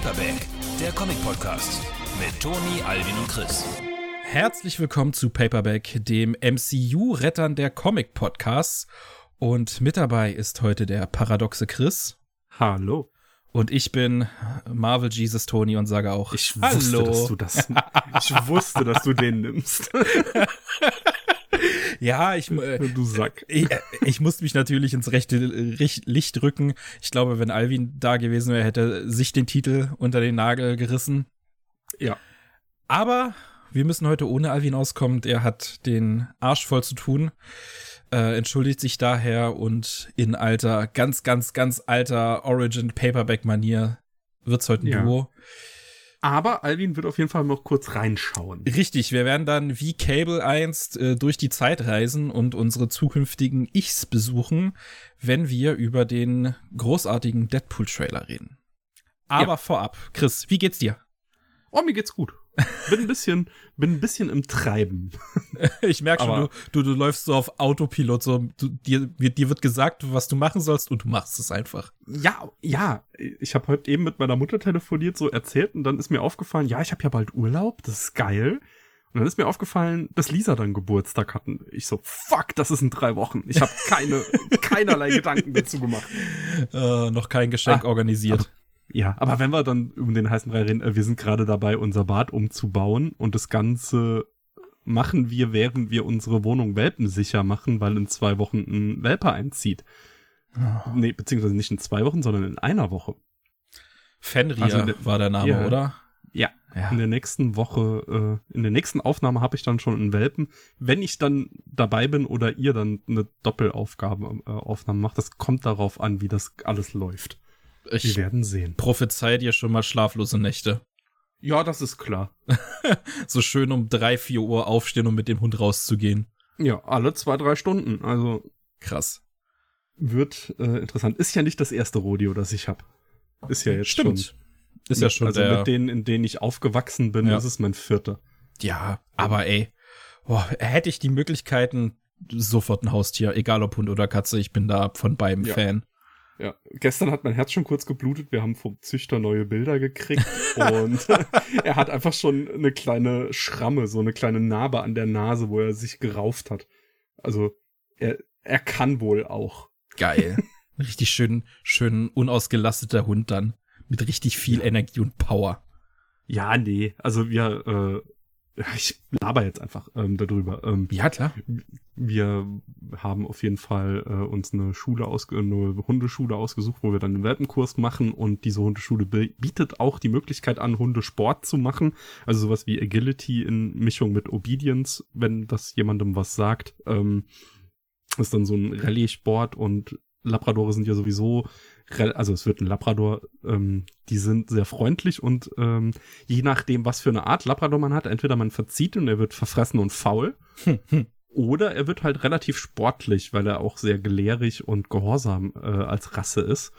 Paperback, der Comic-Podcast mit Toni, Alvin und Chris. Herzlich willkommen zu Paperback, dem MCU-Rettern der Comic-Podcasts. Und mit dabei ist heute der paradoxe Chris. Hallo. Und ich bin Marvel Jesus Tony und sage auch Ich Hallo. wusste, dass du das. Ich wusste, dass du den nimmst. Ja, ich, äh, Du Sack. ich, äh, ich musste mich natürlich ins rechte Licht rücken. Ich glaube, wenn Alvin da gewesen wäre, hätte er sich den Titel unter den Nagel gerissen. Ja. Aber wir müssen heute ohne Alvin auskommen. Er hat den Arsch voll zu tun. Äh, entschuldigt sich daher und in alter, ganz, ganz, ganz alter Origin Paperback Manier wird's heute ein Ja. Duo. Aber Alvin wird auf jeden Fall noch kurz reinschauen. Richtig, wir werden dann wie Cable einst äh, durch die Zeit reisen und unsere zukünftigen Ichs besuchen, wenn wir über den großartigen Deadpool-Trailer reden. Aber Ja. vorab, Chris, wie geht's dir? Oh, mir geht's gut. Bin ein bisschen, bin ein bisschen im Treiben. Ich merke schon, du, du, du läufst so auf Autopilot, so du, dir, dir wird gesagt, was du machen sollst und du machst es einfach. Ja, ja. Ich habe heute eben mit meiner Mutter telefoniert, so erzählt, und dann ist mir aufgefallen, ja, ich habe ja bald Urlaub, das ist geil. Und dann ist mir aufgefallen, dass Lisa dann Geburtstag hatten. Ich so, fuck, das ist in drei Wochen. Ich habe keine, keinerlei Gedanken dazu gemacht. Äh, noch kein Geschenk Ah, organisiert. Ja, aber wenn wir dann um den heißen Brei reden, äh, wir sind gerade dabei, unser Bad umzubauen und das Ganze machen wir, während wir unsere Wohnung welpensicher machen, weil in zwei Wochen ein Welpe einzieht. Nee, beziehungsweise nicht in zwei Wochen, sondern in einer Woche. Fenrir Also ne- war der Name, Ja. oder? Ja. Ja. In der nächsten Woche, äh, in der nächsten Aufnahme habe ich dann schon einen Welpen. Wenn ich dann dabei bin oder ihr dann eine Doppelaufgabe äh, Aufnahme macht, das kommt darauf an, wie das alles läuft. Wir Ich werden sehen. prophezei dir schon mal schlaflose Nächte. Ja, das ist klar. So schön um drei, vier Uhr aufstehen, um mit dem Hund rauszugehen. Ja, alle zwei, drei Stunden. Also Krass. wird äh, interessant. Ist ja nicht das erste Rodeo, das ich habe. Ist ja jetzt Stimmt. schon. Ist ja schon also der. mit denen, in denen ich aufgewachsen bin, Ja. ist es mein vierter. ja, aber ey, boah, hätte ich die Möglichkeiten, sofort ein Haustier, egal ob Hund oder Katze, ich bin da von beidem Ja. Fan. Ja, gestern hat mein Herz schon kurz geblutet. Wir haben vom Züchter neue Bilder gekriegt und er hat einfach schon eine kleine Schramme, so eine kleine Narbe an der Nase, wo er sich gerauft hat. Also er, er kann wohl auch. Geil. richtig schön, schön unausgelasteter Hund dann. Mit richtig viel Energie und Power. Ja, nee, also wir, äh, ich laber jetzt einfach ähm, darüber. Ähm, Ja, klar. Wir haben auf jeden Fall äh, uns eine Schule ausge eine Hundeschule ausgesucht, wo wir dann einen Welpenkurs machen und diese Hundeschule bietet auch die Möglichkeit an, Hundesport zu machen. Also sowas wie Agility in Mischung mit Obedience, wenn das jemandem was sagt. Ähm, ist dann so ein Rallye-Sport und Labradore sind ja sowieso, also es wird ein Labrador, ähm, die sind sehr freundlich und ähm, je nachdem, was für eine Art Labrador man hat, entweder man verzieht und er wird verfressen und faul, Hm, hm. Oder er wird halt relativ sportlich, weil er auch sehr gelehrig und gehorsam äh, als Rasse ist.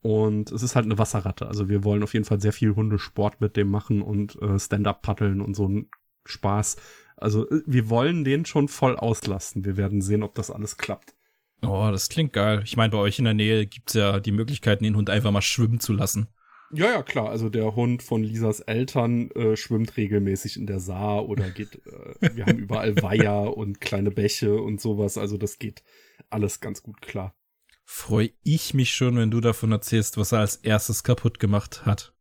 Und es ist halt eine Wasserratte. Also wir wollen auf jeden Fall sehr viel Hundesport mit dem machen und äh, Stand-up paddeln und so ein Spaß. Also äh, wir wollen den schon voll auslasten. Wir werden sehen, ob das alles klappt. Oh, das klingt geil. Ich meine, bei euch in der Nähe gibt's ja die Möglichkeiten, den Hund einfach mal schwimmen zu lassen. Ja, ja, klar. Also der Hund von Lisas Eltern äh, schwimmt regelmäßig in der Saar oder geht, äh, wir haben überall Weiher und kleine Bäche und sowas. Also das geht alles ganz gut klar. Freue ich mich schon, wenn du davon erzählst, was er als erstes kaputt gemacht hat.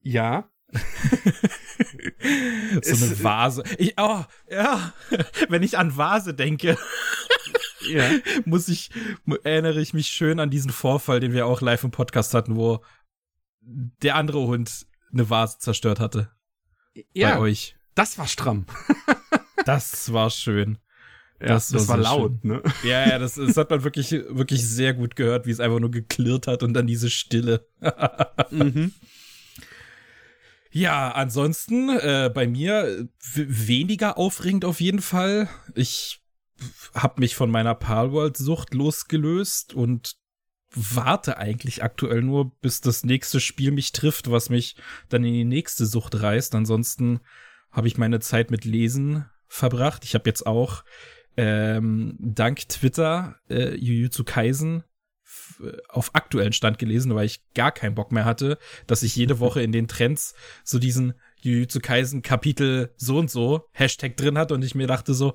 Ja, so eine Vase. Ich, oh, ja. Wenn ich an Vase denke, ja. muss ich, erinnere ich mich schön an diesen Vorfall, den wir auch live im Podcast hatten, wo der andere Hund eine Vase zerstört hatte. Bei Ja, euch. das war stramm. Das war schön. Ja, Das das, war war laut, ne? Ja, ja, das, das hat man wirklich, wirklich sehr gut gehört, wie es einfach nur geklirrt hat und dann diese Stille. mhm. Ja, ansonsten äh, bei mir äh, weniger aufregend auf jeden Fall. Ich habe mich von meiner Palworld-Sucht losgelöst und warte eigentlich aktuell nur, bis das nächste Spiel mich trifft, was mich dann in die nächste Sucht reißt. Ansonsten habe ich meine Zeit mit Lesen verbracht. Ich habe jetzt auch ähm, dank Twitter äh, Jujutsu Kaisen auf aktuellen Stand gelesen, weil ich gar keinen Bock mehr hatte, dass ich jede Woche in den Trends so diesen Jujutsu Kaisen Kapitel so und so Hashtag drin hat und ich mir dachte so,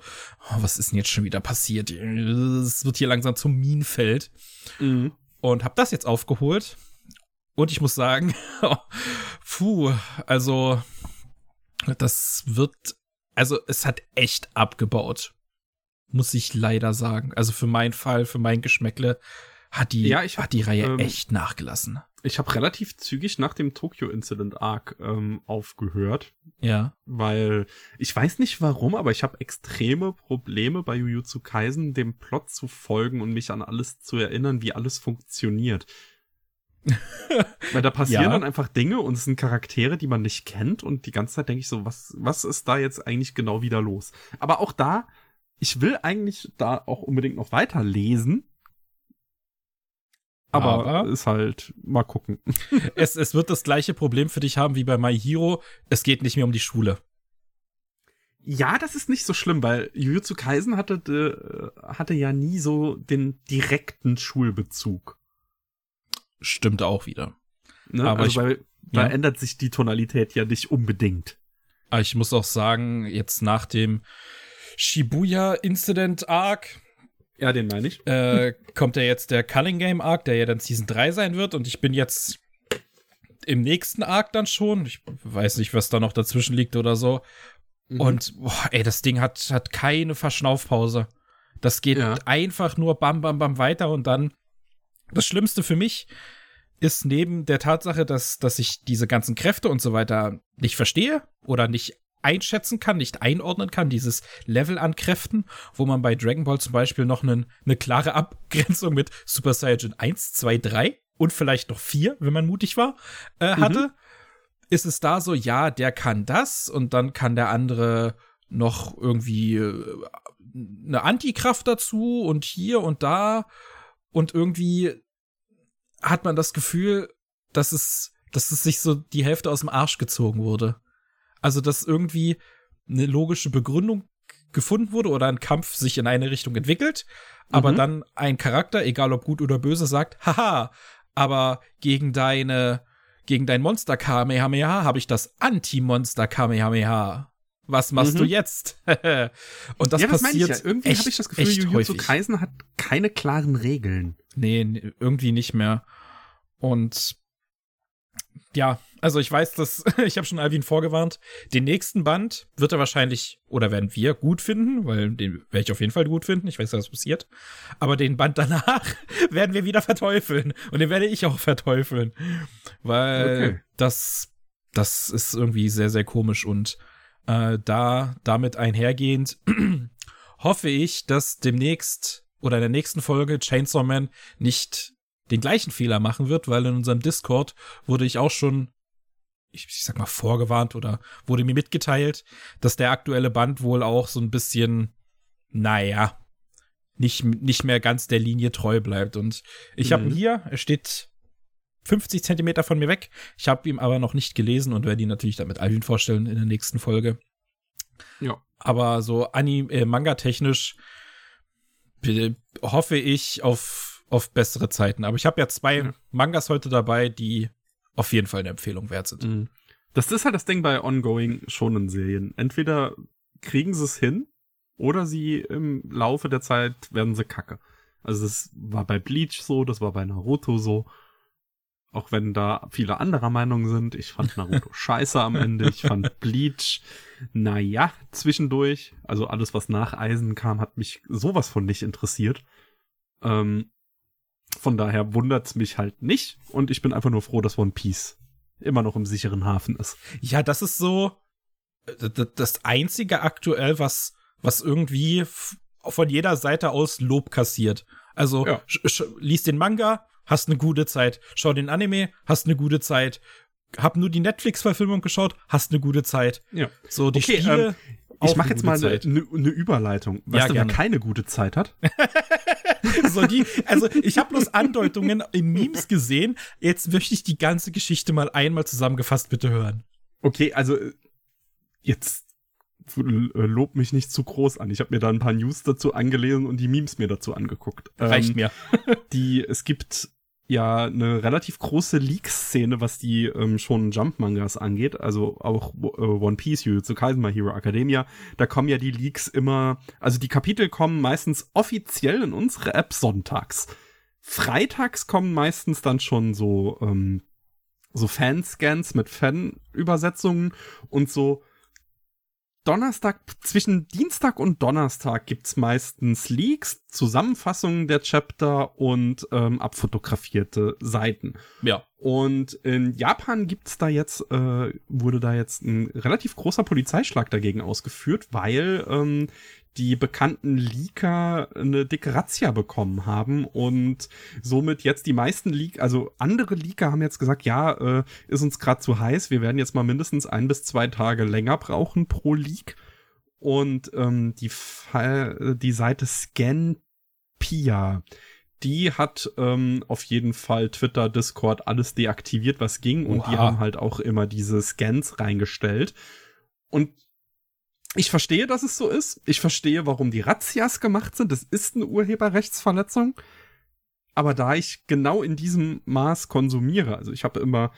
oh, was ist denn jetzt schon wieder passiert? Es wird hier langsam zum Minenfeld. Mhm. Und hab das jetzt aufgeholt. Und ich muss sagen, puh, also das wird, also es hat echt abgebaut. Muss ich leider sagen. Also für meinen Fall, für mein Geschmäckle hat die, ja, hab, hat die Reihe ähm, echt nachgelassen. Ich habe relativ zügig nach dem Tokyo Incident Arc ähm, aufgehört. Ja. Weil ich weiß nicht warum, aber ich habe extreme Probleme bei Jujutsu Kaisen, dem Plot zu folgen und mich an alles zu erinnern, wie alles funktioniert. Weil da passieren ja. dann einfach Dinge und es sind Charaktere, die man nicht kennt und die ganze Zeit denke ich so, was, was ist da jetzt eigentlich genau wieder los? Aber auch da, ich will eigentlich da auch unbedingt noch weiterlesen, aber, aber, ist halt, mal gucken. es, es wird das gleiche Problem für dich haben wie bei My Hero. Es geht nicht mehr um die Schule. Ja, das ist nicht so schlimm, weil Jujutsu Kaisen hatte, äh, hatte ja nie so den direkten Schulbezug. Stimmt auch wieder. Ne? Aber also ich, weil, da ja. ändert sich die Tonalität ja nicht unbedingt. Aber ich muss auch sagen, jetzt nach dem Shibuya Incident Arc, ja, den meine ich. Äh, kommt ja jetzt der Culling Game Arc, der ja dann Season 3 sein wird. Und ich bin jetzt im nächsten Arc dann schon. Ich weiß nicht, was da noch dazwischen liegt oder so. Mhm. Und, boah, ey, das Ding hat, hat keine Verschnaufpause. Das geht ja. einfach nur bam, bam, bam weiter und dann. Das Schlimmste für mich ist neben der Tatsache, dass, dass ich diese ganzen Kräfte und so weiter nicht verstehe oder nicht einschätzen kann, nicht einordnen kann, dieses Level an Kräften, wo man bei Dragon Ball zum Beispiel noch einen, eine klare Abgrenzung mit Super Saiyan 1, 2, 3 und vielleicht noch 4, wenn man mutig war, äh, mhm. hatte, ist es da so, ja, der kann das und dann kann der andere noch irgendwie äh, eine Antikraft dazu und hier und da und irgendwie hat man das Gefühl, dass es, dass es sich so die Hälfte aus dem Arsch gezogen wurde. Also, dass irgendwie eine logische Begründung gefunden wurde oder ein Kampf sich in eine Richtung entwickelt, aber mhm. dann ein Charakter, egal ob gut oder böse, sagt, haha, aber gegen deine, gegen dein Monster Kamehameha habe ich das Anti-Monster Kamehameha. Was machst mhm. du jetzt? Und das ja, das passiert. Ja. Irgendwie habe ich das Gefühl, Jujutsu Kaisen hat keine klaren Regeln. Nee, irgendwie nicht mehr. Und ja, also ich weiß, dass ich habe schon Alvin vorgewarnt. Den nächsten Band wird er wahrscheinlich oder werden wir gut finden, weil den werde ich auf jeden Fall gut finden. Ich weiß, was passiert. Aber den Band danach werden wir wieder verteufeln und den werde ich auch verteufeln, weil okay. das das ist irgendwie sehr sehr komisch und äh, da damit einhergehend hoffe ich, dass demnächst oder in der nächsten Folge Chainsaw Man nicht den gleichen Fehler machen wird, weil in unserem Discord wurde ich auch schon, ich, ich sag mal, vorgewarnt oder wurde mir mitgeteilt, dass der aktuelle Band wohl auch so ein bisschen, naja, nicht, nicht mehr ganz der Linie treu bleibt. Und ich mhm. habe ihn hier, er steht 50 Zentimeter von mir weg. Ich habe ihn aber noch nicht gelesen und werde ihn natürlich dann mit Alvin vorstellen in der nächsten Folge. Ja. Aber so Anime, äh, Manga-technisch hoffe ich auf auf bessere Zeiten. Aber ich habe ja zwei mhm. Mangas heute dabei, die auf jeden Fall eine Empfehlung wert sind. Mhm. Das ist halt das Ding bei ongoing schonen Serien. Entweder kriegen sie es hin oder sie im Laufe der Zeit werden sie kacke. Also das war bei Bleach so, das war bei Naruto so. Auch wenn da viele anderer Meinung sind. Ich fand Naruto scheiße am Ende. Ich fand Bleach, naja, zwischendurch. Also alles, was nach Eisen kam, hat mich sowas von nicht interessiert. Ähm, von daher wundert's mich halt nicht und ich bin einfach nur froh, dass One Piece immer noch im sicheren Hafen ist. Ja, das ist so äh, das einzige aktuell, was was irgendwie von jeder Seite aus Lob kassiert. Also ja. lies den Manga, hast eine gute Zeit. Schau den Anime, hast eine gute Zeit. Hab nur die Netflix-Verfilmung geschaut, hast eine gute Zeit. Ja. So die okay, Spiele. Ähm, ich mache jetzt mal eine ne, ne Überleitung. Weißt ja, du, gerne. wer keine gute Zeit hat? so die, also ich habe bloß Andeutungen in Memes gesehen. Jetzt möchte ich die ganze Geschichte mal einmal zusammengefasst bitte hören. Okay, also jetzt lob mich nicht zu groß an. Ich habe mir da ein paar News dazu angelesen und die Memes mir dazu angeguckt. Reicht ähm, mir. die, es gibt ja eine relativ große Leak-Szene, was die ähm, schon Jump-Mangas angeht, also auch äh, One Piece, Jujutsu Kaisen, My Hero Academia, da kommen ja die Leaks immer, also die Kapitel kommen meistens offiziell in unsere App sonntags. Freitags kommen meistens dann schon so ähm, so Fanscans mit Fan-Übersetzungen und so Donnerstag, zwischen Dienstag und Donnerstag gibt's meistens Leaks, Zusammenfassungen der Chapter und ähm, abfotografierte Seiten. Ja. Und in Japan gibt's da jetzt, äh, wurde da jetzt ein relativ großer Polizeischlag dagegen ausgeführt, weil ähm, die bekannten Leaker eine dicke Razzia bekommen haben und somit jetzt die meisten Leak, also andere Leaker haben jetzt gesagt, ja, äh, ist uns gerade zu heiß, wir werden jetzt mal mindestens ein bis zwei Tage länger brauchen pro Leak. Und ähm, die, Fall, die Seite Scanpia, die hat ähm, auf jeden Fall Twitter, Discord, alles deaktiviert, was ging. Und Oha. die haben halt auch immer diese Scans reingestellt. Und ich verstehe, dass es so ist. Ich verstehe, warum die Razzias gemacht sind. Das ist eine Urheberrechtsverletzung. Aber da ich genau in diesem Maß konsumiere, also ich habe immer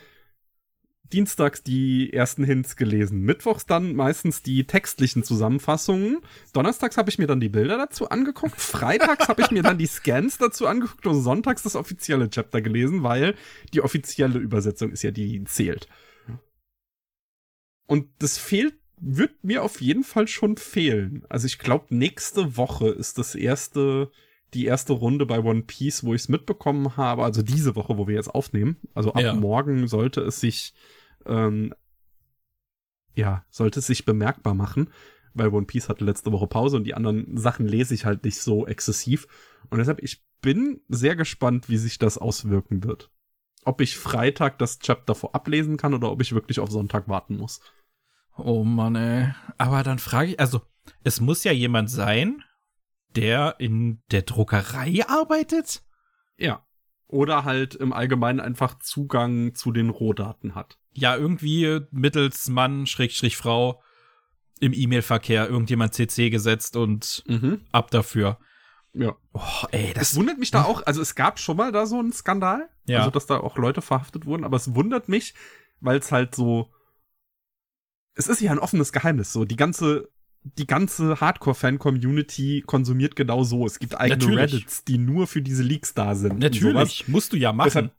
dienstags die ersten Hints gelesen, mittwochs dann meistens die textlichen Zusammenfassungen, donnerstags habe ich mir dann die Bilder dazu angeguckt, freitags habe ich mir dann die Scans dazu angeguckt und sonntags das offizielle Chapter gelesen, weil die offizielle Übersetzung ist ja die, die zählt. Und das fehlt wird mir auf jeden Fall schon fehlen. Also ich glaube, nächste Woche ist das erste, die erste Runde bei One Piece, wo ich es mitbekommen habe. Also diese Woche, wo wir jetzt aufnehmen. Also ab ja. morgen sollte es sich, ähm, ja, sollte es sich bemerkbar machen, weil One Piece hatte letzte Woche Pause und die anderen Sachen lese ich halt nicht so exzessiv. Und deshalb, ich bin sehr gespannt, wie sich das auswirken wird. Ob ich Freitag das Chapter vorab lesen kann oder ob ich wirklich auf Sonntag warten muss. Oh Mann, ey. Aber dann frage ich, also, es muss ja jemand sein, der in der Druckerei arbeitet? Ja. Oder halt im Allgemeinen einfach Zugang zu den Rohdaten hat. Ja, irgendwie mittels Mann, Schrägstrich Frau, im E-Mail-Verkehr irgendjemand CC gesetzt und mhm. ab dafür. Ja. Oh, ey, das es wundert mich da auch, also es gab schon mal da so einen Skandal, ja. also dass da auch Leute verhaftet wurden, aber es wundert mich, weil es halt so es ist ja ein offenes Geheimnis, so die ganze die ganze Hardcore-Fan-Community konsumiert genau so. Es gibt eigene Natürlich. Reddits, die nur für diese Leaks da sind. Natürlich, musst du ja machen. Deshalb,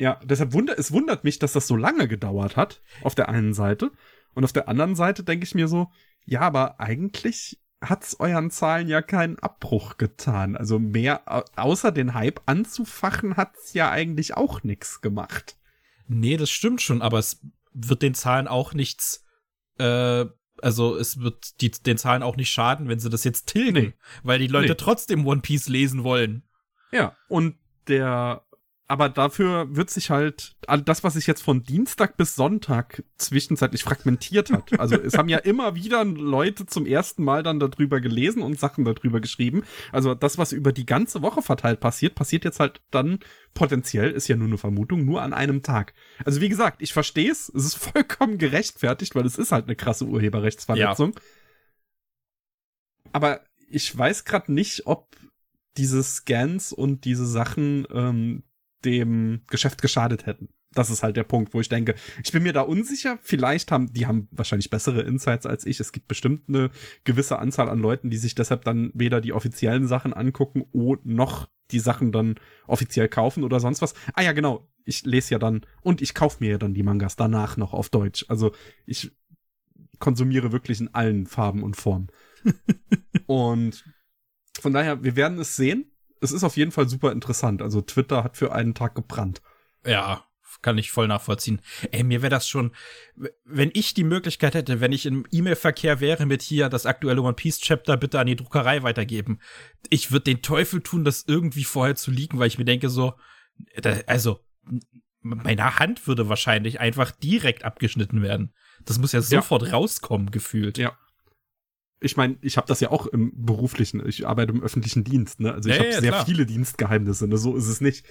ja, deshalb wundert es wundert mich, dass das so lange gedauert hat, auf der einen Seite. Und auf der anderen Seite denke ich mir so, ja, aber eigentlich hat's euren Zahlen ja keinen Abbruch getan. Also mehr, außer den Hype anzufachen, hat's ja eigentlich auch nichts gemacht. Nee, das stimmt schon, aber es wird den Zahlen auch nichts äh, also es wird die, den Zahlen auch nicht schaden, wenn sie das jetzt tilgen, nee. weil die Leute nee. trotzdem One Piece lesen wollen. Ja, und der aber dafür wird sich halt das, was sich jetzt von Dienstag bis Sonntag zwischenzeitlich fragmentiert hat. Also es haben ja immer wieder Leute zum ersten Mal dann darüber gelesen und Sachen darüber geschrieben. Also das, was über die ganze Woche verteilt passiert, passiert jetzt halt dann potenziell, ist ja nur eine Vermutung, nur an einem Tag. Also wie gesagt, ich verstehe es, es ist vollkommen gerechtfertigt, weil es ist halt eine krasse Urheberrechtsverletzung. Ja. Aber ich weiß gerade nicht, ob diese Scans und diese Sachen ähm, dem Geschäft geschadet hätten. Das ist halt der Punkt, wo ich denke, ich bin mir da unsicher. Vielleicht haben, die haben wahrscheinlich bessere Insights als ich. Es gibt bestimmt eine gewisse Anzahl an Leuten, die sich deshalb dann weder die offiziellen Sachen angucken noch die Sachen dann offiziell kaufen oder sonst was. Ah ja, genau. Ich lese ja dann und ich kaufe mir ja dann die Mangas danach noch auf Deutsch. Also ich konsumiere wirklich in allen Farben und Formen. und von daher, wir werden es sehen es ist auf jeden Fall super interessant. Also Twitter hat für einen Tag gebrannt. Ja, kann ich voll nachvollziehen. Ey, mir wäre das schon, wenn ich die Möglichkeit hätte, wenn ich im E-Mail-Verkehr wäre mit hier das aktuelle One Piece Chapter bitte an die Druckerei weitergeben. Ich würde den Teufel tun, das irgendwie vorher zu liegen, weil ich mir denke so, also meine Hand würde wahrscheinlich einfach direkt abgeschnitten werden. Das muss ja sofort ja. rauskommen, gefühlt. Ja ich meine, ich habe das ja auch im beruflichen, ich arbeite im öffentlichen Dienst, ne? Also ich ja, habe ja, sehr klar. viele Dienstgeheimnisse, ne? So ist es nicht.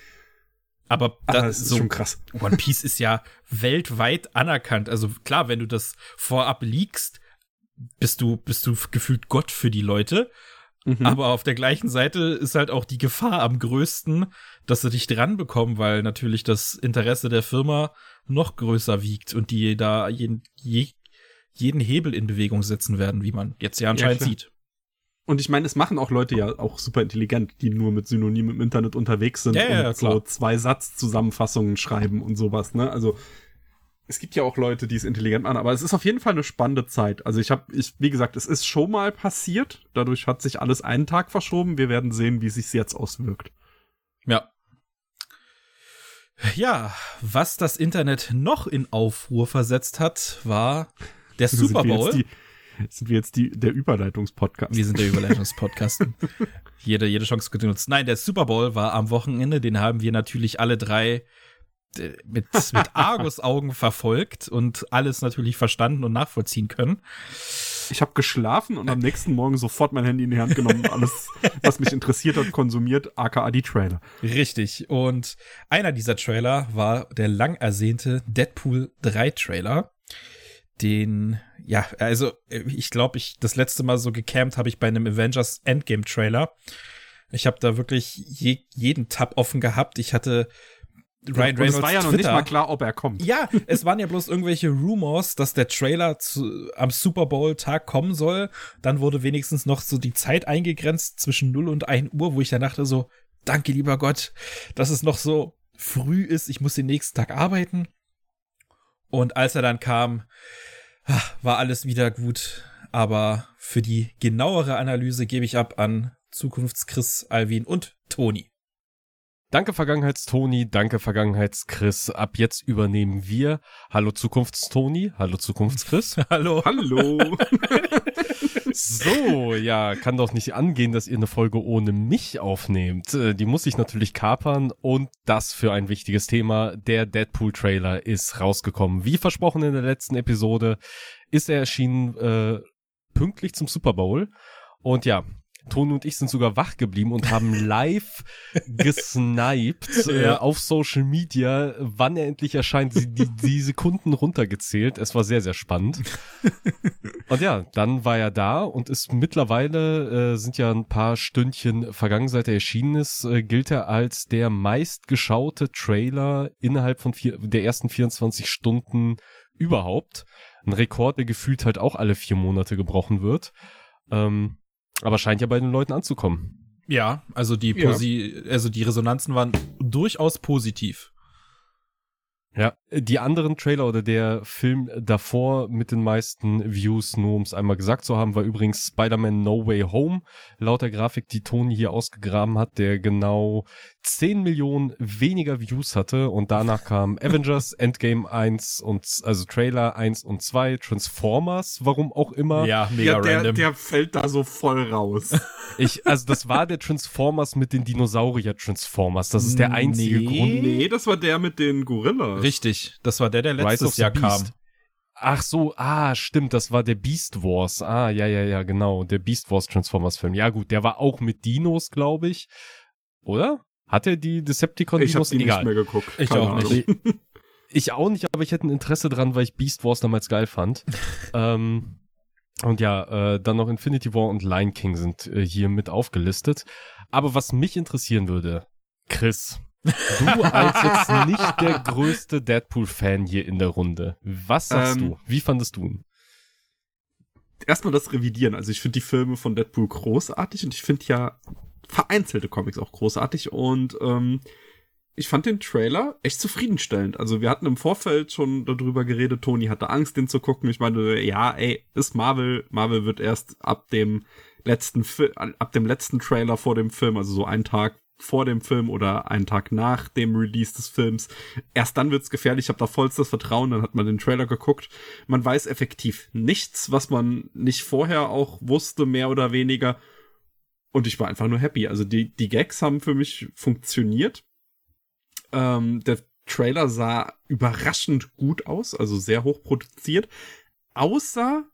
Aber das, das ist so, schon krass. One Piece ist ja weltweit anerkannt. Also klar, wenn du das vorab liegst, bist du, bist du gefühlt Gott für die Leute. Mhm. Aber auf der gleichen Seite ist halt auch die Gefahr am größten, dass sie dich dran bekommen, weil natürlich das Interesse der Firma noch größer wiegt und die da jeden, je, jeden Hebel in Bewegung setzen werden, wie man jetzt ja anscheinend ja, sieht. Und ich meine, es machen auch Leute ja auch super intelligent, die nur mit Synonymen im Internet unterwegs sind ja, und ja, so zwei Satzzusammenfassungen schreiben und sowas, ne? Also es gibt ja auch Leute, die es intelligent machen, aber es ist auf jeden Fall eine spannende Zeit. Also ich habe, ich, wie gesagt, es ist schon mal passiert. Dadurch hat sich alles einen Tag verschoben. Wir werden sehen, wie sich jetzt auswirkt. Ja. Ja, was das Internet noch in Aufruhr versetzt hat, war der Super Bowl. Sind wir jetzt, die, sind wir jetzt die, der Überleitungspodcast? Wir sind der Überleitungspodcast. jede, jede Chance genutzt. Nein, der Super Bowl war am Wochenende. Den haben wir natürlich alle drei mit, mit Argus-Augen verfolgt und alles natürlich verstanden und nachvollziehen können. Ich habe geschlafen und am nächsten Morgen sofort mein Handy in die Hand genommen und alles, was mich interessiert hat, konsumiert, aka die Trailer. Richtig. Und einer dieser Trailer war der lang ersehnte Deadpool 3 Trailer. Den, ja, also ich glaube, ich das letzte Mal so gecampt habe ich bei einem Avengers Endgame Trailer. Ich habe da wirklich je, jeden Tab offen gehabt. Ich hatte Ryan Reynolds. es war ja noch Twitter. nicht mal klar, ob er kommt. Ja, es waren ja bloß irgendwelche Rumors, dass der Trailer zu, am Super Bowl-Tag kommen soll. Dann wurde wenigstens noch so die Zeit eingegrenzt zwischen 0 und 1 Uhr, wo ich dann dachte so, danke lieber Gott, dass es noch so früh ist. Ich muss den nächsten Tag arbeiten. Und als er dann kam, ah, war alles wieder gut. Aber für die genauere Analyse gebe ich ab an Zukunftschris, Alvin und Toni. Danke Vergangenheitstoni, danke Vergangenheitschris. Ab jetzt übernehmen wir. Hallo Zukunftstoni, hallo Zukunftschris. hallo. Hallo. so, ja, kann doch nicht angehen, dass ihr eine Folge ohne mich aufnehmt. Äh, die muss ich natürlich kapern und das für ein wichtiges Thema. Der Deadpool Trailer ist rausgekommen. Wie versprochen in der letzten Episode ist er erschienen äh, pünktlich zum Super Bowl. Und ja, Toni und ich sind sogar wach geblieben und haben live gesniped äh, ja. auf Social Media, wann er endlich erscheint, die, die, die Sekunden runtergezählt. Es war sehr, sehr spannend. Und ja, dann war er da und ist mittlerweile, äh, sind ja ein paar Stündchen vergangen, seit er erschienen ist, äh, gilt er als der meistgeschaute Trailer innerhalb von vier, der ersten 24 Stunden überhaupt. Ein Rekord, der gefühlt halt auch alle vier Monate gebrochen wird. Ähm, aber scheint ja bei den Leuten anzukommen. Ja, also die, Posi ja. also die Resonanzen waren durchaus positiv. Ja, die anderen Trailer oder der Film davor mit den meisten Views, nur um es einmal gesagt zu haben, war übrigens Spider-Man No Way Home, laut der Grafik, die Tony hier ausgegraben hat, der genau 10 Millionen weniger Views hatte und danach kam Avengers Endgame 1 und also Trailer 1 und 2, Transformers, warum auch immer. Ja, mega ja, der, random. Der fällt da so voll raus. Ich, also das war der Transformers mit den Dinosaurier Transformers, das ist der einzige nee. Grund. Nee, das war der mit den Gorillas. Richtig, das war der, der letztes Jahr kam. Ach so, ah, stimmt, das war der Beast Wars. Ah, ja, ja, ja, genau, der Beast Wars Transformers Film. Ja gut, der war auch mit Dinos, glaube ich. Oder? Hat er die Decepticon Dinos? Ich habe die Egal. nicht mehr geguckt. Ich Keine auch nicht. Ich auch nicht, aber ich hätte ein Interesse dran, weil ich Beast Wars damals geil fand. ähm, und ja, äh, dann noch Infinity War und Lion King sind äh, hier mit aufgelistet. Aber was mich interessieren würde, Chris, Du als jetzt nicht der größte Deadpool-Fan hier in der Runde. Was sagst ähm, du? Wie fandest du ihn? Erstmal das Revidieren. Also ich finde die Filme von Deadpool großartig und ich finde ja vereinzelte Comics auch großartig und ähm, ich fand den Trailer echt zufriedenstellend. Also wir hatten im Vorfeld schon darüber geredet, Tony hatte Angst, den zu gucken. Ich meine, ja, ey, ist Marvel. Marvel wird erst ab dem letzten Fi ab dem letzten Trailer vor dem Film, also so einen Tag vor dem Film oder einen Tag nach dem Release des Films. Erst dann wird's gefährlich. Ich habe da vollstes Vertrauen. Dann hat man den Trailer geguckt. Man weiß effektiv nichts, was man nicht vorher auch wusste, mehr oder weniger. Und ich war einfach nur happy. Also die, die Gags haben für mich funktioniert. Ähm, der Trailer sah überraschend gut aus, also sehr hoch produziert. Außer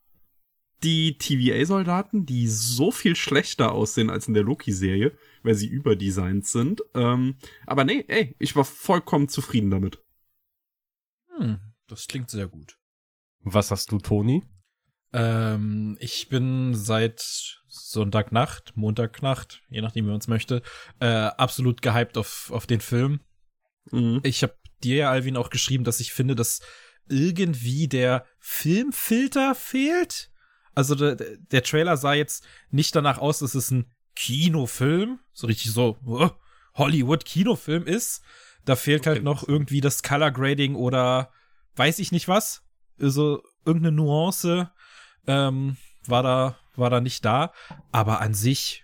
die TVA-Soldaten, die so viel schlechter aussehen als in der Loki-Serie, weil sie überdesignt sind. Ähm, aber nee, ey, ich war vollkommen zufrieden damit. Hm, das klingt sehr gut. Was hast du, Toni? Ähm, ich bin seit Sonntagnacht, Montagnacht, je nachdem, wie man es möchte, äh, absolut gehypt auf, auf den Film. Mhm. Ich habe dir ja, Alvin, auch geschrieben, dass ich finde, dass irgendwie der Filmfilter fehlt. Also der, der Trailer sah jetzt nicht danach aus, dass es ein Kinofilm, so richtig so uh, Hollywood-Kinofilm ist. Da fehlt halt noch irgendwie das Color Grading oder weiß ich nicht was. Also irgendeine Nuance ähm, war da war da nicht da. Aber an sich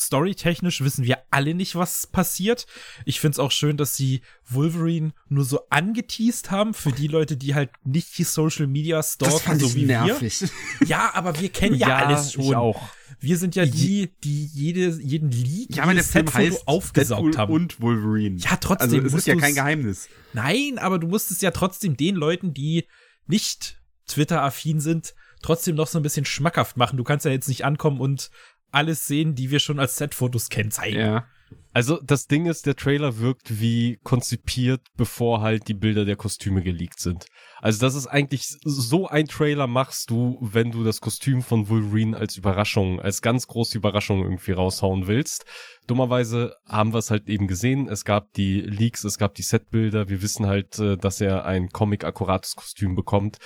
storytechnisch wissen wir alle nicht, was passiert. Ich find's auch schön, dass sie Wolverine nur so angeteased haben für die Leute, die halt nicht die Social Media stalken, so wie nervig. wir. Ja, aber wir kennen ja, alles schon. Ich auch. Wir sind ja die, die jede, jeden Leak, Ja, aber jedes heißt aufgesaugt Deadpool haben. und Wolverine. ja, trotzdem. also es ist ja kein Geheimnis. Nein, aber du musst es ja trotzdem den Leuten, die nicht Twitter-affin sind, trotzdem noch so ein bisschen schmackhaft machen. Du kannst ja jetzt nicht ankommen und alles sehen, die wir schon als Set-Fotos kennen, zeigen. Ja. Also das Ding ist, der Trailer wirkt wie konzipiert, bevor halt die Bilder der Kostüme geleakt sind. Also das ist eigentlich so ein Trailer machst du, wenn du das Kostüm von Wolverine als Überraschung, als ganz große Überraschung irgendwie raushauen willst. Dummerweise haben wir es halt eben gesehen. Es gab die Leaks, es gab die Setbilder. Wir wissen halt, äh, dass er ein Comic-akkurates Kostüm bekommt.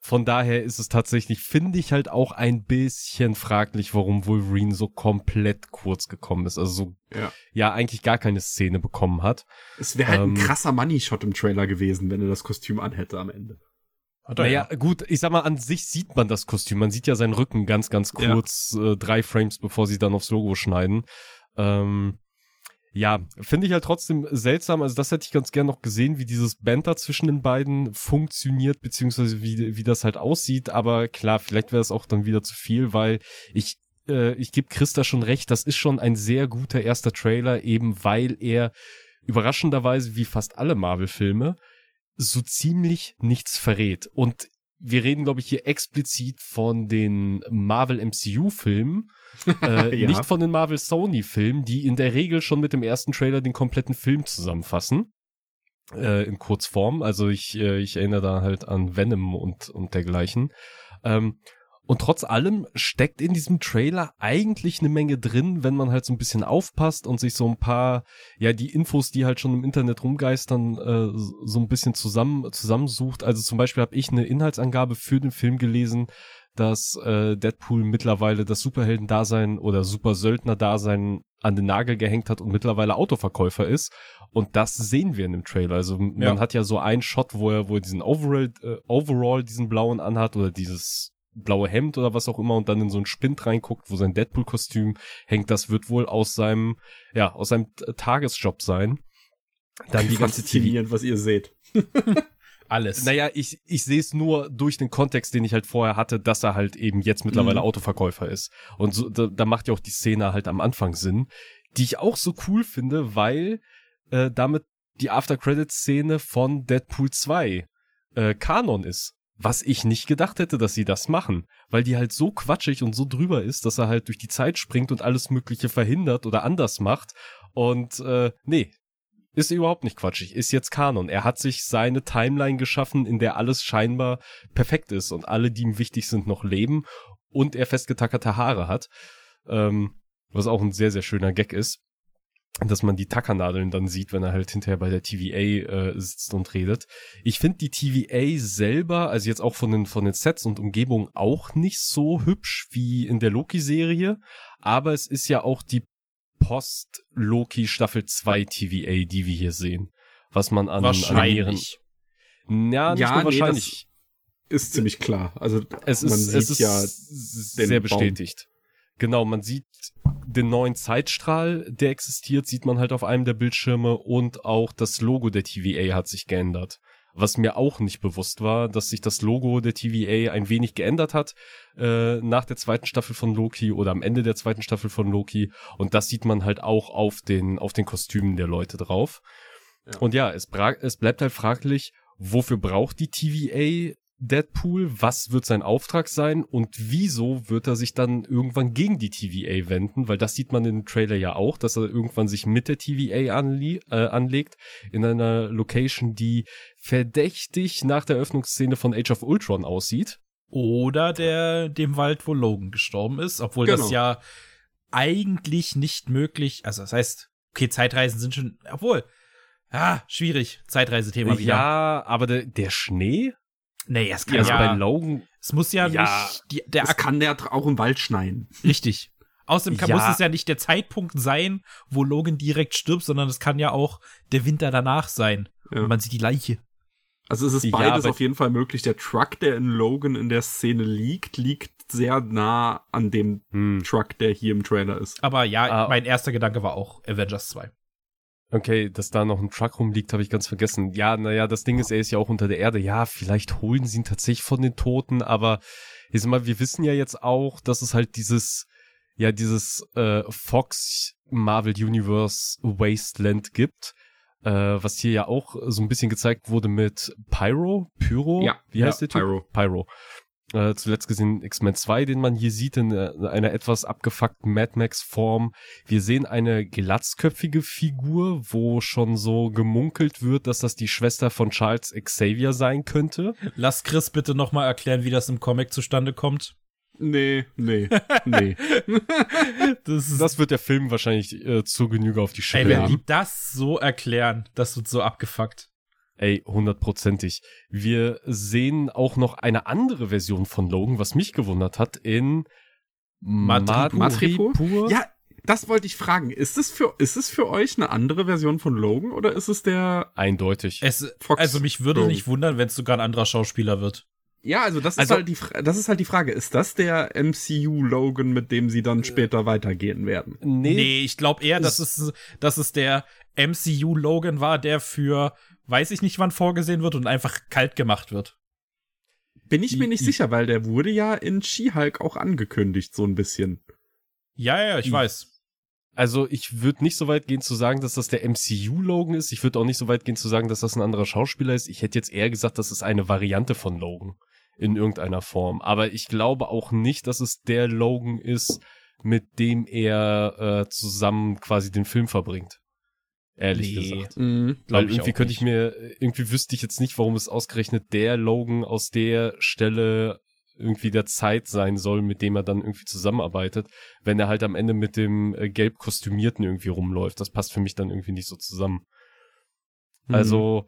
Von daher ist es tatsächlich, finde ich halt auch ein bisschen fraglich, warum Wolverine so komplett kurz gekommen ist. Also so Ja. ja eigentlich gar keine Szene bekommen hat. Es wäre halt Ähm, ein krasser Money-Shot im Trailer gewesen, wenn er das Kostüm anhätte am Ende. Hat Naja, gut, ich sag mal, an sich sieht man das Kostüm. Man sieht ja seinen Rücken ganz, ganz Ja. kurz, äh, drei Frames, bevor sie dann aufs Logo schneiden. Ähm, ja, finde ich halt trotzdem seltsam. Also das hätte ich ganz gern noch gesehen, wie dieses Banter zwischen den beiden funktioniert, beziehungsweise wie, wie das halt aussieht. Aber klar, vielleicht wäre es auch dann wieder zu viel, weil ich, äh, ich gebe Christa schon recht, das ist schon ein sehr guter erster Trailer, eben weil er überraschenderweise wie fast alle Marvel-Filme so ziemlich nichts verrät. Und wir reden, glaube ich, hier explizit von den Marvel MCU-Filmen, äh, Ja. nicht von den Marvel Sony-Filmen, die in der Regel schon mit dem ersten Trailer den kompletten Film zusammenfassen. Äh, in Kurzform. Also ich, äh, ich erinnere da halt an Venom und, und dergleichen. Ähm, und trotz allem steckt in diesem Trailer eigentlich eine Menge drin, wenn man halt so ein bisschen aufpasst und sich so ein paar, ja, die Infos, die halt schon im Internet rumgeistern, äh, so ein bisschen zusammen, zusammensucht. Also zum Beispiel habe ich eine Inhaltsangabe für den Film gelesen, dass äh, Deadpool mittlerweile das Superhelden-Dasein oder Supersöldner-Dasein an den Nagel gehängt hat und mittlerweile Autoverkäufer ist. Und das sehen wir in dem Trailer. Also man Ja. hat ja so einen Shot, wo er, wo er diesen Overall, äh, Overall diesen blauen anhat oder dieses blaue Hemd oder was auch immer und dann in so einen Spind reinguckt, wo sein Deadpool-Kostüm hängt. Das wird wohl aus seinem, ja, aus seinem Tagesjob sein. Dann die ganze TV, was ihr seht. Alles. naja, ich, ich sehe es nur durch den Kontext, den ich halt vorher hatte, dass er halt eben jetzt mittlerweile Mhm. Autoverkäufer ist. Und so, da, da macht ja auch die Szene halt am Anfang Sinn, die ich auch so cool finde, weil äh, damit die After-Credit-Szene von Deadpool 2 äh, Kanon ist. Was ich nicht gedacht hätte, dass sie das machen, weil die halt so quatschig und so drüber ist, dass er halt durch die Zeit springt und alles Mögliche verhindert oder anders macht. Und äh, nee, ist überhaupt nicht quatschig, ist jetzt Kanon. Er hat sich seine Timeline geschaffen, in der alles scheinbar perfekt ist und alle, die ihm wichtig sind, noch leben und er festgetackerte Haare hat. Ähm, was auch ein sehr, sehr schöner Gag ist, dass man die Tackernadeln dann sieht, wenn er halt hinterher bei der TVA äh, sitzt und redet. Ich finde die TVA selber, also jetzt auch von den, von den Sets und Umgebungen auch nicht so hübsch wie in der Loki-Serie, aber es ist ja auch die Post-Loki Staffel 2 TVA, die wir hier sehen. Was man an, an Wahrscheinlich. ja, nicht Ja, nur nee, wahrscheinlich. Ist ziemlich klar. Also es man ist, sieht es ist ja sehr Baum. bestätigt. Genau, man sieht den neuen Zeitstrahl, der existiert, sieht man halt auf einem der Bildschirme und auch das Logo der TVA hat sich geändert. Was mir auch nicht bewusst war, dass sich das Logo der TVA ein wenig geändert hat äh, nach der zweiten Staffel von Loki oder am Ende der zweiten Staffel von Loki. Und das sieht man halt auch auf den, auf den Kostümen der Leute drauf. Ja. Und ja, es, es bleibt halt fraglich, wofür braucht die TVA Deadpool? Was wird sein Auftrag sein? Und wieso wird er sich dann irgendwann gegen die TVA wenden? Weil das sieht man in dem Trailer ja auch, dass er irgendwann sich mit der TVA anlie äh, anlegt in einer Location, die verdächtig nach der Öffnungsszene von Age of Ultron aussieht. Oder der, dem Wald, wo Logan gestorben ist, obwohl das Genau. ja eigentlich nicht möglich, also das heißt, okay, Zeitreisen sind schon, obwohl, ah, schwierig, Zeitreisethema wieder. Ja, aber der, der Schnee? Nee, es kann Also ja, bei Logan. es muss ja, Ja, nicht, die, der Das kann der auch im Wald schneien. Richtig. Außerdem kann, Ja. muss es ja nicht der Zeitpunkt sein, wo Logan direkt stirbt, sondern es kann ja auch der Winter danach sein. Ja. Und man sieht die Leiche. Also es ist Ja, beides aber- auf jeden Fall möglich. Der Truck, der in Logan in der Szene liegt, liegt sehr nah an dem Hm. Truck, der hier im Trailer ist. Aber ja, Ah. mein erster Gedanke war auch Avengers 2. Okay, dass da noch ein Truck rumliegt, habe ich ganz vergessen. Ja, naja, das Ding ist, er ist ja auch unter der Erde. Ja, vielleicht holen sie ihn tatsächlich von den Toten, aber ich sag mal, wir wissen ja jetzt auch, dass es halt dieses, ja, dieses äh, Fox Marvel Universe Wasteland gibt, äh, was hier ja auch so ein bisschen gezeigt wurde mit Pyro, Pyro, Ja, wie heißt ja, der Typ? Pyro. Pyro. Äh, zuletzt gesehen X-Men 2, den man hier sieht in äh, einer etwas abgefuckten Mad Max Form. Wir sehen eine glatzköpfige Figur, wo schon so gemunkelt wird, dass das die Schwester von Charles Xavier sein könnte. Lass Chris bitte nochmal erklären, wie das im Comic zustande kommt. Nee, nee, nee. Das ist, Das wird der Film wahrscheinlich äh, zur Genüge auf die ey, Schippe wenn die das so erklären, das wird so abgefuckt. Ey, hundertprozentig. Wir sehen auch noch eine andere Version von Logan, was mich gewundert hat, in Madripoor. Madripoor. Ja, das wollte ich fragen. Ist es für, ist es für euch eine andere Version von Logan oder ist es der, Eindeutig. Es, also mich würde Logan. nicht wundern, wenn es sogar ein anderer Schauspieler wird. ja, also das ist Also- halt die, das ist halt die Frage. Ist das der MCU Logan, mit dem sie dann später weitergehen werden? Nee, ich glaube eher, dass es, dass es der MCU-Logan war, der für weiß ich nicht wann vorgesehen wird und einfach kalt gemacht wird. Bin ich mir nicht I- sicher, weil der wurde ja in She-Hulk auch angekündigt, so ein bisschen. Ja, ja, ich I- weiß. Also ich würde nicht so weit gehen zu sagen, dass das der MCU-Logan ist. Ich würde auch nicht so weit gehen zu sagen, dass das ein anderer Schauspieler ist. Ich hätte jetzt eher gesagt, das ist eine Variante von Logan in irgendeiner Form. Aber ich glaube auch nicht, dass es der Logan ist, mit dem er äh, zusammen quasi den Film verbringt. Ehrlich Nee. gesagt. Mhm. Glaub Weil ich irgendwie auch könnte ich mir, irgendwie wüsste ich jetzt nicht, warum es ausgerechnet der Logan aus der Stelle irgendwie der Zeit sein soll, mit dem er dann irgendwie zusammenarbeitet, wenn er halt am Ende mit dem äh, gelb kostümierten irgendwie rumläuft. Das passt für mich dann irgendwie nicht so zusammen. Mhm. Also,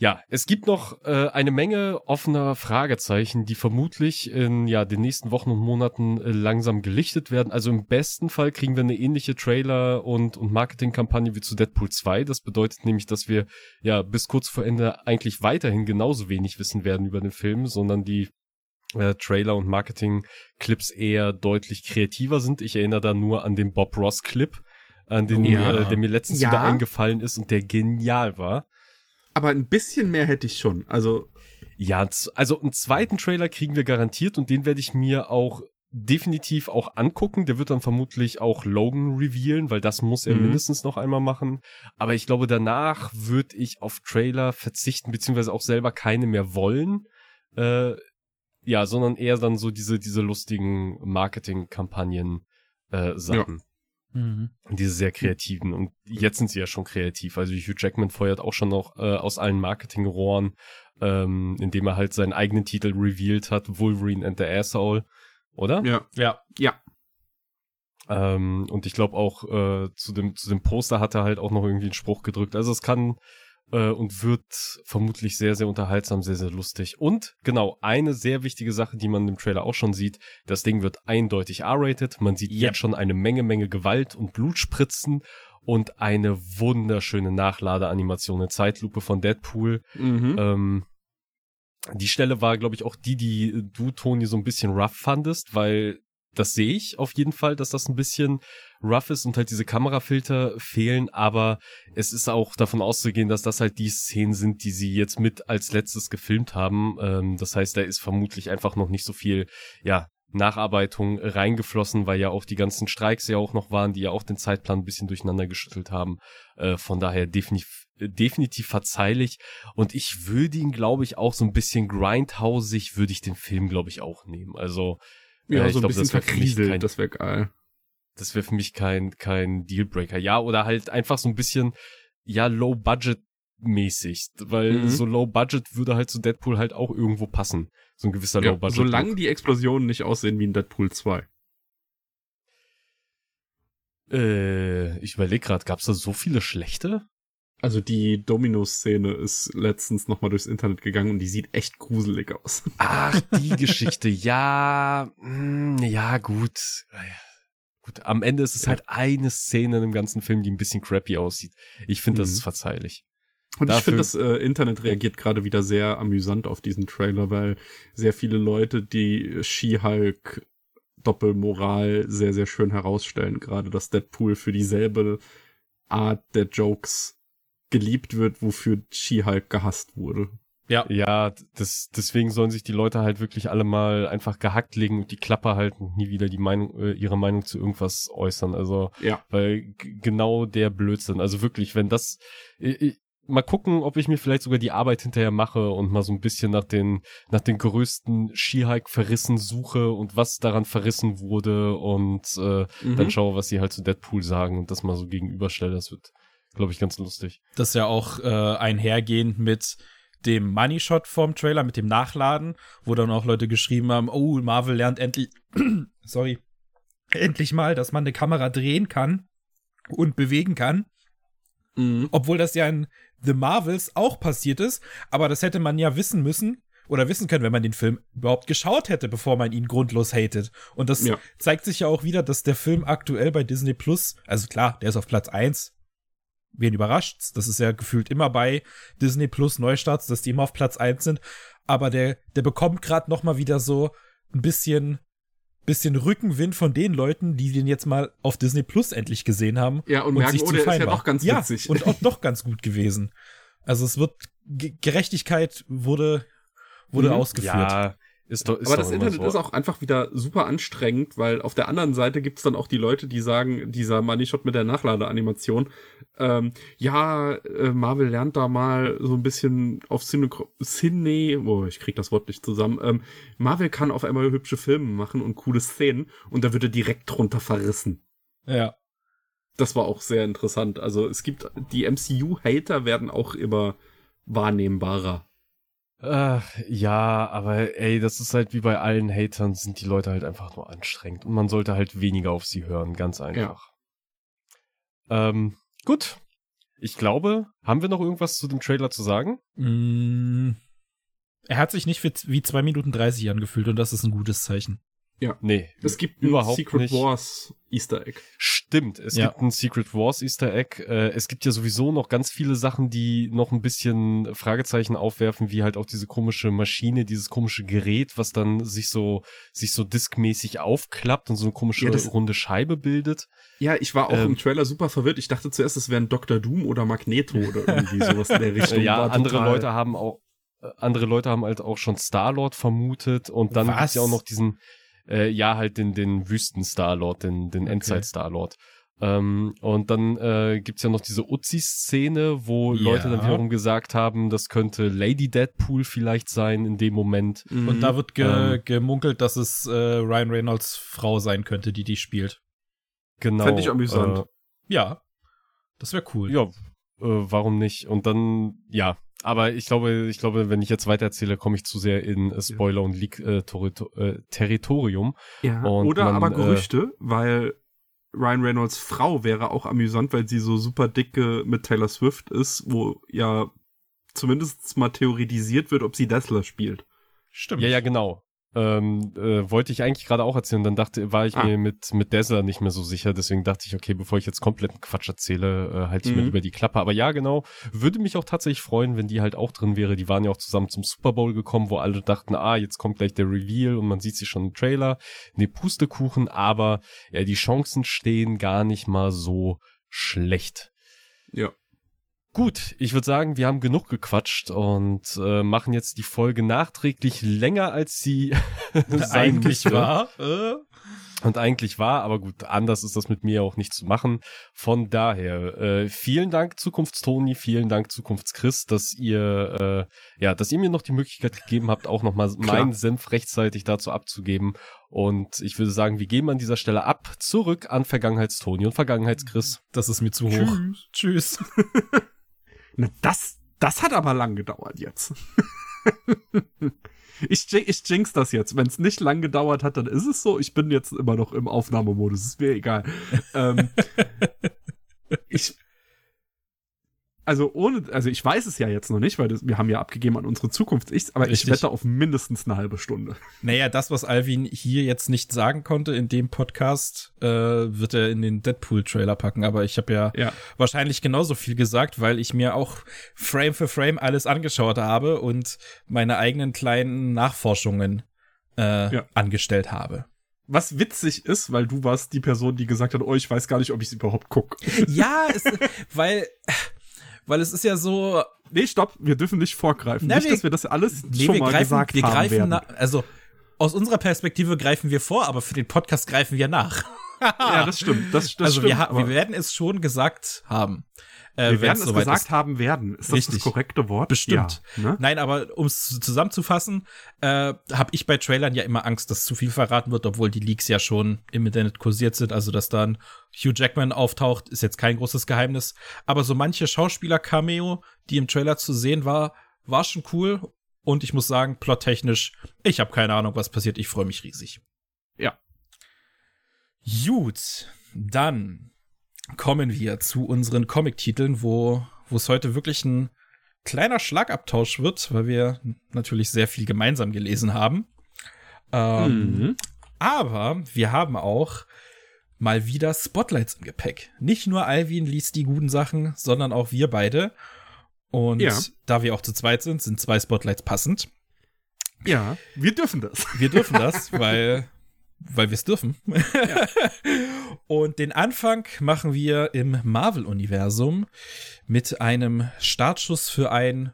ja, es gibt noch äh, eine Menge offener Fragezeichen, die vermutlich in ja den nächsten Wochen und Monaten äh, langsam gelichtet werden. Also im besten Fall kriegen wir eine ähnliche Trailer- und, und Marketingkampagne wie zu Deadpool 2. Das bedeutet nämlich, dass wir ja bis kurz vor Ende eigentlich weiterhin genauso wenig wissen werden über den Film, sondern die äh, Trailer und Marketing-Clips eher deutlich kreativer sind. Ich erinnere da nur an den Bob Ross-Clip, an den, Ja. äh, der mir letztens Ja. wieder eingefallen ist und der genial war. Aber ein bisschen mehr hätte ich schon. Also, Ja, also einen zweiten Trailer kriegen wir garantiert und den werde ich mir auch definitiv auch angucken. Der wird dann vermutlich auch Logan revealen, weil das muss er Mhm. mindestens noch einmal machen. Aber ich glaube, danach würde ich auf Trailer verzichten, beziehungsweise auch selber keine mehr wollen. Äh, ja, sondern eher dann so diese, diese lustigen Marketingkampagnen äh, Sachen. Mhm. Diese sehr kreativen. Und jetzt sind sie ja schon kreativ. Also Hugh Jackman feuert auch schon noch äh, aus allen Marketingrohren, ähm, indem er halt seinen eigenen Titel revealed hat, Wolverine and the Asshole. Oder? ja. Ja. Ja. Ähm, und ich glaube auch äh, zu, dem, zu dem Poster hat er halt auch noch irgendwie einen Spruch gedrückt. Also es kann äh, und wird vermutlich sehr, sehr unterhaltsam, sehr, sehr lustig. Und genau, eine sehr wichtige Sache, die man im Trailer auch schon sieht, das Ding wird eindeutig R-rated. Man sieht Yep. jetzt schon eine Menge, Menge Gewalt und Blutspritzen und eine wunderschöne Nachladeanimation, eine Zeitlupe von Deadpool. Mhm. Ähm, die Stelle war, glaube ich, auch die, die du, Toni, so ein bisschen rough fandest, weil das sehe ich auf jeden Fall, dass das ein bisschen rough ist und halt diese Kamerafilter fehlen, aber es ist auch davon auszugehen, dass das halt die Szenen sind, die sie jetzt mit als letztes gefilmt haben. Ähm, das heißt, da ist vermutlich einfach noch nicht so viel, ja, Nacharbeitung reingeflossen, weil ja auch die ganzen Streiks ja auch noch waren, die ja auch den Zeitplan ein bisschen durcheinander geschüttelt haben. Äh, von daher definitiv, definitiv verzeihlich. Und ich würde ihn, glaube ich, auch so ein bisschen grindhausig, würde ich den Film, glaube ich, auch nehmen. Also, ja, äh, ich so ein glaub, bisschen das verkrieselt, kein- das wäre geil. das wäre für mich kein, kein Dealbreaker. Ja, oder halt einfach so ein bisschen, ja, low budget mäßig, weil Mhm. so Low Budget würde halt zu Deadpool halt auch irgendwo passen. So ein gewisser Ja, Low Budget. solange die Explosionen nicht aussehen wie in Deadpool 2. Äh, ich überlege gerade, gab's da so viele schlechte? Also die Domino-Szene ist letztens nochmal durchs Internet gegangen und die sieht echt gruselig aus. Ach, die Geschichte, ja, mh, ja, gut. Gut, am Ende ist es Ja. halt eine Szene im ganzen Film, die ein bisschen crappy aussieht. Ich finde, das Mhm. ist verzeihlich. Und ich Dafür- finde, das äh, Internet reagiert gerade wieder sehr amüsant auf diesen Trailer, weil sehr viele Leute die She-Hulk Doppelmoral sehr, sehr schön herausstellen. Gerade, dass Deadpool für dieselbe Art der Jokes geliebt wird, wofür She-Hulk gehasst wurde. Ja. Ja, das, deswegen sollen sich die Leute halt wirklich alle mal einfach gehackt legen und die Klappe halten und nie wieder die Meinung, äh, ihre Meinung zu irgendwas äußern. Also, Ja. weil genau der Blödsinn. Also wirklich, wenn das, ich, ich, mal gucken, ob ich mir vielleicht sogar die Arbeit hinterher mache und mal so ein bisschen nach den, nach den größten Skihike-Verrissen suche und was daran verrissen wurde und äh, Mhm. dann schaue, was sie halt zu Deadpool sagen und das mal so gegenüberstelle. Das wird, glaube ich, ganz lustig. Das ist ja auch äh, einhergehend mit dem Money Shot vom Trailer, mit dem Nachladen, wo dann auch Leute geschrieben haben, oh, Marvel lernt endlich, sorry, endlich mal, dass man eine Kamera drehen kann und bewegen kann. Mhm. Obwohl das ja in The Marvels auch passiert ist, aber das hätte man ja wissen müssen oder wissen können, wenn man den Film überhaupt geschaut hätte, bevor man ihn grundlos hatet. Und das Ja. zeigt sich ja auch wieder, dass der Film aktuell bei Disney Plus, also klar, der ist auf Platz eins. Wen überrascht's? Das ist ja gefühlt immer bei Disney Plus Neustarts, dass die immer auf Platz eins sind. Aber der, der bekommt gerade noch mal wieder so ein bisschen, bisschen Rückenwind von den Leuten, die den jetzt mal auf Disney Plus endlich gesehen haben Ja, und, merken, sich oh, der ist ja war. doch ganz ja, witzig. Und auch doch ganz gut gewesen. Also es wird Ge Gerechtigkeit wurde wurde Mhm. ausgeführt. Ja, ist doch, ist Aber das Internet so. ist auch einfach wieder super anstrengend, weil auf der anderen Seite gibt's dann auch die Leute, die sagen, dieser Money Shot mit der Nachladeanimation, ähm, ja, äh, Marvel lernt da mal so ein bisschen auf Cine, Cine oh, ich krieg das Wort nicht zusammen, ähm, Marvel kann auf einmal hübsche Filme machen und coole Szenen und da wird er direkt drunter verrissen. Ja. Das war auch sehr interessant. Also es gibt, die MCU-Hater werden auch immer wahrnehmbarer. Ach, ja, aber ey, das ist halt wie bei allen Hatern, sind die Leute halt einfach nur anstrengend und man sollte halt weniger auf sie hören, ganz einfach. Ähm, gut. Ich glaube, haben wir noch irgendwas zu dem Trailer zu sagen? Mm, er hat sich nicht wie, wie 2 Minuten 30 angefühlt und das ist ein gutes Zeichen. Nee, Es gibt ein überhaupt Secret nicht. Wars Easter Egg. Stimmt, es Ja. gibt ein Secret Wars Easter Egg. Äh, es gibt ja sowieso noch ganz viele Sachen, die noch ein bisschen Fragezeichen aufwerfen, wie halt auch diese komische Maschine, dieses komische Gerät, was dann sich so, sich so diskmäßig aufklappt und so eine komische Ja, das- runde Scheibe bildet. Ja, ich war auch Ähm. im Trailer super verwirrt. Ich dachte zuerst, es wären Dr. Doom oder Magneto oder irgendwie sowas in der Richtung. Ja, War andere total- Leute haben auch, äh, andere Leute haben halt auch schon Star-Lord vermutet und dann Was? gibt's ja auch noch diesen, äh, ja, halt den, den Wüsten-Star-Lord, den, den Okay. Endzeit-Star-Lord. Ähm, und dann äh, gibt's ja noch diese Uzi-Szene, wo Ja. Leute dann wiederum gesagt haben, das könnte Lady Deadpool vielleicht sein in dem Moment. Mhm. Und da wird ge Ähm. gemunkelt, dass es äh, Ryan Reynolds Frau sein könnte, die die spielt. Genau. Fänd ich amüsant. Äh, Ja. Das wäre cool. Ja, äh, warum nicht? Und dann, ja. Aber ich glaube, ich glaube, wenn ich jetzt weitererzähle, komme ich zu sehr in äh, Spoiler und Leak äh, Torito- äh, Territorium. ja. und Oder man, aber äh, Gerüchte, weil Ryan Reynolds Frau wäre auch amüsant, weil sie so super dicke mit Taylor Swift ist, wo ja zumindest mal theoretisiert wird, ob sie Dazzler spielt. Stimmt. Ja, ja, genau. Ähm, äh, wollte ich eigentlich gerade auch erzählen, dann dachte, war ich Ah. mir mit, mit Dazzler nicht mehr so sicher, deswegen dachte ich, okay, bevor ich jetzt kompletten Quatsch erzähle, äh, halte ich mir Mhm. lieber die Klappe. Aber ja, genau, würde mich auch tatsächlich freuen, wenn die halt auch drin wäre. Die waren ja auch zusammen zum Super Bowl gekommen, wo alle dachten, ah, jetzt kommt gleich der Reveal und man sieht sie schon im Trailer. Nee, Pustekuchen, aber ja, die Chancen stehen gar nicht mal so schlecht. Ja. Gut, ich würde sagen, wir haben genug gequatscht und äh, machen jetzt die Folge nachträglich länger, als sie Eigentlich war. Äh, Und eigentlich war, aber gut, anders ist das mit mir auch nicht zu machen. Von daher, äh, vielen Dank Zukunftstoni, vielen Dank Zukunftschris, dass ihr, äh, ja, dass ihr mir noch die Möglichkeit gegeben habt, auch nochmal meinen Senf rechtzeitig dazu abzugeben. Und ich würde sagen, wir geben an dieser Stelle ab, zurück an Vergangenheitstoni und Vergangenheitschris. das ist mir zu hoch. Tschüss. Na, das, Das hat aber lang gedauert jetzt. ich, ich jinx das jetzt. Wenn es nicht lang gedauert hat, dann ist es so. Ich bin jetzt immer noch im Aufnahmemodus. Ist mir egal. ähm, ich also ohne, also ich weiß es ja jetzt noch nicht, weil das, wir haben ja abgegeben an unsere Zukunft, ich, aber Richtig. ich wette auf mindestens eine halbe Stunde. Naja, das, was Alvin hier jetzt nicht sagen konnte in dem Podcast, äh, wird er in den Deadpool-Trailer packen, aber ich habe ja, ja, wahrscheinlich genauso viel gesagt, weil ich mir auch Frame für Frame alles angeschaut habe und meine eigenen kleinen Nachforschungen äh, ja. angestellt habe was witzig ist, weil du warst die Person, die gesagt hat, oh, ich weiß gar nicht, ob ich es überhaupt gucke. Ja, es, weil weil es ist ja so. Nee, stopp, wir dürfen nicht vorgreifen. Na, nicht, wir, dass wir das alles nee, schon mal greifen, gesagt wir haben greifen werden. Na, also aus unserer Perspektive greifen wir vor, aber für den Podcast greifen wir nach. Ja, das stimmt. Das, das also stimmt, wir, wir werden es schon gesagt haben. Äh, wir werden es gesagt ist. haben werden. Ist das Richtig. das korrekte Wort? Bestimmt. Ja, ne? Nein, aber um es zusammenzufassen, äh, habe ich bei Trailern ja immer Angst, dass zu viel verraten wird, obwohl die Leaks ja schon im Internet kursiert sind. Also, dass dann Hugh Jackman auftaucht, ist jetzt kein großes Geheimnis. Aber so manche Schauspieler-Cameo, die im Trailer zu sehen war, war schon cool. Und ich muss sagen, plottechnisch, ich habe keine Ahnung, was passiert. Ich freue mich riesig. Ja. Gut, dann kommen wir zu unseren Comic-Titeln, wo es heute wirklich ein kleiner Schlagabtausch wird, weil wir natürlich sehr viel gemeinsam gelesen haben. Ähm, mhm. Aber wir haben auch mal wieder Spotlights im Gepäck. Nicht nur Alvin liest die guten Sachen, sondern auch wir beide. Und ja. da wir auch zu zweit sind, sind zwei Spotlights passend. Ja, wir dürfen das. Wir dürfen das, weil weil wir es dürfen. Ja. Und den Anfang machen wir im Marvel-Universum mit einem Startschuss für ein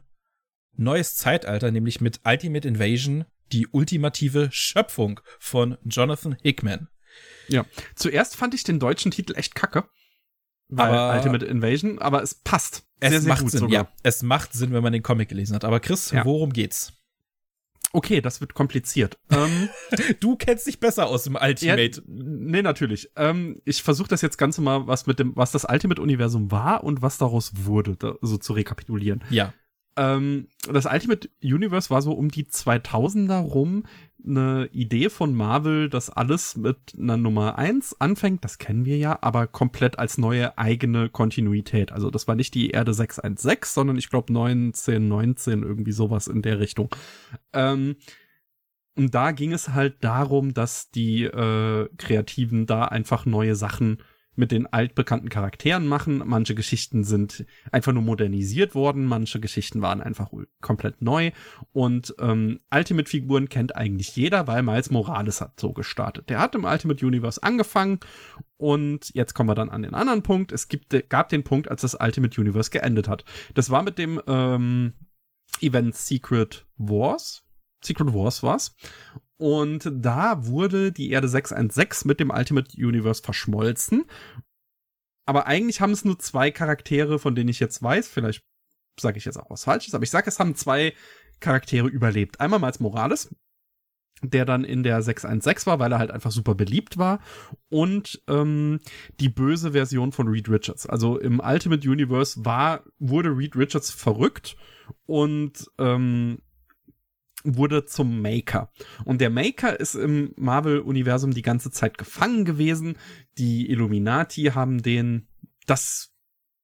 neues Zeitalter, nämlich mit Ultimate Invasion, die ultimative Schöpfung von Jonathan Hickman. Ja, zuerst fand ich den deutschen Titel echt kacke. Aber Ultimate Invasion, aber es passt. Es sehr, sehr macht Sinn, sogar. ja. Es macht Sinn, wenn man den Comic gelesen hat. Aber Chris, ja. worum geht's? Okay, das wird kompliziert. Ähm, du kennst dich besser aus dem Ultimate. Ja, nee, natürlich. Ähm, ich versuche das jetzt Ganze mal, was mit dem, was das Ultimate-Universum war und was daraus wurde, da, so zu rekapitulieren. Ja. Ähm, das Ultimate Universe war so um die 2000er rum eine Idee von Marvel, dass alles mit einer Nummer eins anfängt, das kennen wir ja, aber komplett als neue eigene Kontinuität. Also das war nicht die Erde 616, sondern ich glaube 1919, irgendwie sowas in der Richtung. Ähm, und da ging es halt darum, dass die äh, Kreativen da einfach neue Sachen mit den altbekannten Charakteren machen. Manche Geschichten sind einfach nur modernisiert worden, manche Geschichten waren einfach komplett neu. Und ähm, Ultimate-Figuren kennt eigentlich jeder, weil Miles Morales hat so gestartet. Der hat im Ultimate Universe angefangen und jetzt kommen wir dann an den anderen Punkt. Es gibt, gab den Punkt, als das Ultimate Universe geendet hat. Das war mit dem ähm, Event Secret Wars. Secret Wars war's. Und da wurde die Erde 616 mit dem Ultimate Universe verschmolzen. Aber eigentlich haben es nur zwei Charaktere, von denen ich jetzt weiß. Vielleicht sage ich jetzt auch was Falsches, aber ich sage, es haben zwei Charaktere überlebt. Einmal Miles Morales, der dann in der 616 war, weil er halt einfach super beliebt war. Und ähm, die böse Version von Reed Richards. Also im Ultimate Universe war, wurde Reed Richards verrückt und ähm, wurde zum Maker. Und der Maker ist im Marvel-Universum die ganze Zeit gefangen gewesen. Die Illuminati haben den, das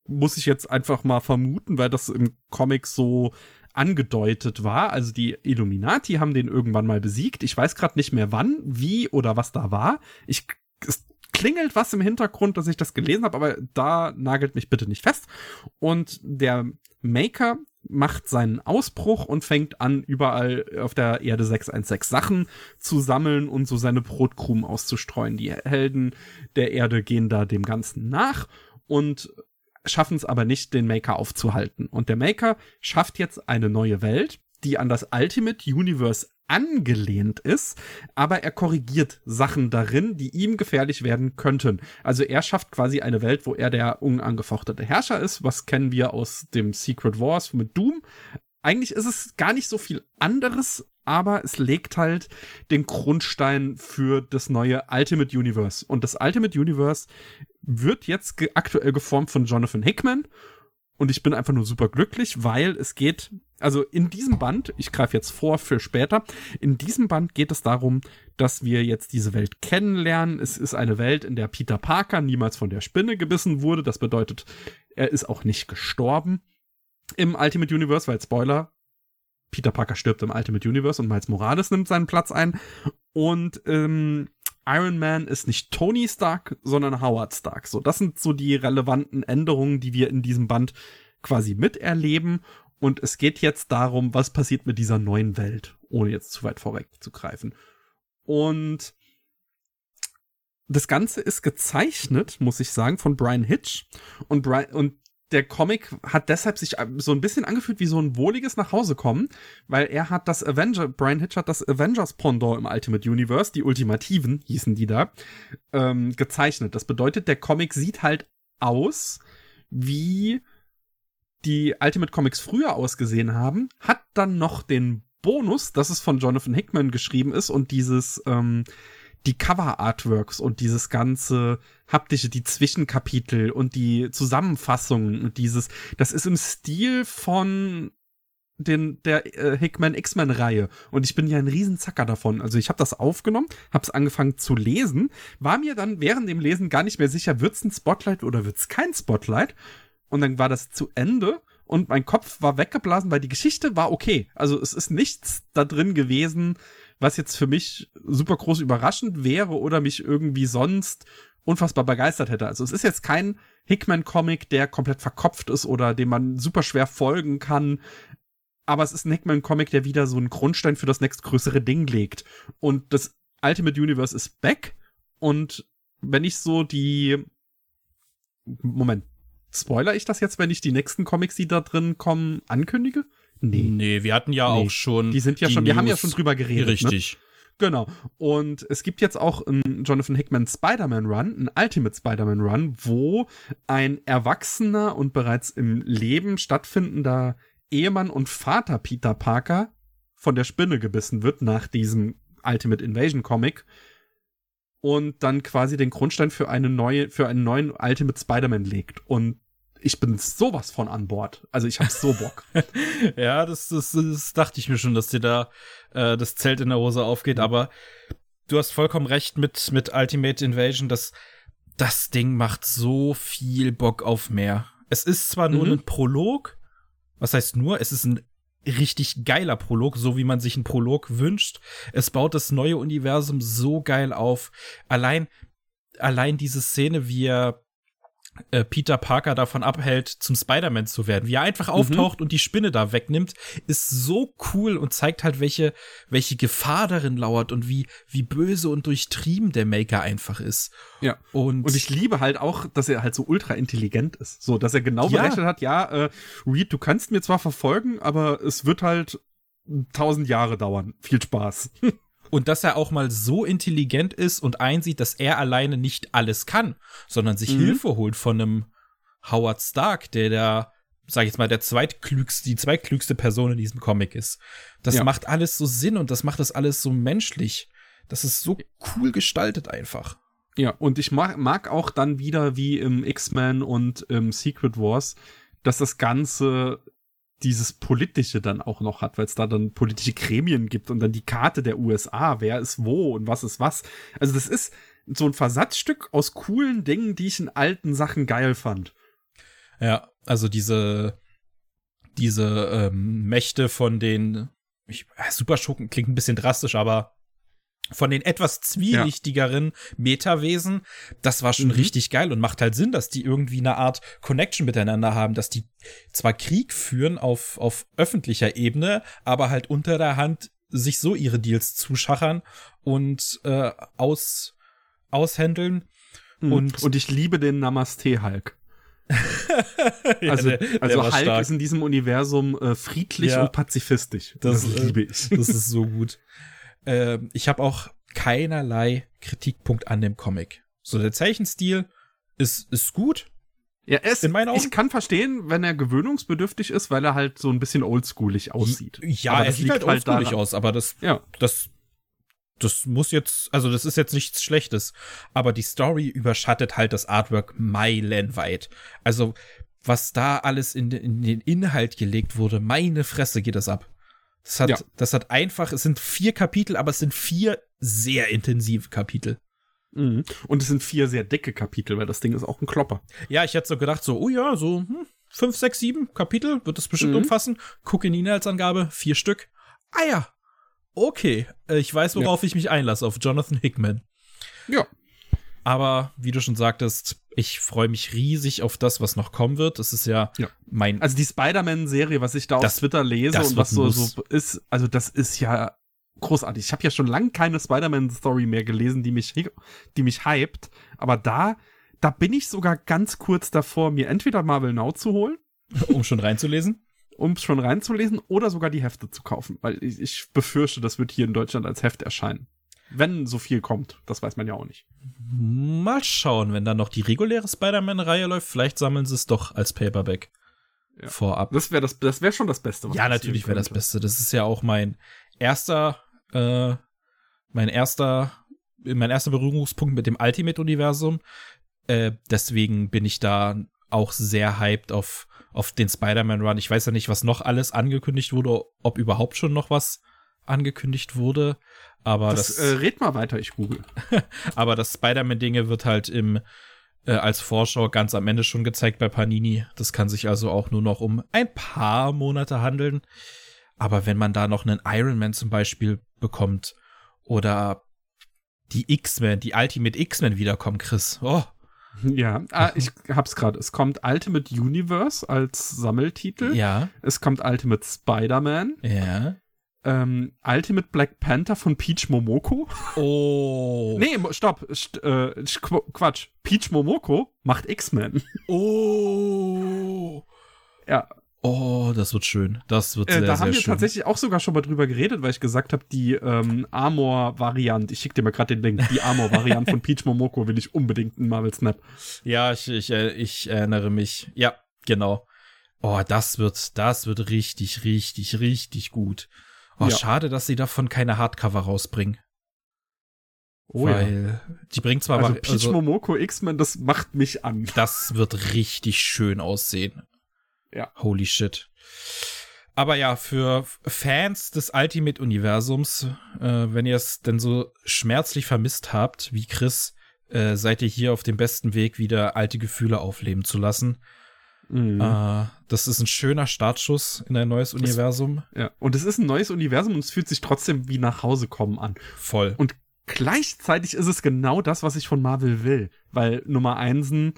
muss ich jetzt einfach mal vermuten, weil das im Comic so angedeutet war. Also die Illuminati haben den irgendwann mal besiegt. Ich weiß gerade nicht mehr wann, wie oder was da war. Ich es klingelt was im Hintergrund, dass ich das gelesen habe, aber da nagelt mich bitte nicht fest. Und der Maker macht seinen Ausbruch und fängt an, überall auf der Erde 616 Sachen zu sammeln und so seine Brotkrumen auszustreuen. Die Helden der Erde gehen da dem Ganzen nach und schaffen es aber nicht, den Maker aufzuhalten. Und der Maker schafft jetzt eine neue Welt, die an das Ultimate Universe angelehnt ist, aber er korrigiert Sachen darin, die ihm gefährlich werden könnten. Also er schafft quasi eine Welt, wo er der unangefochtete Herrscher ist. Was kennen wir aus dem Secret Wars mit Doom? Eigentlich ist es gar nicht so viel anderes, aber es legt halt den Grundstein für das neue Ultimate Universe. Und das Ultimate Universe wird jetzt ge aktuell geformt von Jonathan Hickman Und ich bin einfach nur super glücklich, weil es geht, also in diesem Band, ich greife jetzt vor für später, in diesem Band geht es darum, dass wir jetzt diese Welt kennenlernen. Es ist eine Welt, in der Peter Parker niemals von der Spinne gebissen wurde. Das bedeutet, er ist auch nicht gestorben im Ultimate Universe, weil Spoiler, Peter Parker stirbt im Ultimate Universe und Miles Morales nimmt seinen Platz ein. Und ähm, Iron Man ist nicht Tony Stark, sondern Howard Stark. So, das sind so die relevanten Änderungen, die wir in diesem Band quasi miterleben. Und es geht jetzt darum, was passiert mit dieser neuen Welt, ohne jetzt zu weit vorwegzugreifen. Und das Ganze ist gezeichnet, muss ich sagen, von Brian Hitch. Und, Brian, und der Comic hat deshalb sich so ein bisschen angefühlt wie so ein wohliges Nachhausekommen, weil er hat das Avenger, Brian Hitch hat das Avengers Pendant im Ultimate Universe, die Ultimativen hießen die da, ähm, gezeichnet. Das bedeutet, der Comic sieht halt aus, wie die Ultimate Comics früher ausgesehen haben, hat dann noch den Bonus, dass es von Jonathan Hickman geschrieben ist und dieses, ähm, die Cover-Artworks und dieses ganze haptische, die Zwischenkapitel und die Zusammenfassungen und dieses, das ist im Stil von den der äh, Hickman X-Men Reihe und ich bin ja ein Riesenzacker davon. Also ich habe das aufgenommen, habe es angefangen zu lesen, war mir dann während dem Lesen gar nicht mehr sicher, wird's ein Spotlight oder wird's kein Spotlight und dann war das zu Ende und mein Kopf war weggeblasen, weil die Geschichte war okay. Also es ist nichts da drin gewesen, was jetzt für mich super groß überraschend wäre oder mich irgendwie sonst unfassbar begeistert hätte. Also es ist jetzt kein Hickman-Comic, der komplett verkopft ist oder dem man super schwer folgen kann. Aber es ist ein Hickman-Comic, der wieder so einen Grundstein für das nächstgrößere Ding legt. Und das Ultimate Universe ist back. Und wenn ich so die. Moment. Spoiler ich das jetzt, wenn ich die nächsten Comics, die da drin kommen, ankündige? Nee. Nee, wir hatten ja nee. auch schon. Die sind ja schon, wir haben ja schon drüber geredet. Ne? Richtig. Ne? Genau. Und es gibt jetzt auch einen Jonathan Hickman Spider-Man Run, einen Ultimate Spider-Man Run, wo ein erwachsener und bereits im Leben stattfindender Ehemann und Vater Peter Parker von der Spinne gebissen wird nach diesem Ultimate Invasion Comic und dann quasi den Grundstein für eine neue, für einen neuen Ultimate Spider-Man legt. Und ich bin sowas von an Bord. Also ich hab so Bock. ja, das, das, das dachte ich mir schon, dass dir da äh, das Zelt in der Hose aufgeht. Aber du hast vollkommen recht mit, mit Ultimate Invasion. Das, das Ding macht so viel Bock auf mehr. Es ist zwar nur mhm. ein Prolog. Was heißt nur? Es ist ein richtig geiler Prolog, so wie man sich einen Prolog wünscht. Es baut das neue Universum so geil auf. Allein, allein diese Szene, wie er äh, Peter Parker davon abhält, zum Spider-Man zu werden. Wie er einfach mhm. auftaucht und die Spinne da wegnimmt, ist so cool und zeigt halt, welche, welche Gefahr darin lauert und wie, wie böse und durchtrieben der Maker einfach ist. Ja. Und, und ich liebe halt auch, dass er halt so ultra intelligent ist. So, dass er genau ja. berechnet hat, ja, äh, Reed, du kannst mir zwar verfolgen, aber es wird halt tausend Jahre dauern. Viel Spaß. und dass er auch mal so intelligent ist und einsieht, dass er alleine nicht alles kann, sondern sich mhm. Hilfe holt von einem Howard Stark, der der, sag ich jetzt mal, der zweitklügste, die zweitklügste Person in diesem Comic ist. Das ja. macht alles so Sinn und das macht das alles so menschlich. Das ist so cool gestaltet einfach. Ja, und ich mag, mag auch dann wieder wie im X-Men und im Secret Wars, dass das Ganze dieses Politische dann auch noch hat, weil es da dann politische Gremien gibt und dann die Karte der USA, wer ist wo und was ist was. Also das ist so ein Versatzstück aus coolen Dingen, die ich in alten Sachen geil fand. Ja, also diese, diese ähm, Mächte von den, ich, super Schurken klingt ein bisschen drastisch, aber von den etwas zwielichtigeren ja. Metawesen, das war schon mhm. richtig geil und macht halt Sinn, dass die irgendwie eine Art Connection miteinander haben, dass die zwar Krieg führen auf, auf öffentlicher Ebene, aber halt unter der Hand sich so ihre Deals zuschachern und äh, aus, aushändeln. Mhm. Und, und ich liebe den Namaste Hulk. ja, also, der, also Hulk stark. ist in diesem Universum äh, friedlich ja. und pazifistisch. Das, das liebe ich. Das ist so gut. Äh, ich habe auch keinerlei Kritikpunkt an dem Comic. So, der Zeichenstil ist, ist gut. Ja, es, in meinen Augen. ich kann verstehen, wenn er gewöhnungsbedürftig ist, weil er halt so ein bisschen oldschoolig aussieht. Ja, aber er sieht halt, halt oldsschoolig aus, aber das, ja. das, das muss jetzt, also das ist jetzt nichts Schlechtes. Aber die Story überschattet halt das Artwork meilenweit. Also, was da alles in, in den Inhalt gelegt wurde, meine Fresse geht das ab. Das hat, Ja. das hat einfach, es sind vier Kapitel, aber es sind vier sehr intensive Kapitel. Mhm. Und es sind vier sehr dicke Kapitel, weil das Ding ist auch ein Klopper. Ja, ich hätte so gedacht, so, oh ja, so hm, fünf, sechs, sieben Kapitel wird das bestimmt Mhm. umfassen. Gucke in die Inhaltsangabe, vier Stück. Ah ja, okay, äh, ich weiß, worauf ich mich einlasse, auf Jonathan Hickman. Ja. Aber wie du schon sagtest, ich freue mich riesig auf das, was noch kommen wird. Das ist ja, Ja. mein. Also die Spider-Man-Serie, was ich da auf Das- Twitter lese und was so, so ist, also das ist ja großartig. Ich habe ja schon lange keine Spider-Man-Story mehr gelesen, die mich, die mich hypt. Aber da, da bin ich sogar ganz kurz davor, mir entweder Marvel Now zu holen, um schon reinzulesen. um schon reinzulesen, oder sogar die Hefte zu kaufen. Weil ich, ich befürchte, das wird hier in Deutschland als Heft erscheinen. Wenn so viel kommt, das weiß man ja auch nicht. Mal schauen, wenn dann noch die reguläre Spider-Man-Reihe läuft, vielleicht sammeln sie es doch als Paperback. Ja. Vorab. Das wäre das, das wäre schon das Beste. Ja, natürlich wäre das. Beste. Das ist ja auch mein erster, äh, mein erster, mein erster Berührungspunkt mit dem Ultimate-Universum. Äh, deswegen bin ich da auch sehr hyped auf, auf den Spider-Man-Run. Ich weiß ja nicht, was noch alles angekündigt wurde, ob überhaupt schon noch was angekündigt wurde. Aber Das, das, äh, red mal weiter, ich google. aber das Spider-Man-Dinge wird halt im äh, als Vorschau ganz am Ende schon gezeigt bei Panini. Das kann sich also auch nur noch um ein paar Monate handeln. Aber wenn man da noch einen Iron Man zum Beispiel bekommt oder die X-Men, die Ultimate X-Men wiederkommen, Chris. Oh, Ja, ah, ich hab's gerade. Es kommt Ultimate Universe als Sammeltitel. ja, Es kommt Ultimate Spider-Man. ja. Ähm, Ultimate Black Panther von Peach Momoko. Oh. Nee, stopp. St äh, Qu- Quatsch. Peach Momoko macht X-Men. Oh. ja, Oh, das wird schön. Das wird äh, sehr, da sehr haben wir schön. tatsächlich auch sogar schon mal drüber geredet, weil ich gesagt habe, die ähm, Armor-Variante, ich schick dir mal gerade den Link, die Armor-Variante von Peach Momoko will ich unbedingt in Marvel Snap. Ja, ich, ich, äh, ich erinnere mich. Ja, genau. Oh, das wird, das wird richtig, richtig, richtig gut. Oh, Ja. schade, dass sie davon keine Hardcover rausbringen. Oh weil die bringt zwar Also aber, Peach also, Momoko X-Men, das macht mich an. das wird richtig schön aussehen. Ja. Holy shit. Aber ja, für Fans des Ultimate-Universums, äh, wenn ihr es denn so schmerzlich vermisst habt, wie Chris, äh, seid ihr hier auf dem besten Weg, wieder alte Gefühle aufleben zu lassen. Mhm. Äh, das ist ein schöner Startschuss in ein neues Universum. Ja. Und es ist ein neues Universum und es fühlt sich trotzdem wie nach Hause kommen an. Voll. Und gleichzeitig ist es genau das, was ich von Marvel will. Weil Nummer Einsen,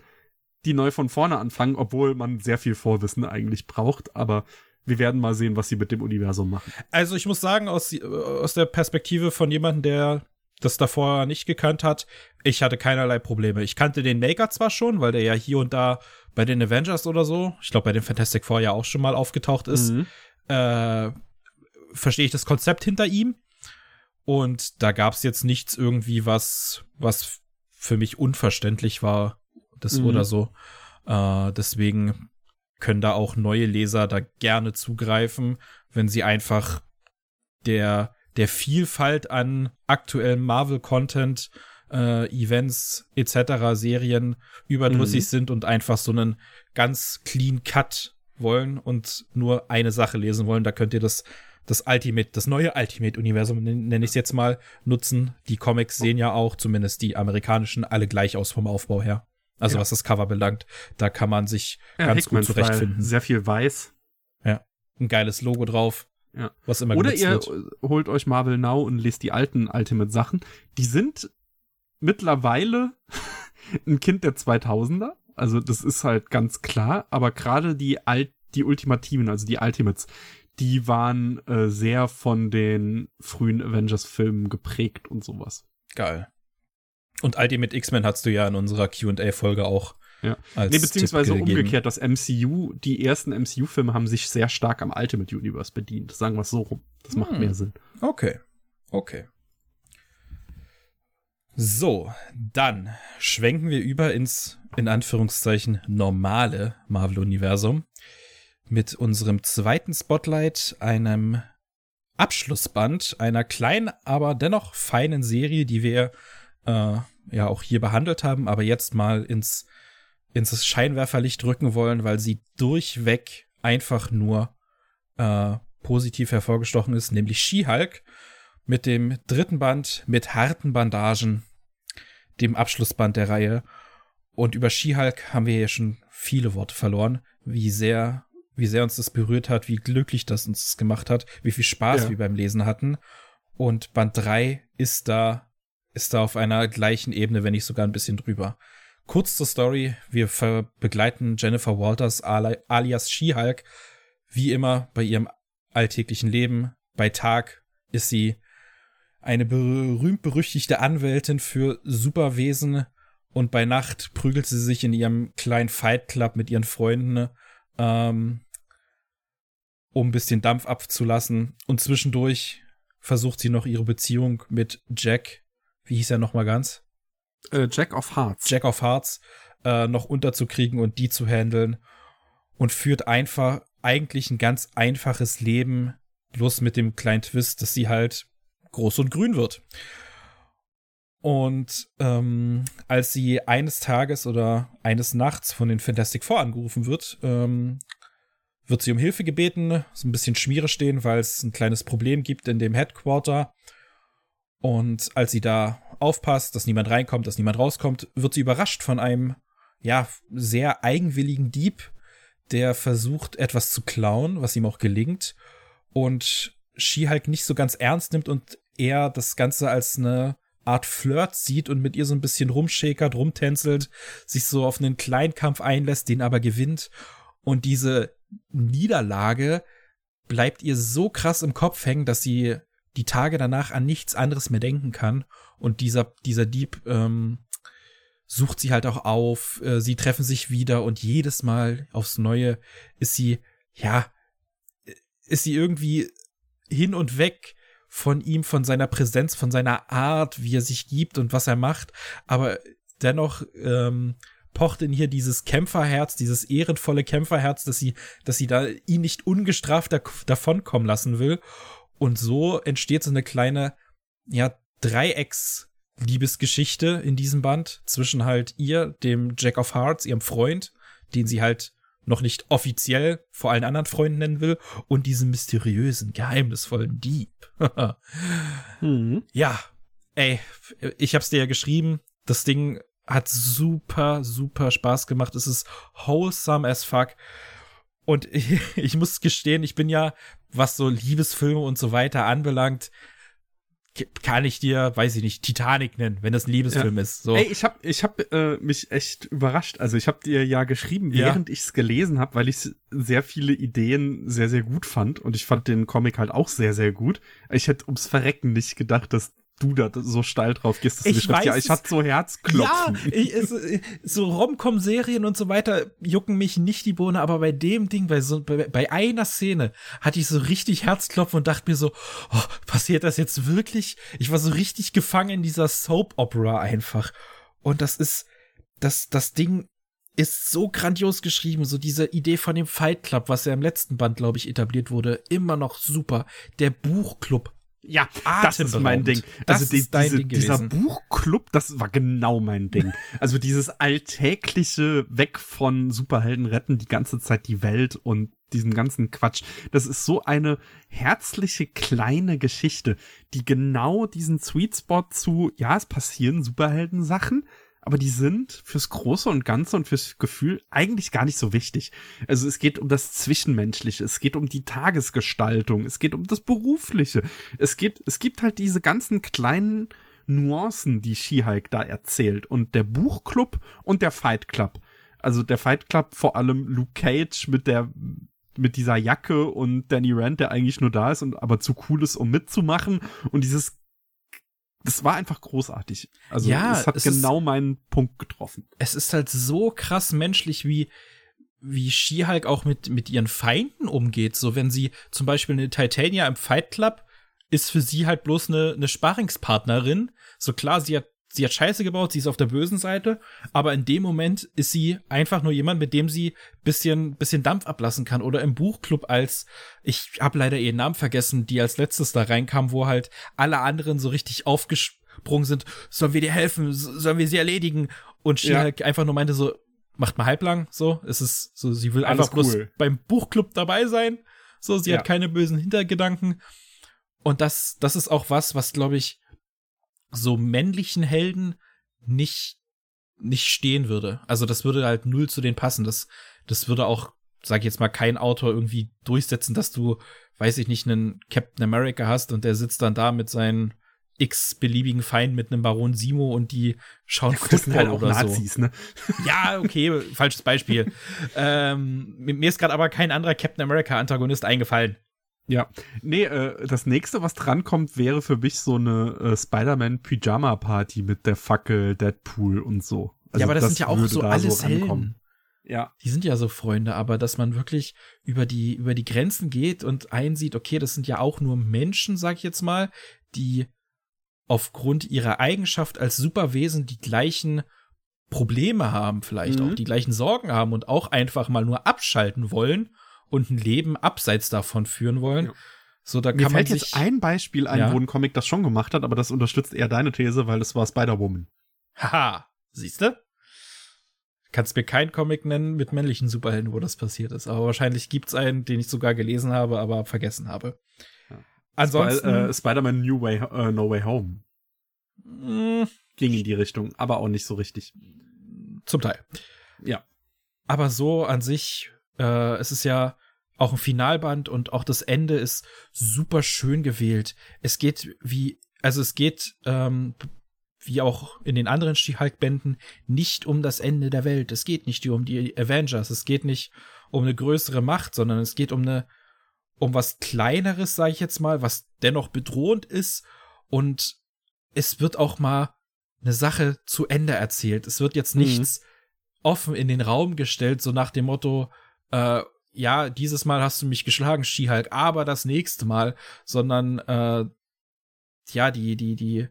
die neu von vorne anfangen, obwohl man sehr viel Vorwissen eigentlich braucht, aber wir werden mal sehen, was sie mit dem Universum machen. Also ich muss sagen, aus, die- aus der Perspektive von jemandem, der das davor nicht gekannt hat, ich hatte keinerlei Probleme. Ich kannte den Maker zwar schon, weil der ja hier und da bei den Avengers oder so, ich glaube bei den Fantastic Four ja auch schon mal aufgetaucht ist, Mhm. äh, verstehe ich das Konzept hinter ihm. Und da gab es jetzt nichts irgendwie, was, was für mich unverständlich war, das Mhm. oder so. Äh, deswegen können da auch neue Leser da gerne zugreifen, wenn sie einfach der, der Vielfalt an aktuellem Marvel-Content, äh, Events etc., Serien überdrüssig Mhm. sind und einfach so einen ganz clean Cut wollen und nur eine Sache lesen wollen, da könnt ihr das das Ultimate, das neue Ultimate-Universum, nenne ich es jetzt mal, nutzen. Die Comics sehen ja auch, zumindest die amerikanischen, alle gleich aus vom Aufbau her. Also Ja. was das Cover belangt, da kann man sich Ja, ganz gut Hickman-Style. zurechtfinden. Sehr viel weiß. Ein geiles Logo drauf, Ja. was immer Oder ihr wird. holt euch Marvel Now und lest die alten Ultimate-Sachen. Die sind mittlerweile ein Kind der 2000er. Also das ist halt ganz klar. Aber gerade die, Alt die Ultimativen, also die Ultimates, die waren äh, sehr von den frühen Avengers-Filmen geprägt und sowas. Geil. Und Ultimate X-Men hast du ja in unserer Q&A-Folge auch Ja. Nee, beziehungsweise umgekehrt, das MCU, die ersten MCU-Filme haben sich sehr stark am Ultimate Universe bedient. Sagen wir es so rum. Das macht Hm. mehr Sinn. Okay, okay. So, dann schwenken wir über ins, in Anführungszeichen, normale Marvel-Universum mit unserem zweiten Spotlight, einem Abschlussband einer kleinen, aber dennoch feinen Serie, die wir äh, ja auch hier behandelt haben, aber jetzt mal ins ins Scheinwerferlicht rücken wollen, weil sie durchweg einfach nur äh, positiv hervorgestochen ist, nämlich She-Hulk mit dem dritten Band mit harten Bandagen, dem Abschlussband der Reihe. Und über She-Hulk haben wir ja schon viele Worte verloren, wie sehr, wie sehr uns das berührt hat, wie glücklich das uns das gemacht hat, wie viel Spaß Ja. wir beim Lesen hatten. Und Band 3 ist da, ist da auf einer gleichen Ebene, wenn nicht sogar ein bisschen drüber. Kurz zur Story. Wir begleiten Jennifer Walters ali- alias She-Hulk wie immer bei ihrem alltäglichen Leben. Bei Tag ist sie eine berühmt-berüchtigte Anwältin für Superwesen und bei Nacht prügelt sie sich in ihrem kleinen Fight Club mit ihren Freunden, ähm, um ein bisschen Dampf abzulassen. Und zwischendurch versucht sie noch ihre Beziehung mit Jack, wie hieß er nochmal ganz? Äh, Jack of Hearts. Jack of Hearts äh, noch unterzukriegen und die zu handeln und führt einfach eigentlich ein ganz einfaches Leben, bloß mit dem kleinen Twist, dass sie halt groß und grün wird. Und ähm, als sie eines Tages oder eines Nachts von den Fantastic Four angerufen wird, ähm, wird sie um Hilfe gebeten, so ein bisschen Schmiere stehen, weil es ein kleines Problem gibt in dem Headquarter. Und als sie da aufpasst, dass niemand reinkommt, dass niemand rauskommt, wird sie überrascht von einem, ja, sehr eigenwilligen Dieb, der versucht, etwas zu klauen, was ihm auch gelingt. Und She-Hulk nicht so ganz ernst nimmt und eher das Ganze als eine Art Flirt sieht und mit ihr so ein bisschen rumschäkert, rumtänzelt, sich so auf einen Kleinkampf einlässt, den aber gewinnt. Und diese Niederlage bleibt ihr so krass im Kopf hängen, dass sie die Tage danach an nichts anderes mehr denken kann. Und dieser, dieser Dieb ähm, sucht sie halt auch auf, äh, sie treffen sich wieder und jedes Mal aufs Neue ist sie, ja, ist sie irgendwie hin und weg von ihm, von seiner Präsenz, von seiner Art, wie er sich gibt und was er macht. Aber dennoch ähm, pocht in hier dieses Kämpferherz, dieses ehrenvolle Kämpferherz, dass sie, dass sie da ihn nicht ungestraft da, davonkommen lassen will. Und so entsteht so eine kleine, ja, Dreiecks-Liebesgeschichte in diesem Band zwischen halt ihr, dem Jack of Hearts, ihrem Freund, den sie halt noch nicht offiziell vor allen anderen Freunden nennen will, und diesem mysteriösen, geheimnisvollen Dieb. Mhm. ja, ey, ich hab's dir ja geschrieben. Das Ding hat super, super Spaß gemacht. Es ist wholesome as fuck. Und ich, ich muss gestehen, ich bin ja, was so Liebesfilme und so weiter anbelangt, kann ich dir, weiß ich nicht, Titanic nennen, wenn das ein Liebesfilm ist. So. Ey, ich hab, ich hab äh, mich echt überrascht. Also ich hab dir ja geschrieben, Ja. während ich's gelesen hab, weil ich sehr viele Ideen sehr, sehr gut fand. Und ich fand den Comic halt auch sehr, sehr gut. Ich hätte ums Verrecken nicht gedacht, dass du da so steil drauf gehst, dass du Ich hast, ja, weiß ich hatte so Herzklopfen. Ja, ich, es, so Rom-Com-Serien und so weiter jucken mich nicht die Bohne, aber bei dem Ding, bei so bei, bei einer Szene hatte ich so richtig Herzklopfen und dachte mir so, oh, passiert das jetzt wirklich? Ich war so richtig gefangen in dieser Soap-Opera einfach. Und das ist, das, das Ding ist so grandios geschrieben, so diese Idee von dem Fight Club, was ja im letzten Band, glaube ich, etabliert wurde, immer noch super. Der Buchclub, Ja, das ist mein. Ding. Das Also die, diese, Ding dieser. Buchclub, das war genau mein Ding. Also dieses alltägliche Weg von Superhelden retten die ganze Zeit die Welt und diesen ganzen Quatsch. Das ist so eine herzliche kleine Geschichte, die genau diesen Sweet Spot zu, ja, es passieren Superhelden-Sachen, aber die sind fürs Große und Ganze und fürs Gefühl eigentlich gar nicht so wichtig. Also es geht um das Zwischenmenschliche, es geht um die Tagesgestaltung, es geht um das Berufliche. Es geht, es gibt halt diese ganzen kleinen Nuancen, die She-Hulk da erzählt. Und der Buchclub und der Fight Club. Also der Fight Club vor allem Luke Cage mit der mit dieser Jacke und Danny Rand, der eigentlich nur da ist und aber zu cool ist, um mitzumachen. Und dieses das war einfach großartig. Also Ja, es hat es ist- genau meinen Punkt getroffen. es ist halt so krass menschlich, wie wie She-Hulk auch mit mit ihren Feinden umgeht. So wenn sie zum Beispiel eine Titania im Fight Club ist für sie halt bloß eine eine Sparringspartnerin. So klar, sie hat sie hat Scheiße gebaut, sie ist auf der bösen Seite, aber in dem Moment ist sie einfach nur jemand, mit dem sie bisschen bisschen Dampf ablassen kann. Oder im Buchclub als ich habe leider ihren Namen vergessen, die als letztes da reinkam, wo halt alle anderen so richtig aufgesprungen sind. Sollen wir dir helfen? Sollen wir sie erledigen? Und Ja. She-Hulk einfach nur meinte so, macht mal halblang, so. Es ist so, sie will Alles einfach bloß cool. beim Buchclub dabei sein. So, sie Ja. hat keine bösen Hintergedanken. Und das, das ist auch was, was, glaube ich, so männlichen Helden nicht, nicht stehen würde. Also das würde halt null zu denen passen. Das, das würde auch, sag ich jetzt mal, kein Autor irgendwie durchsetzen, dass du, weiß ich nicht, einen Captain America hast und der sitzt dann da mit seinen x beliebigen Feinden mit einem Baron Simo und die schauen Das sind halt auch oder so. Nazis, ne? Ja, okay, falsches Beispiel. ähm, mir ist gerade aber kein anderer Captain America Antagonist eingefallen. Ja. Nee, äh, das nächste, was drankommt, wäre für mich so eine äh, Spider-Man-Pyjama-Party mit der Fackel, Deadpool und so. Also ja, aber das, sind ja auch so alles rankommen. Helden. Ja. Die sind ja so Freunde, aber dass man wirklich über die, über die Grenzen geht und einsieht, okay, das sind ja auch nur Menschen, sag ich jetzt mal, die aufgrund ihrer Eigenschaft als Superwesen die gleichen Probleme haben, vielleicht Mhm. auch die gleichen Sorgen haben und auch einfach mal nur abschalten wollen und ein Leben abseits davon führen wollen. Ja. So, da Mir kann man fällt sich jetzt ein Beispiel ein, Ja. wo ein Comic das schon gemacht hat, aber das unterstützt eher deine These, weil es war Spider-Woman. Haha, siehste? Kannst mir keinen Comic nennen mit männlichen Superhelden, wo das passiert ist. Aber wahrscheinlich gibt's einen, den ich sogar gelesen habe, aber vergessen habe. Ja. Ansonsten, Spi- äh, Spider-Man New Way, äh, No Way Home mh, ging in die Richtung, aber auch nicht so richtig. zum Teil. Ja. Aber so an sich, äh, es ist ja auch ein Finalband und auch das Ende ist super schön gewählt. Es geht wie, also es geht, ähm, wie auch in den anderen She-Hulk-Bänden, nicht um das Ende der Welt. Es geht nicht um die Avengers. Es geht nicht um eine größere Macht, sondern es geht um eine, um was Kleineres, sage ich jetzt mal, was dennoch bedrohend ist. Und es wird auch mal eine Sache zu Ende erzählt. Es wird jetzt Mhm. nichts offen in den Raum gestellt, so nach dem Motto, äh, ja, dieses Mal hast du mich geschlagen, She-Hulk, aber das nächste Mal, sondern äh, ja, die, die, die,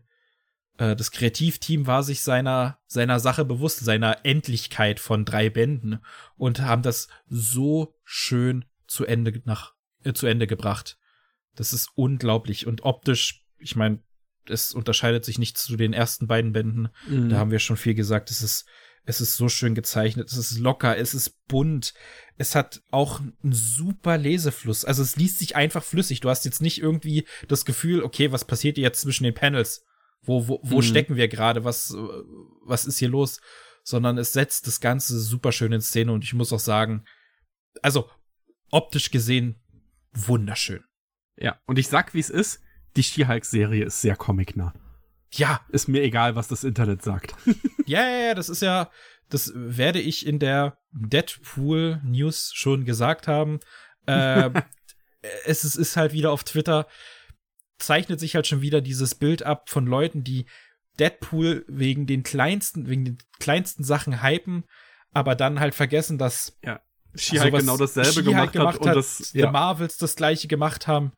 äh, das Kreativteam war sich seiner, seiner Sache bewusst, seiner Endlichkeit von drei Bänden und haben das so schön zu Ende nach, äh, zu Ende gebracht. Das ist unglaublich und optisch, ich meine, es unterscheidet sich nicht zu den ersten beiden Bänden. Mhm. Da haben wir schon viel gesagt. Es ist, es ist so schön gezeichnet. Es ist locker. Es ist bunt. Es hat auch einen super Lesefluss. Also es liest sich einfach flüssig. Du hast jetzt nicht irgendwie das Gefühl, okay, was passiert jetzt zwischen den Panels? Wo, wo, wo Mhm. stecken wir gerade? Was, was ist hier los? Sondern es setzt das Ganze super schön in Szene und ich muss auch sagen, also optisch gesehen wunderschön. Ja, und ich sag, wie es ist, die She-Hulk-Serie ist sehr comicnah. Ja, Ist mir egal, was das Internet sagt. Ja, ja, ja, das ist ja, das werde ich in der Deadpool News schon gesagt haben. Äh, es ist, ist halt wieder auf Twitter, zeichnet sich halt schon wieder dieses Bild ab von Leuten, die Deadpool wegen den kleinsten, wegen den kleinsten Sachen hypen, aber dann halt vergessen, dass She-Hulk sowas genau dasselbe She-Hulk gemacht, hat und das, The ja. Marvels das gleiche gemacht haben.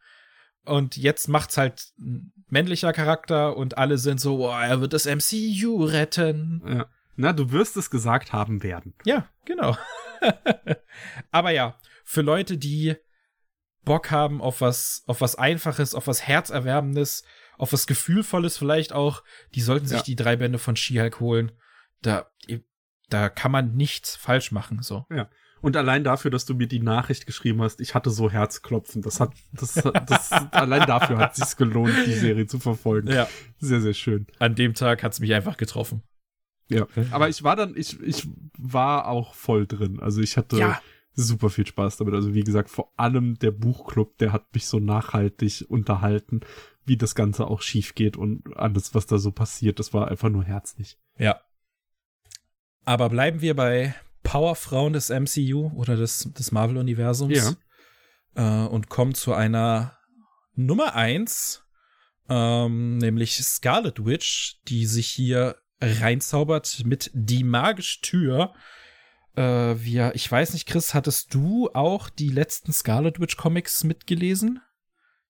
Und jetzt macht's halt ein männlicher Charakter und alle sind so, oh, er wird das MCU retten. ja. Na, du wirst es gesagt haben werden. Ja, genau. Aber ja, für Leute, die Bock haben auf was, auf was Einfaches, auf was Herzerwärmendes, auf was Gefühlvolles vielleicht auch, die sollten sich Ja. die drei Bände von She-Hulk holen. Da, da kann man nichts falsch machen, so. Und allein dafür, dass du mir die Nachricht geschrieben hast, ich hatte so Herzklopfen. Das hat, das, das, allein dafür hat sich's gelohnt, die Serie zu verfolgen. Ja. Sehr, sehr schön. An dem Tag hat's mich einfach getroffen. Ja. Aber ich war dann, ich, ich war auch voll drin. Also ich hatte Ja. super viel Spaß damit. Also wie gesagt, vor allem der Buchclub, der hat mich so nachhaltig unterhalten, wie das Ganze auch schief geht und alles, was da so passiert. Das war einfach nur herzlich. Ja. Aber bleiben wir bei Powerfrauen des MCU oder des, des Marvel-Universums. Äh, und kommen zu einer Nummer eins, ähm, nämlich Scarlet Witch, die sich hier reinzaubert mit Die magische Tür. Äh, wir, ich weiß nicht, Chris, hattest du auch die letzten Scarlet Witch Comics mitgelesen?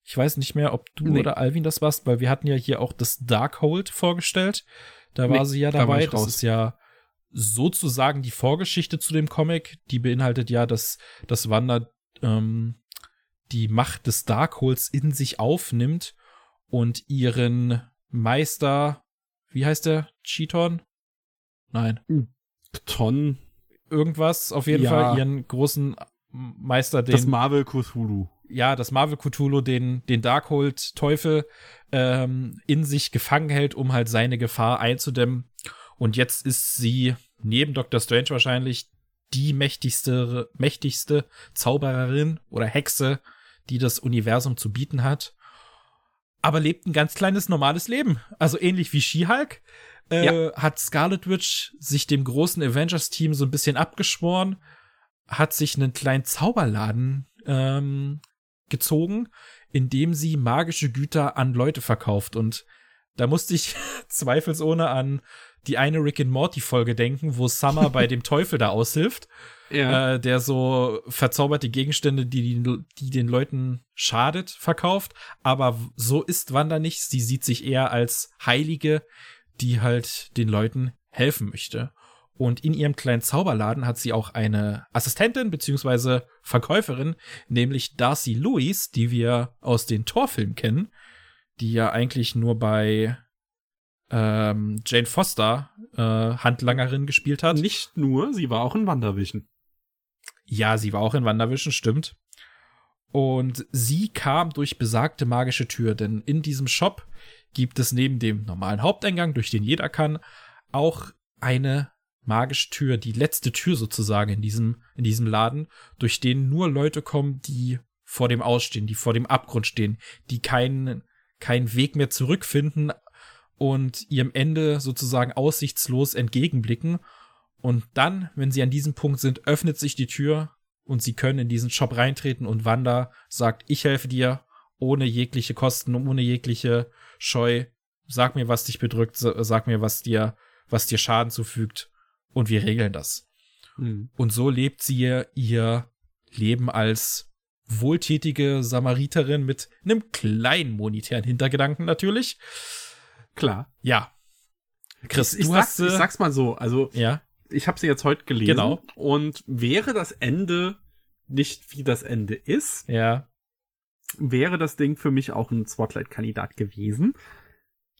Ich weiß nicht mehr, ob du Nee. oder Alvin das warst, weil wir hatten ja hier auch das Darkhold vorgestellt. Da war Nee, sie ja da war dabei. ich Das ist ja sozusagen die Vorgeschichte zu dem Comic. Die beinhaltet ja, dass, dass Wanda ähm, die Macht des Darkholds in sich aufnimmt und ihren Meister, wie heißt der? Cheaton? Nein. Ton, irgendwas, auf jeden Ja. Fall, ihren großen Meister, den. Das Marvel Cthulhu. ja, das Marvel Cthulhu den, den Darkhold Teufel ähm, in sich gefangen hält, um halt seine Gefahr einzudämmen. Und jetzt ist sie neben Dr. Strange wahrscheinlich die mächtigste, mächtigste Zaubererin oder Hexe, die das Universum zu bieten hat. Aber lebt ein ganz kleines normales Leben. Also ähnlich wie She-Hulk. Äh, Hat Scarlet Witch sich dem großen Avengers-Team so ein bisschen abgeschworen, hat sich einen kleinen Zauberladen ähm, gezogen, in dem sie magische Güter an Leute verkauft. Und da musste ich zweifelsohne an die eine Rick and Morty Folge denken, wo Summer bei dem Teufel da aushilft, Ja. äh, der so verzauberte Gegenstände, die, die, die den Leuten schadet, verkauft. Aber so ist Wanda nicht. Sie sieht sich eher als Heilige, die halt den Leuten helfen möchte. Und in ihrem kleinen Zauberladen hat sie auch eine Assistentin beziehungsweise Verkäuferin, nämlich Darcy Lewis, die wir aus den Torfilmen kennen, die ja eigentlich nur bei ähm, Jane Foster äh, Handlangerin gespielt hat. Nicht nur, sie war auch in WandaVision. Ja, sie war auch in Wandervision, stimmt. Und sie kam durch besagte magische Tür, denn in diesem Shop gibt es neben dem normalen Haupteingang, durch den jeder kann, auch eine magische Tür, die letzte Tür sozusagen in diesem, in diesem Laden, durch den nur Leute kommen, die vor dem Ausstehen, die vor dem Abgrund stehen, die keinen, keinen Weg mehr zurückfinden und ihrem Ende sozusagen aussichtslos entgegenblicken. Und dann, wenn sie an diesem Punkt sind, öffnet sich die Tür und sie können in diesen Shop reintreten und Wanda sagt, ich helfe dir ohne jegliche Kosten, ohne jegliche Scheu. Sag mir, was dich bedrückt, sa- sag mir, was dir, was dir Schaden zufügt und wir regeln das. Hm. Und so lebt sie ihr Leben als wohltätige Samariterin mit einem kleinen monetären Hintergedanken natürlich. Klar. Ja. Chris, ich, ich, du sag's, hast, ich sag's mal so, also ja, ich habe sie jetzt heute gelesen Genau. und wäre das Ende nicht wie das Ende ist, ja, wäre das Ding für mich auch ein Spotlight-Kandidat gewesen.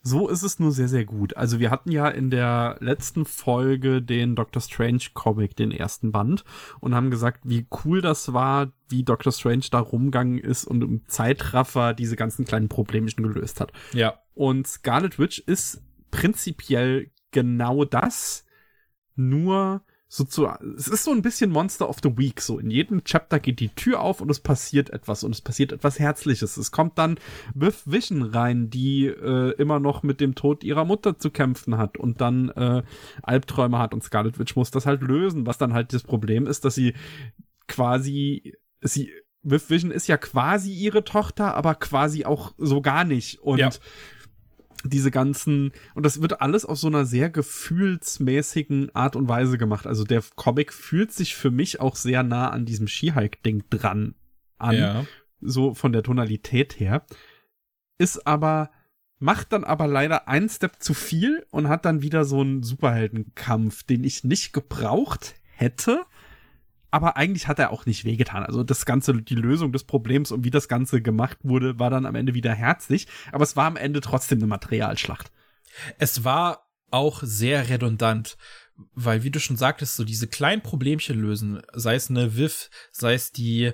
So ist es nur sehr, sehr gut. Also wir hatten ja in der letzten Folge den Doctor Strange Comic, den ersten Band, und haben gesagt, wie cool das war, wie Doctor Strange da rumgegangen ist und im Zeitraffer diese ganzen kleinen Problemchen gelöst hat. ja, Und Scarlet Witch ist prinzipiell genau das, nur so zu, es ist so ein bisschen Monster of the Week, so in jedem Chapter geht die Tür auf und es passiert etwas und es passiert etwas Herzliches. Es kommt dann Viv Vision rein, die äh, immer noch mit dem Tod ihrer Mutter zu kämpfen hat und dann äh, Albträume hat und Scarlet Witch muss das halt lösen, was dann halt das Problem ist, dass sie quasi, sie, Viv Vision ist ja quasi ihre Tochter, aber quasi auch so gar nicht und Ja. Diese ganzen, und das wird alles auf so einer sehr gefühlsmäßigen Art und Weise gemacht. Also der Comic fühlt sich für mich auch sehr nah an diesem She-Hulk-Ding dran an, ja. so von der Tonalität her. Ist aber, macht dann aber leider einen Step zu viel und hat dann wieder so einen Superheldenkampf, den ich nicht gebraucht hätte. Aber eigentlich hat er auch nicht wehgetan. Also das Ganze, die Lösung des Problems und wie das Ganze gemacht wurde, war dann am Ende wieder herzlich. Aber es war am Ende trotzdem eine Materialschlacht. Es war auch sehr redundant, weil, wie du schon sagtest, so diese kleinen Problemchen lösen, sei es eine Viv, sei es die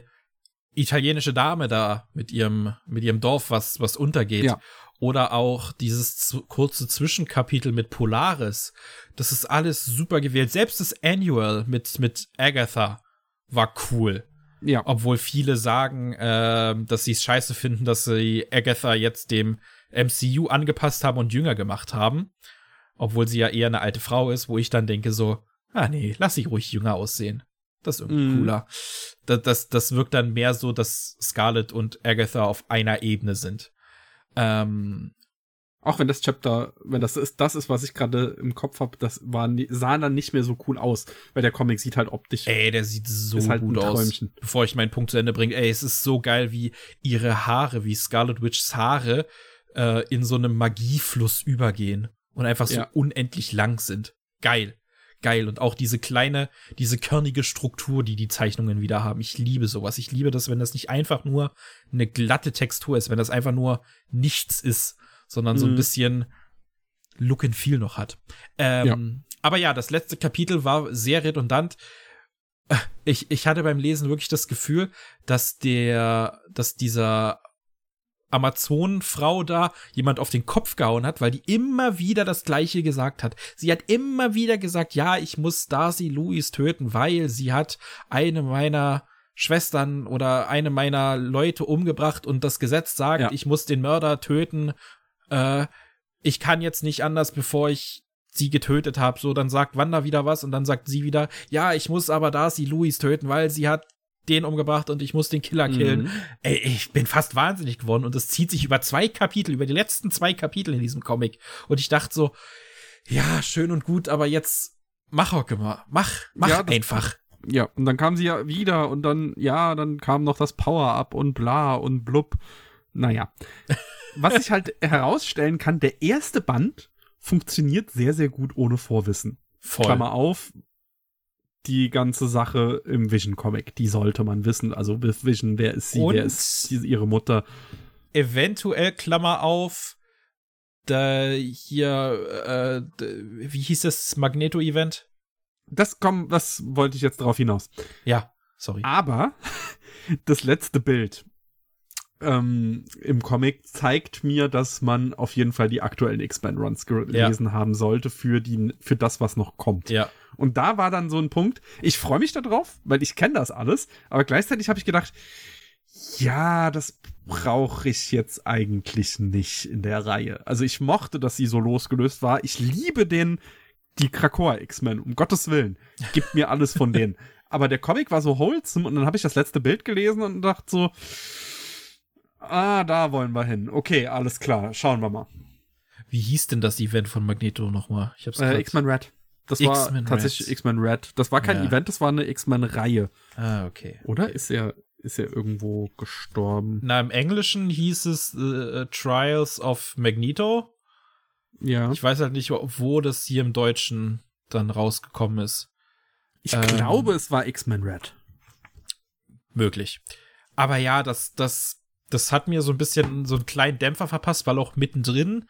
italienische Dame da mit ihrem, mit ihrem Dorf, was, was untergeht. Ja. Oder auch dieses kurze Zwischenkapitel mit Polaris. Das ist alles super gewählt. Selbst das Annual mit, mit Agatha war cool. Ja. Obwohl viele sagen, ähm, dass sie es scheiße finden, dass sie Agatha jetzt dem MCU angepasst haben und jünger gemacht haben. Obwohl sie ja eher eine alte Frau ist, wo ich dann denke so, ah nee, lass sie ruhig jünger aussehen. Das ist irgendwie Mhm. cooler. Das, das, das wirkt dann mehr so, dass Scarlett und Agatha auf einer Ebene sind. Ähm, Auch wenn das Chapter, wenn das ist, das ist, was ich gerade im Kopf habe, das war, sah dann nicht mehr so cool aus, weil der Comic sieht halt optisch. ey, der sieht so halt gut aus. Bevor ich meinen Punkt zu Ende bringe, ey, es ist so geil, wie ihre Haare, wie Scarlet Witchs Haare äh, in so einem Magiefluss übergehen und einfach so Ja. unendlich lang sind. Geil. Geil. Und auch diese kleine, diese körnige Struktur, die die Zeichnungen wieder haben. Ich liebe sowas. Ich liebe das, wenn das nicht einfach nur eine glatte Textur ist, wenn das einfach nur nichts ist, sondern so ein Mhm. bisschen Look and Feel noch hat. Ähm, Aber ja, das letzte Kapitel war sehr redundant, ich, ich hatte beim Lesen wirklich das Gefühl, dass der, dass dieser Amazonenfrau da jemand auf den Kopf gehauen hat, weil die immer wieder das Gleiche gesagt hat. Sie hat immer wieder gesagt, ja, ich muss Darcy Louis töten, weil sie hat eine meiner Schwestern oder eine meiner Leute umgebracht und das Gesetz sagt, Ja. ich muss den Mörder töten. Äh, ich kann jetzt nicht anders, bevor ich sie getötet habe. So, dann sagt Wanda wieder was und dann sagt sie wieder, ja, ich muss aber Darcy Louis töten, weil sie hat den umgebracht und ich muss den Killer killen. Mhm. Ey, ich bin fast wahnsinnig geworden und es zieht sich über zwei Kapitel, über die letzten zwei Kapitel in diesem Comic. Und ich dachte so, ja, schön und gut, aber jetzt mach Hocke mal. Mach, mach Ja, das- einfach. Ja, und dann kam sie ja wieder und dann, ja, dann kam noch das Power-Up und bla und blub. Naja. Was ich halt herausstellen kann, der erste Band funktioniert sehr, sehr gut ohne Vorwissen. Voll. Klammer auf, die ganze Sache im Vision-Comic, die sollte man wissen. Also Vision, wer ist sie, Und- wer ist sie- ihre Mutter. Eventuell Klammer auf, da hier, äh, wie hieß das Magneto-Event? Das komm, das wollte ich jetzt drauf hinaus. Ja, sorry. Aber das letzte Bild ähm, im Comic zeigt mir, dass man auf jeden Fall die aktuellen X-Men-Runs gelesen haben sollte für, die, für das, was noch kommt. Ja, Und da war dann so ein Punkt, ich freue mich darauf, weil ich kenne das alles, aber gleichzeitig habe ich gedacht, ja, das brauche ich jetzt eigentlich nicht in der Reihe. Also ich mochte, dass sie so losgelöst war. Ich liebe den, die Krakoa X-Men, um Gottes Willen. Gib mir alles von denen. Aber der Comic war so wholesome und dann habe ich das letzte Bild gelesen und dachte so, ah, da wollen wir hin. Okay, alles klar, schauen wir mal. wie hieß denn das Event von Magneto nochmal? Ich hab's Äh, X-Men Red. Das war tatsächlich. X-Men Red. Das war kein Ja. Event, das war eine X-Men-Reihe. Ah, okay. Oder ist er, ist er irgendwo gestorben? Na, im Englischen hieß es äh, Trials of Magneto. Ja. Ich weiß halt nicht, wo das hier im Deutschen dann rausgekommen ist. Ich ähm, glaube, es war X-Men Red. Möglich. Aber ja, das, das, das hat mir so ein bisschen so einen kleinen Dämpfer verpasst, weil auch mittendrin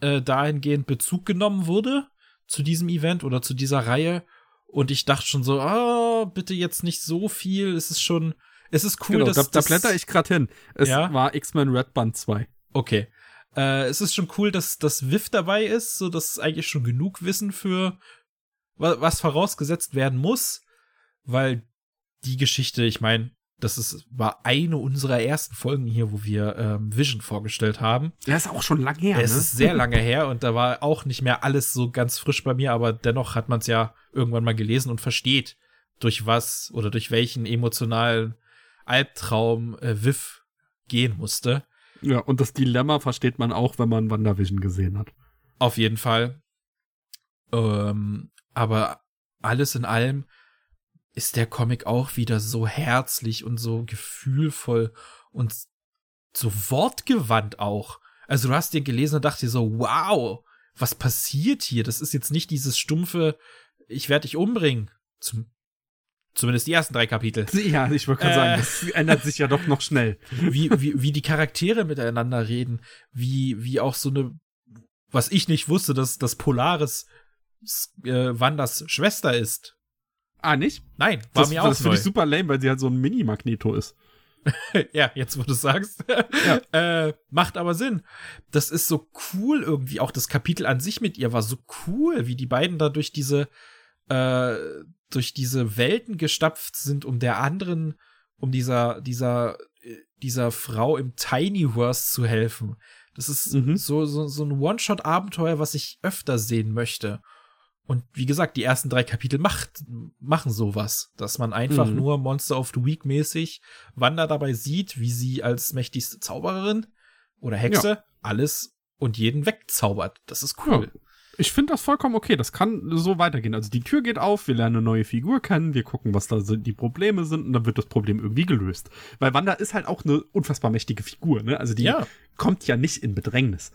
äh, dahingehend Bezug genommen wurde zu diesem Event oder zu dieser Reihe. Und ich dachte schon so, ah, bitte jetzt nicht so viel. Es ist schon, es ist cool, genau, dass da, da blätter ich gerade hin. Es Ja? war X-Men Red Band 2. Okay. Äh, es ist schon cool, dass das Wiff dabei ist, so dass eigentlich schon genug Wissen für wa was vorausgesetzt werden muss, weil die Geschichte, ich meine, das ist war eine unserer ersten Folgen hier, wo wir ähm, Vision vorgestellt haben. Der ist auch schon lang her, es ne? ist sehr lange her und da war auch nicht mehr alles so ganz frisch bei mir, aber dennoch hat man es ja irgendwann mal gelesen und versteht, durch was oder durch welchen emotionalen Albtraum äh, Viv gehen musste. Ja, und das Dilemma versteht man auch, wenn man WandaVision gesehen hat. Auf jeden Fall. Ähm, aber alles in allem ist der Comic auch wieder so herzlich und so gefühlvoll und so wortgewandt auch. Also du hast den gelesen und dachte dir so, wow, was passiert hier? Das ist jetzt nicht dieses stumpfe, ich werde dich umbringen. Zum, zumindest die ersten drei Kapitel. Ja, ich wollte gerade Äh. sagen, das ändert sich ja doch noch schnell. wie, wie, wie die Charaktere miteinander reden, wie, wie auch so eine, was ich nicht wusste, dass, dass Polaris äh, Wandas Schwester ist. Ah, nicht? Nein, war Das, mir auch das finde ich super lame, weil sie halt so ein Mini-Magneto ist. ja, jetzt wo du sagst. äh, macht aber Sinn. Das ist so cool irgendwie. Auch das Kapitel an sich mit ihr war so cool, wie die beiden da durch diese, äh, durch diese Welten gestapft sind, um der anderen, um dieser, dieser, äh, dieser Frau im Tinyverse zu helfen. Das ist Mhm. so, so, so ein One-Shot-Abenteuer, was ich öfter sehen möchte. Und wie gesagt, die ersten drei Kapitel macht, machen sowas, dass man einfach Mhm. nur Monster of the Week mäßig Wanda dabei sieht, wie sie als mächtigste Zaubererin oder Hexe alles und jeden wegzaubert. Das ist cool. Ich finde das vollkommen okay. Das kann so weitergehen. Also die Tür geht auf, wir lernen eine neue Figur kennen, wir gucken, was da so die Probleme sind und dann wird das Problem irgendwie gelöst. Weil Wanda ist halt auch eine unfassbar mächtige Figur, ne? Also die Ja. kommt ja nicht in Bedrängnis.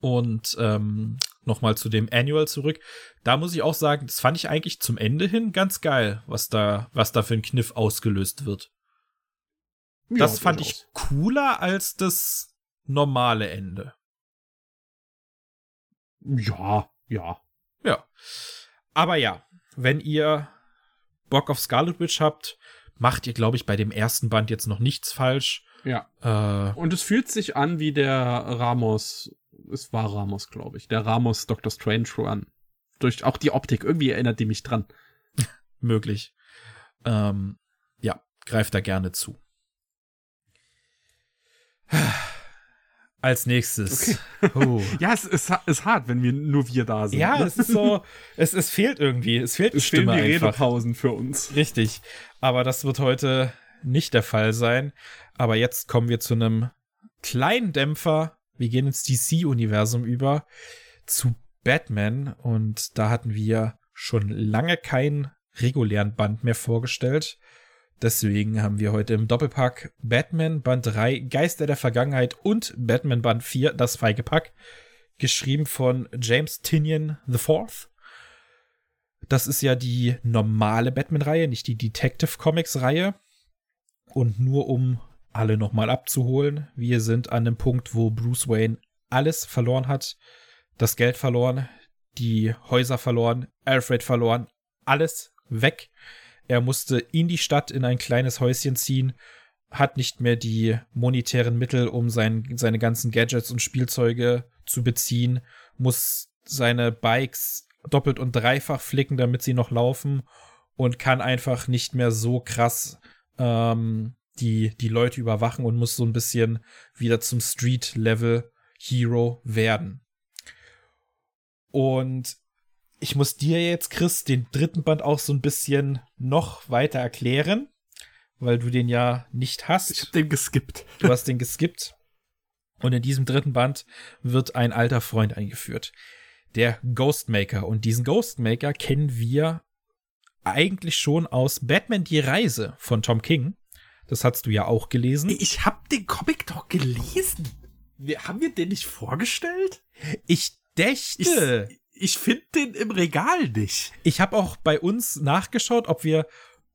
Und ähm, nochmal zu dem Annual zurück. Da muss ich auch sagen, das fand ich eigentlich zum Ende hin ganz geil, was da, was da für ein Kniff ausgelöst wird. Das Ja, fand durchaus. ich cooler als das normale Ende. Ja, ja. Ja. Aber ja, wenn ihr Bock auf Scarlet Witch habt, macht ihr, glaube ich, bei dem ersten Band jetzt noch nichts falsch. Ja. Äh, Und es fühlt sich an wie der Ramos, es war Ramos, glaube ich, der Ramos Doctor Strange Run. Durch auch die Optik, irgendwie erinnert die mich dran. möglich. Ähm, ja, greift da gerne zu. Als nächstes. Oh. Ja, es ist, ist hart, wenn wir nur wir da sind. Ja, ne? es ist so, es, es fehlt irgendwie, es fehlt es fehlen Stimme die einfach. Redepausen für uns. Richtig. Aber das wird heute nicht der Fall sein. Aber jetzt kommen wir zu einem kleinen Dämpfer. Wir gehen ins DC-Universum über zu Batman. Und da hatten wir schon lange keinen regulären Band mehr vorgestellt. Deswegen haben wir heute im Doppelpack Batman Band 3 Geister der Vergangenheit und Batman Band 4 das feige Pack. Geschrieben von James Tinian IV. Das ist ja die normale Batman-Reihe, nicht die Detective Comics-Reihe. Und nur um alle nochmal abzuholen, wir sind an dem Punkt, wo Bruce Wayne alles verloren hat. Das Geld verloren, die Häuser verloren, Alfred verloren, alles weg. Er musste in die Stadt in ein kleines Häuschen ziehen, hat nicht mehr die monetären Mittel, um sein, seine ganzen Gadgets und Spielzeuge zu beziehen, muss seine Bikes doppelt und dreifach flicken, damit sie noch laufen und kann einfach nicht mehr so krass ähm, die, die Leute überwachen und muss so ein bisschen wieder zum Street-Level-Hero werden. Und ich muss dir jetzt, Chris, den dritten Band auch so ein bisschen noch weiter erklären, weil du den ja nicht hast. Ich hab den geskippt. Du hast den geskippt. Und in diesem dritten Band wird ein alter Freund eingeführt. Der Ghostmaker. Und diesen Ghostmaker kennen wir eigentlich schon aus Batman die Reise von Tom King. Das hast du ja auch gelesen. Ich hab den Comic doch gelesen. Wir, haben wir den nicht vorgestellt? Ich dächte. Ich, ich finde den im Regal nicht. Ich habe auch bei uns nachgeschaut, ob wir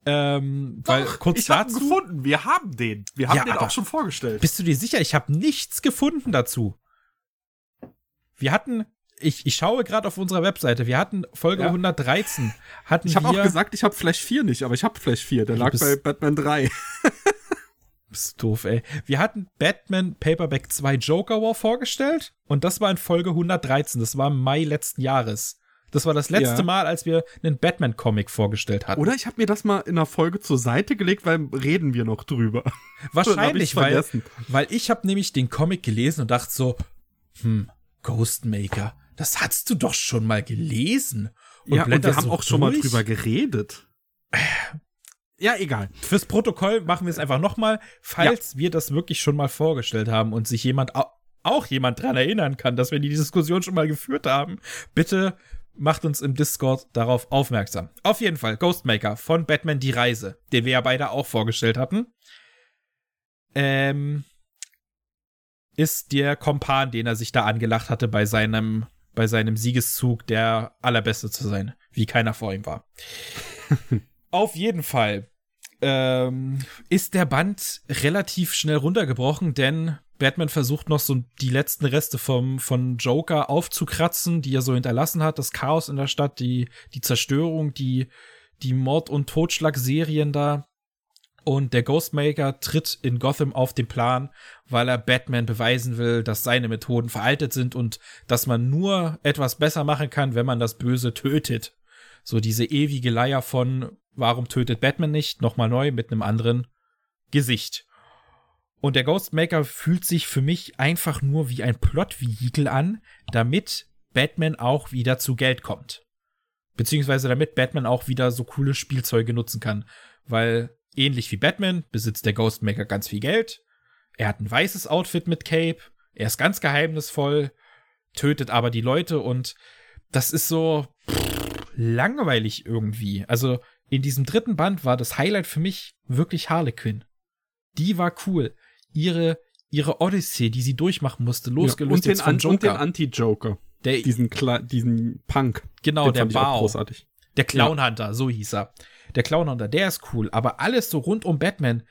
ähm, weil Doch, kurz ich hab ihn dazu. gefunden. Wir haben den. Wir haben Ja, den auch schon vorgestellt. Bist du dir sicher? Ich habe nichts gefunden dazu. Wir hatten, ich, ich schaue gerade auf unserer Webseite, wir hatten Folge Ja. 113. Hatten Ich habe auch gesagt, ich habe Flash 4 nicht, aber ich habe Flash 4. Der lag bei Batman 3. Bist doof, ey. Wir hatten Batman Paperback 2 Joker War vorgestellt und das war in Folge 113. Das war im Mai letzten Jahres. Das war das letzte Ja. Mal, als wir einen Batman-Comic vorgestellt hatten. Oder ich habe mir das mal in einer Folge zur Seite gelegt, weil reden wir noch drüber. Wahrscheinlich, weil, weil ich habe nämlich den Comic gelesen und dachte so, hm, Ghostmaker, das hast du doch schon mal gelesen. ja, und wir haben so auch schon mal durch. drüber geredet. Ja, egal. Fürs Protokoll machen wir es einfach nochmal, falls wir das wirklich schon mal vorgestellt haben und sich jemand au auch jemand dran erinnern kann, dass wir die Diskussion schon mal geführt haben. Bitte macht uns im Discord darauf aufmerksam. Auf jeden Fall, Ghostmaker von Batman Die Reise, den wir ja beide auch vorgestellt hatten. Ähm, ist der Kompan, den er sich da angelacht hatte bei seinem, bei seinem Siegeszug, der allerbeste zu sein, wie keiner vor ihm war. Auf jeden Fall ähm, ist der Band relativ schnell runtergebrochen, denn Batman versucht noch so die letzten Reste vom, von Joker aufzukratzen, die er so hinterlassen hat. Das Chaos in der Stadt, die, die Zerstörung, die, die Mord- und Totschlagserien da. Und der Ghostmaker tritt in Gotham auf den Plan, weil er Batman beweisen will, dass seine Methoden veraltet sind und dass man nur etwas besser machen kann, wenn man das Böse tötet. So diese ewige Leier von, warum tötet Batman nicht? Nochmal neu mit einem anderen Gesicht. Und der Ghostmaker fühlt sich für mich einfach nur wie ein Plot-Vehikel an, damit Batman auch wieder zu Geld kommt. Beziehungsweise damit Batman auch wieder so coole Spielzeuge nutzen kann. Weil ähnlich wie Batman besitzt der Ghostmaker ganz viel Geld. Er hat ein weißes Outfit mit Cape. Er ist ganz geheimnisvoll, tötet aber die Leute und das ist so langweilig irgendwie. Also in diesem dritten Band war das Highlight für mich wirklich Harlequin. Die war cool. Ihre, ihre Odyssee, die sie durchmachen musste, losgelöst und, den von An- und den Joker. Anti-Joker. der, Diesen, Kla diesen Punk. genau, den der Bao. großartig. Der Clown Hunter, so hieß er. Der Clown Hunter, der ist cool, aber alles so rund um Batman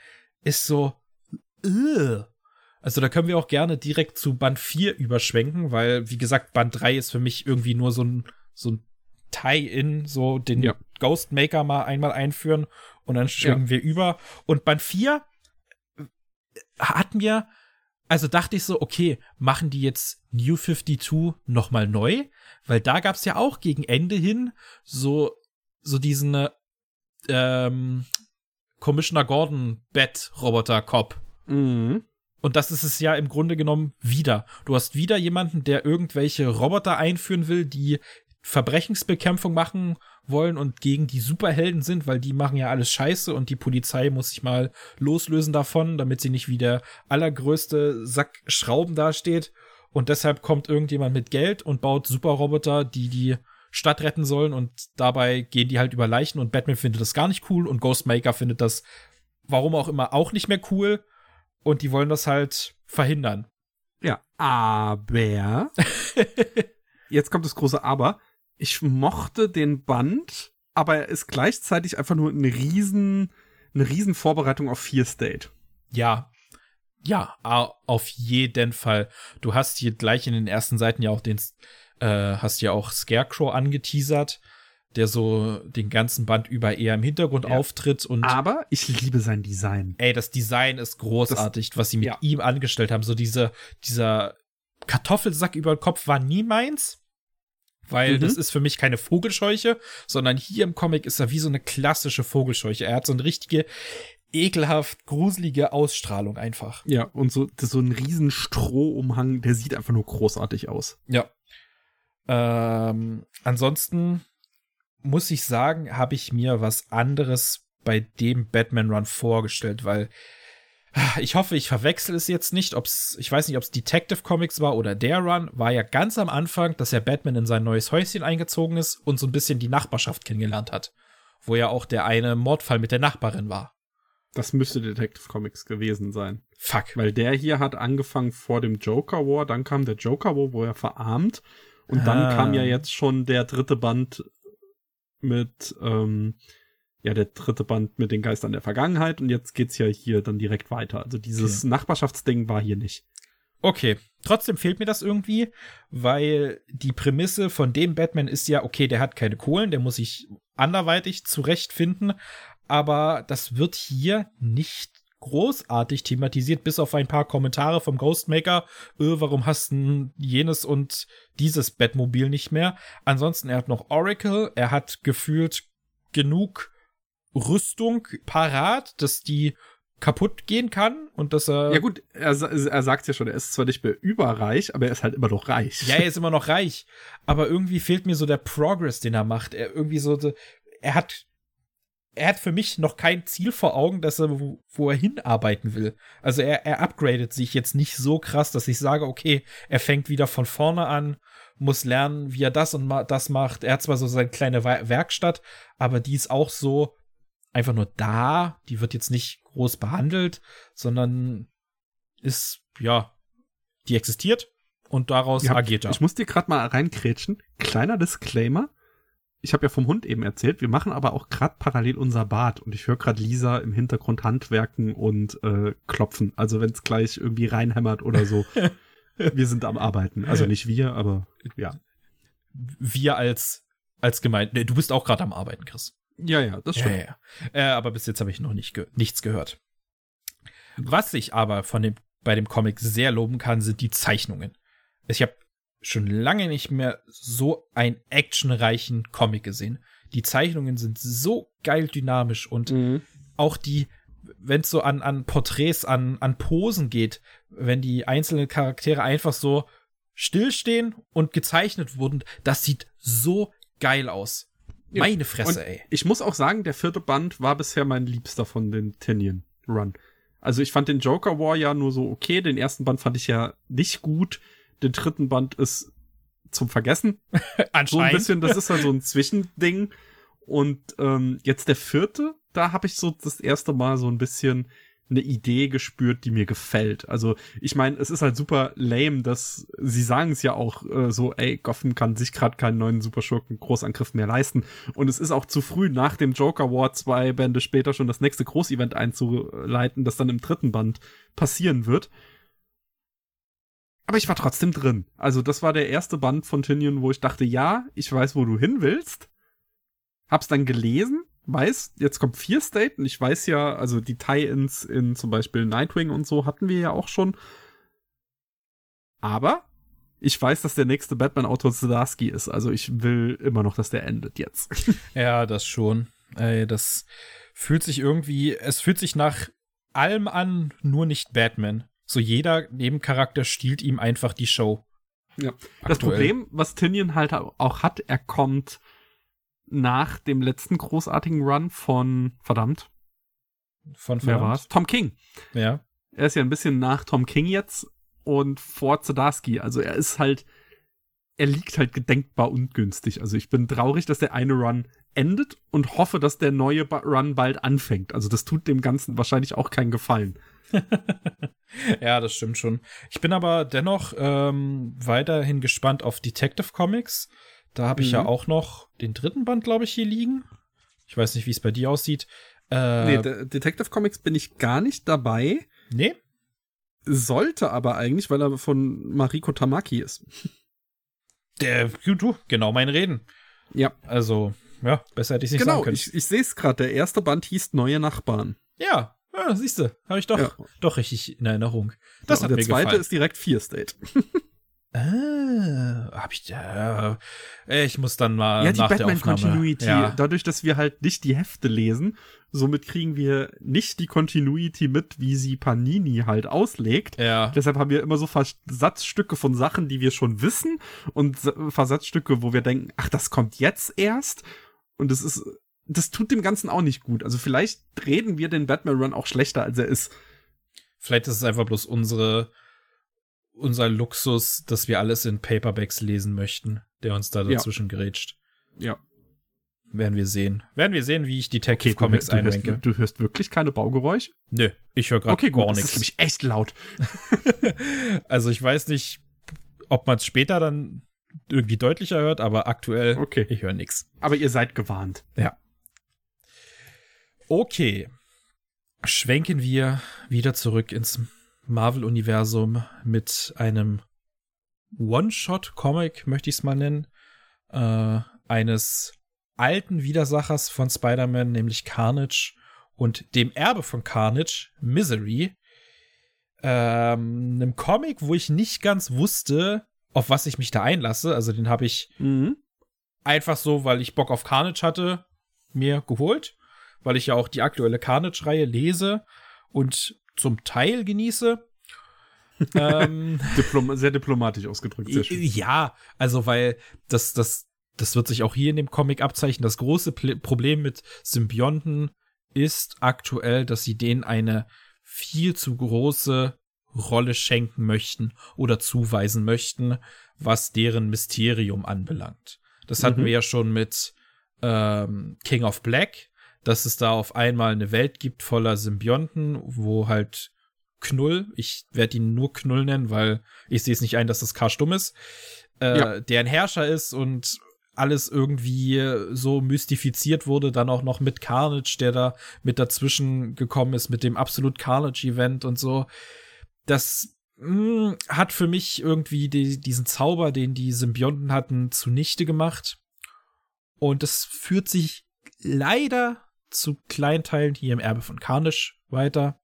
ist so. Ugh. Also da können wir auch gerne direkt zu Band 4 überschwenken, weil, wie gesagt, Band 3 ist für mich irgendwie nur so ein, so ein Tie-In, so den Ja. Ghostmaker mal einmal einführen und dann schwingen wir über. Und Band 4 hat mir, also dachte ich so, okay, machen die jetzt New 52 nochmal neu? Weil da gab's ja auch gegen Ende hin so, so diesen ähm, Commissioner Gordon Bat Roboter Cop. Mhm. Und das ist es ja im Grunde genommen wieder. Du hast wieder jemanden, der irgendwelche Roboter einführen will, die Verbrechensbekämpfung machen wollen und gegen die Superhelden sind, weil die machen ja alles scheiße und die Polizei muss sich mal loslösen davon, damit sie nicht wie der allergrößte Sack Schrauben dasteht. Und deshalb kommt irgendjemand mit Geld und baut Superroboter, die die Stadt retten sollen und dabei gehen die halt über Leichen und Batman findet das gar nicht cool und Ghostmaker findet das, warum auch immer, auch nicht mehr cool und die wollen das halt verhindern. Ja, aber jetzt kommt das große Aber. Ich mochte den Band, aber er ist gleichzeitig einfach nur eine riesen, eine riesen Vorbereitung auf Fear State. Ja. Ja, auf jeden Fall. Du hast hier gleich in den ersten Seiten ja auch den, äh, hast ja auch Scarecrow angeteasert, der so den ganzen Band über eher im Hintergrund Ja. auftritt und Aber ich liebe sein Design. ey, das Design ist großartig, was sie mit ja. ihm angestellt haben. So diese, dieser Kartoffelsack über den Kopf war nie meins. Weil Mhm. das ist für mich keine Vogelscheuche, sondern hier im Comic ist er wie so eine klassische Vogelscheuche. Er hat so eine richtige, ekelhaft, gruselige Ausstrahlung einfach. Ja, und so, das so ein riesen Strohumhang, der sieht einfach nur großartig aus. Ja. Ähm, ansonsten muss ich sagen, habe ich mir was anderes bei dem Batman Run vorgestellt, weil ah, ich hoffe, ich verwechsel es jetzt nicht, ob's, ich weiß nicht, ob es Detective Comics war oder der Run, war ja ganz am Anfang, dass ja Batman in sein neues Häuschen eingezogen ist und so ein bisschen die Nachbarschaft kennengelernt hat, wo ja auch der eine Mordfall mit der Nachbarin war. Das müsste Detective Comics gewesen sein. Fuck. Weil der hier hat angefangen vor dem Joker War, dann kam der Joker War, wo er verarmt. Und dann Ah. kam ja jetzt schon der dritte Band mit, ähm, ja, der dritte Band mit den Geistern der Vergangenheit. Und jetzt geht's ja hier dann direkt weiter. Also dieses Nachbarschaftsding war hier nicht. Okay, trotzdem fehlt mir das irgendwie, weil die Prämisse von dem Batman ist ja, okay, der hat keine Kohlen, der muss sich anderweitig zurechtfinden, aber das wird hier nicht großartig thematisiert, bis auf ein paar Kommentare vom Ghostmaker, äh, warum hast du jenes und dieses Batmobil nicht mehr? Ansonsten, er hat noch Oracle, er hat gefühlt genug Rüstung parat, dass die kaputt gehen kann und dass er Ja gut, er, er sagt ja schon, er ist zwar nicht mehr überreich, aber er ist halt immer noch reich. Ja, er ist immer noch reich, aber irgendwie fehlt mir so der Progress, den er macht. Er irgendwie so- er hat, er hat für mich noch kein Ziel vor Augen, dass er, wo, wo er hinarbeiten will. Also er, er upgradet sich jetzt nicht so krass, dass ich sage, okay, er fängt wieder von vorne an, muss lernen, wie er das und ma das macht. Er hat zwar so seine kleine Wer- Werkstatt, aber die ist auch so einfach nur da. Die wird jetzt nicht groß behandelt, sondern ist, ja, die existiert und daraus Ja, agiert er. Ich muss dir gerade mal reinkrätschen. Kleiner Disclaimer. Ich habe ja vom Hund eben erzählt, wir machen aber auch gerade parallel unser Bad und ich höre gerade Lisa im Hintergrund handwerken und äh, klopfen. Also wenn es gleich irgendwie reinhämmert oder so. wir sind am Arbeiten. Also nicht wir, aber ja. wir als als Gemeinde. Nee, du bist auch gerade am Arbeiten, Chris. Ja, ja, das stimmt. ja, ja. Äh, aber bis jetzt habe ich noch nicht ge nichts gehört. Was ich aber von dem bei dem Comic sehr loben kann, sind die Zeichnungen. Ich habe schon lange nicht mehr so einen actionreichen Comic gesehen. Die Zeichnungen sind so geil dynamisch und Mhm. auch die, wenn es so an, an Porträts, an, an Posen geht, wenn die einzelnen Charaktere einfach so stillstehen und gezeichnet wurden, das sieht so geil aus. Ja, Meine Fresse, und ey. Ich muss auch sagen, der vierte Band war bisher mein liebster von den Tinian Run. Also ich fand den Joker War ja nur so okay. Den ersten Band fand ich ja nicht gut. Den dritten Band ist zum Vergessen. So ein Anscheinend. bisschen, das ist halt so ein Zwischending. Und ähm, jetzt der vierte, da habe ich so das erste Mal so ein bisschen eine Idee gespürt, die mir gefällt. Also ich meine, es ist halt super lame, dass sie sagen es ja auch äh, so, ey, Gotham kann sich gerade keinen neuen Superschurken Großangriff mehr leisten. Und es ist auch zu früh nach dem Joker War zwei Bände später schon das nächste Großevent einzuleiten, das dann im dritten Band passieren wird. Aber ich war trotzdem drin. Also das war der erste Band von Tinian, wo ich dachte, ja, ich weiß, wo du hin willst. hab's dann gelesen, weiß, jetzt kommt Fear State und ich weiß ja, also die Tie-Ins in zum Beispiel Nightwing und so hatten wir ja auch schon. Aber ich weiß, dass der nächste Batman-Autor Zdarsky ist. Also ich will immer noch, dass der endet jetzt. Ja, das schon. Ey, das fühlt sich irgendwie, es fühlt sich nach allem an, nur nicht Batman. So jeder Nebencharakter stiehlt ihm einfach die Show. Ja. Das Aktuell. Problem, was Tinian halt auch hat, er kommt nach dem letzten großartigen Run von, verdammt, Von wer verdammt. war's? Tom King. Ja. Er ist ja ein bisschen nach Tom King jetzt und vor Zdarsky. Also er ist halt, er liegt halt gedenkbar ungünstig. Also ich bin traurig, dass der eine Run endet und hoffe, dass der neue Run bald anfängt. Also das tut dem Ganzen wahrscheinlich auch keinen Gefallen. ja, das stimmt schon. Ich bin aber dennoch ähm, weiterhin gespannt auf Detective Comics. Da habe ich Mhm. ja auch noch den dritten Band, glaube ich, hier liegen. Ich weiß nicht, wie es bei dir aussieht. Äh, nee, De Detective Comics bin ich gar nicht dabei. nee? Sollte aber eigentlich, weil er von Mariko Tamaki ist. Der, du, genau mein Reden. Ja, Also, ja, besser hätte ich nicht genau. sagen können. Ich, ich sehe es gerade. Der erste Band hieß Neue Nachbarn. ja, ja siehst du, habe ich doch, Ja. doch richtig in Erinnerung. Das ja, hat und mir der zweite gefallen. ist direkt Fear State. Ah, hab ich, ja, äh, ich muss dann mal ja, die nach der Batman Aufnahme. Continuity. Ja, Dadurch, dass wir halt nicht die Hefte lesen, somit kriegen wir nicht die Continuity mit, wie sie Panini halt auslegt. ja, Deshalb haben wir immer so Versatzstücke von Sachen, die wir schon wissen und Sa- Versatzstücke, wo wir denken, ach, das kommt jetzt erst. Und das ist, das tut dem Ganzen auch nicht gut. Also vielleicht reden wir den Batman Run auch schlechter, als er ist. vielleicht ist es einfach bloß unsere, unser Luxus, dass wir alles in Paperbacks lesen möchten, der uns da Ja. dazwischen gerätscht. Ja. Werden wir sehen. Werden wir sehen, wie ich Detective du, Comics du, hörst, einrenke. du hörst wirklich keine Baugeräusche? Nö, ich höre gerade Okay, gut. gar Das ist nichts. nämlich echt laut. Also ich weiß nicht, ob man es später dann irgendwie deutlicher hört, aber aktuell, Okay. ich höre nichts. Aber ihr seid gewarnt. Okay. Schwenken wir wieder zurück ins Marvel-Universum mit einem One-Shot-Comic, möchte ich es mal nennen, äh, eines alten Widersachers von Spider-Man, nämlich Carnage und dem Erbe von Carnage, Misery. Ähm, einem Comic, wo ich nicht ganz wusste, auf was ich mich da einlasse. Also den habe ich Mhm. einfach so, weil ich Bock auf Carnage hatte, mir geholt, weil ich ja auch die aktuelle Carnage-Reihe lese und zum Teil genieße. ähm, Diplom sehr diplomatisch ausgedrückt, sehr ja, also weil das, das, das wird sich auch hier in dem Comic abzeichnen. Das große Ple Problem mit Symbionten ist aktuell, dass sie denen eine viel zu große Rolle schenken möchten oder zuweisen möchten, was deren Mysterium anbelangt. Das hatten Mhm. wir ja schon mit ähm, King of Black, dass es da auf einmal eine Welt gibt voller Symbionten, wo halt Knull, ich werde ihn nur Knull nennen, weil ich sehe es nicht ein, dass das K stumm ist, äh, Ja. der ein Herrscher ist und alles irgendwie so mystifiziert wurde, dann auch noch mit Carnage, der da mit dazwischen gekommen ist, mit dem Absolut Carnage Event und so. Das mh, hat für mich irgendwie die, diesen Zauber, den die Symbionten hatten, zunichte gemacht. Und es führt sich leider zu Kleinteilen hier im Erbe von Carnage weiter.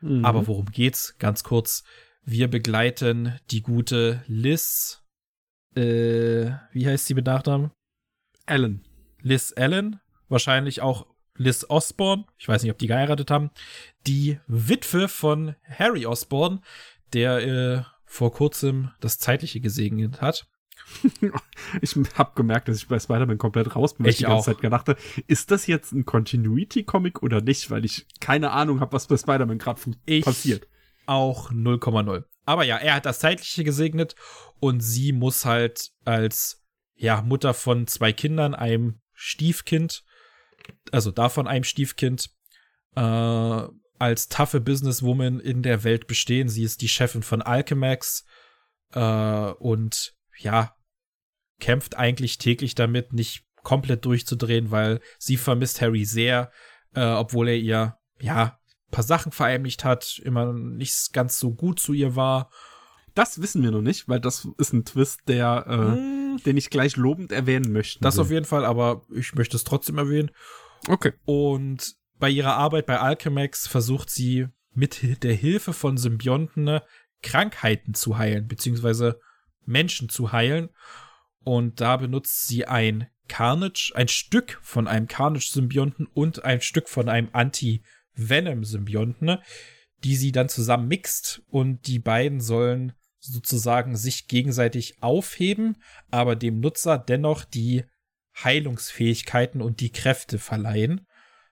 Mhm. Aber worum geht's? Ganz kurz. Wir begleiten die gute Liz. Äh, wie heißt sie mit Nachnamen? Alan. Liz Allen. Wahrscheinlich auch Liz Osborne. Ich weiß nicht, ob die geheiratet haben. Die Witwe von Harry Osborne, der äh, vor kurzem das Zeitliche gesegnet hat. Ich hab gemerkt, dass ich bei Spider-Man komplett raus bin, weil Ich die ganze auch. Zeit gedacht habe, ist das jetzt ein Continuity-Comic oder nicht? Weil ich keine Ahnung habe, was bei Spider-Man gerade passiert. auch 0,0. Aber ja, er hat das Zeitliche gesegnet und sie muss halt als ja, Mutter von zwei Kindern, einem Stiefkind, also davon einem Stiefkind, äh, als taffe Businesswoman in der Welt bestehen. Sie ist die Chefin von Alchemax äh, und ja, kämpft eigentlich täglich damit, nicht komplett durchzudrehen, weil sie vermisst Harry sehr, äh, obwohl er ihr, ja, paar Sachen verheimlicht hat, immer nicht ganz so gut zu ihr war. Das wissen wir noch nicht, weil das ist ein Twist, der äh, hm, den ich gleich lobend erwähnen möchte. Das auf jeden Fall, aber ich möchte es trotzdem erwähnen. Okay. Und bei ihrer Arbeit bei Alchemax versucht sie mit der Hilfe von Symbionten ne, Krankheiten zu heilen, beziehungsweise Menschen zu heilen. Und da benutzt sie ein Carnage, ein Stück von einem Carnage-Symbionten und ein Stück von einem Anti-Venom-Symbionten, die sie dann zusammen mixt und die beiden sollen sozusagen sich gegenseitig aufheben, aber dem Nutzer dennoch die Heilungsfähigkeiten und die Kräfte verleihen,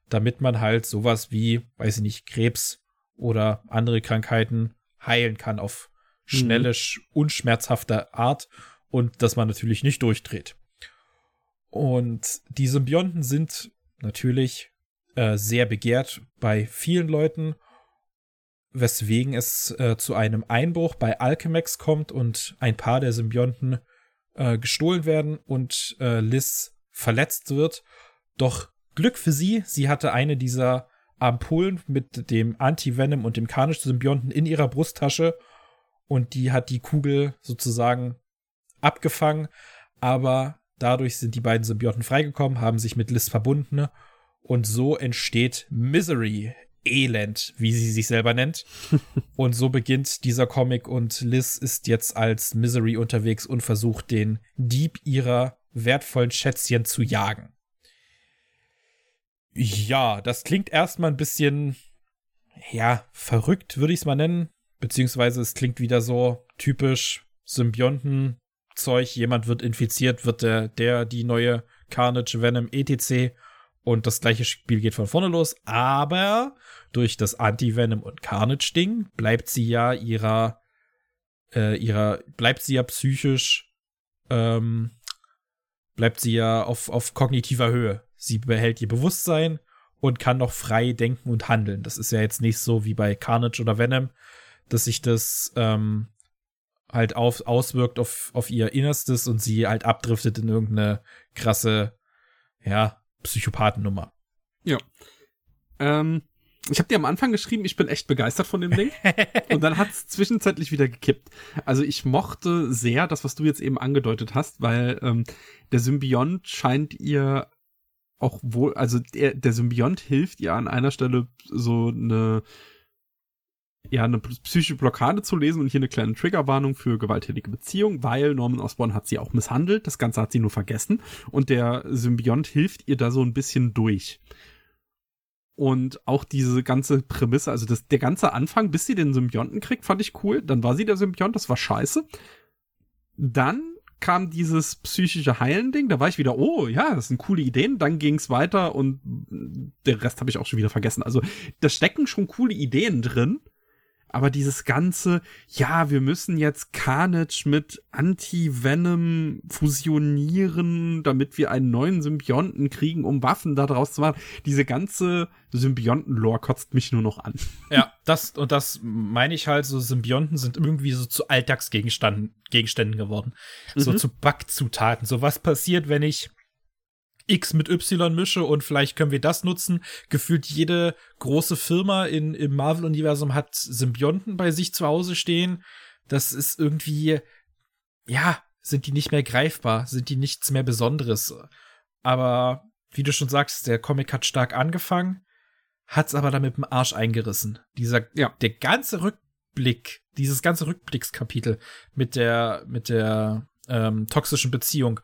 damit man halt sowas wie, weiß ich nicht, Krebs oder andere Krankheiten heilen kann auf schnelle, mhm. unschmerzhafte Art und dass man natürlich nicht durchdreht. Und die Symbionten sind natürlich äh, sehr begehrt bei vielen Leuten, weswegen es äh, zu einem Einbruch bei Alchemax kommt und ein paar der Symbionten äh, gestohlen werden und äh, Liz verletzt wird. Doch Glück für sie, sie hatte eine dieser Ampullen mit dem Anti-Venom und dem Carnage-Symbionten in ihrer Brusttasche und die hat die Kugel sozusagen abgefangen, aber dadurch sind die beiden Symbionten freigekommen, haben sich mit Liz verbunden und so entsteht Misery, Elend, wie sie sich selber nennt. und so beginnt dieser Comic und Liz ist jetzt als Misery unterwegs und versucht den Dieb ihrer wertvollen Schätzchen zu jagen. Ja, das klingt erstmal ein bisschen, ja, verrückt, würde ich es mal nennen. Beziehungsweise es klingt wieder so typisch Symbionten-Zeug. Jemand wird infiziert, wird der, der, die neue Carnage, Venom, etc. Und das gleiche Spiel geht von vorne los. Aber durch das Anti-Venom und Carnage-Ding bleibt sie ja ihrer, äh, ihrer, bleibt sie ja psychisch, ähm, bleibt sie ja auf, auf kognitiver Höhe. Sie behält ihr Bewusstsein und kann noch frei denken und handeln. Das ist ja jetzt nicht so wie bei Carnage oder Venom, dass sich das ähm, halt auf, auswirkt auf, auf ihr Innerstes und sie halt abdriftet in irgendeine krasse, ja, Psychopathennummer. Ja. Ähm, ich habe dir am Anfang geschrieben, ich bin echt begeistert von dem Ding. und dann hat es zwischenzeitlich wieder gekippt. Also ich mochte sehr das, was du jetzt eben angedeutet hast, weil ähm, der Symbiont scheint ihr auch wohl, also der, der Symbiont hilft ihr an einer Stelle so eine ja, eine psychische Blockade zu lesen und hier eine kleine Triggerwarnung für gewalttätige Beziehung, weil Norman Osborn hat sie auch misshandelt. Das Ganze hat sie nur vergessen. Und der Symbiont hilft ihr da so ein bisschen durch. Und auch diese ganze Prämisse, also das, der ganze Anfang, bis sie den Symbionten kriegt, fand ich cool. Dann war sie der Symbiont, das war scheiße. Dann kam dieses psychische Heilen-Ding, da war ich wieder, oh ja, das sind coole Ideen. Dann ging's weiter und der Rest habe ich auch schon wieder vergessen. Also da stecken schon coole Ideen drin aber dieses ganze, ja, wir müssen jetzt Carnage mit Anti-Venom fusionieren, damit wir einen neuen Symbionten kriegen, um Waffen daraus zu machen. Diese ganze Symbionten-Lore kotzt mich nur noch an. Ja, das, und das meine ich halt, so Symbionten sind irgendwie so zu Alltagsgegenständen Gegenständen geworden. Mhm. So zu Backzutaten. So was passiert, wenn ich X mit Y mische und vielleicht können wir das nutzen. Gefühlt jede große Firma in, im Marvel-Universum hat Symbionten bei sich zu Hause stehen. Das ist irgendwie, ja, sind die nicht mehr greifbar, sind die nichts mehr Besonderes. Aber wie du schon sagst, der Comic hat stark angefangen, hat's aber dann mit dem Arsch eingerissen. Dieser, ja, der ganze Rückblick, dieses ganze Rückblickskapitel mit der, mit der ähm, toxischen Beziehung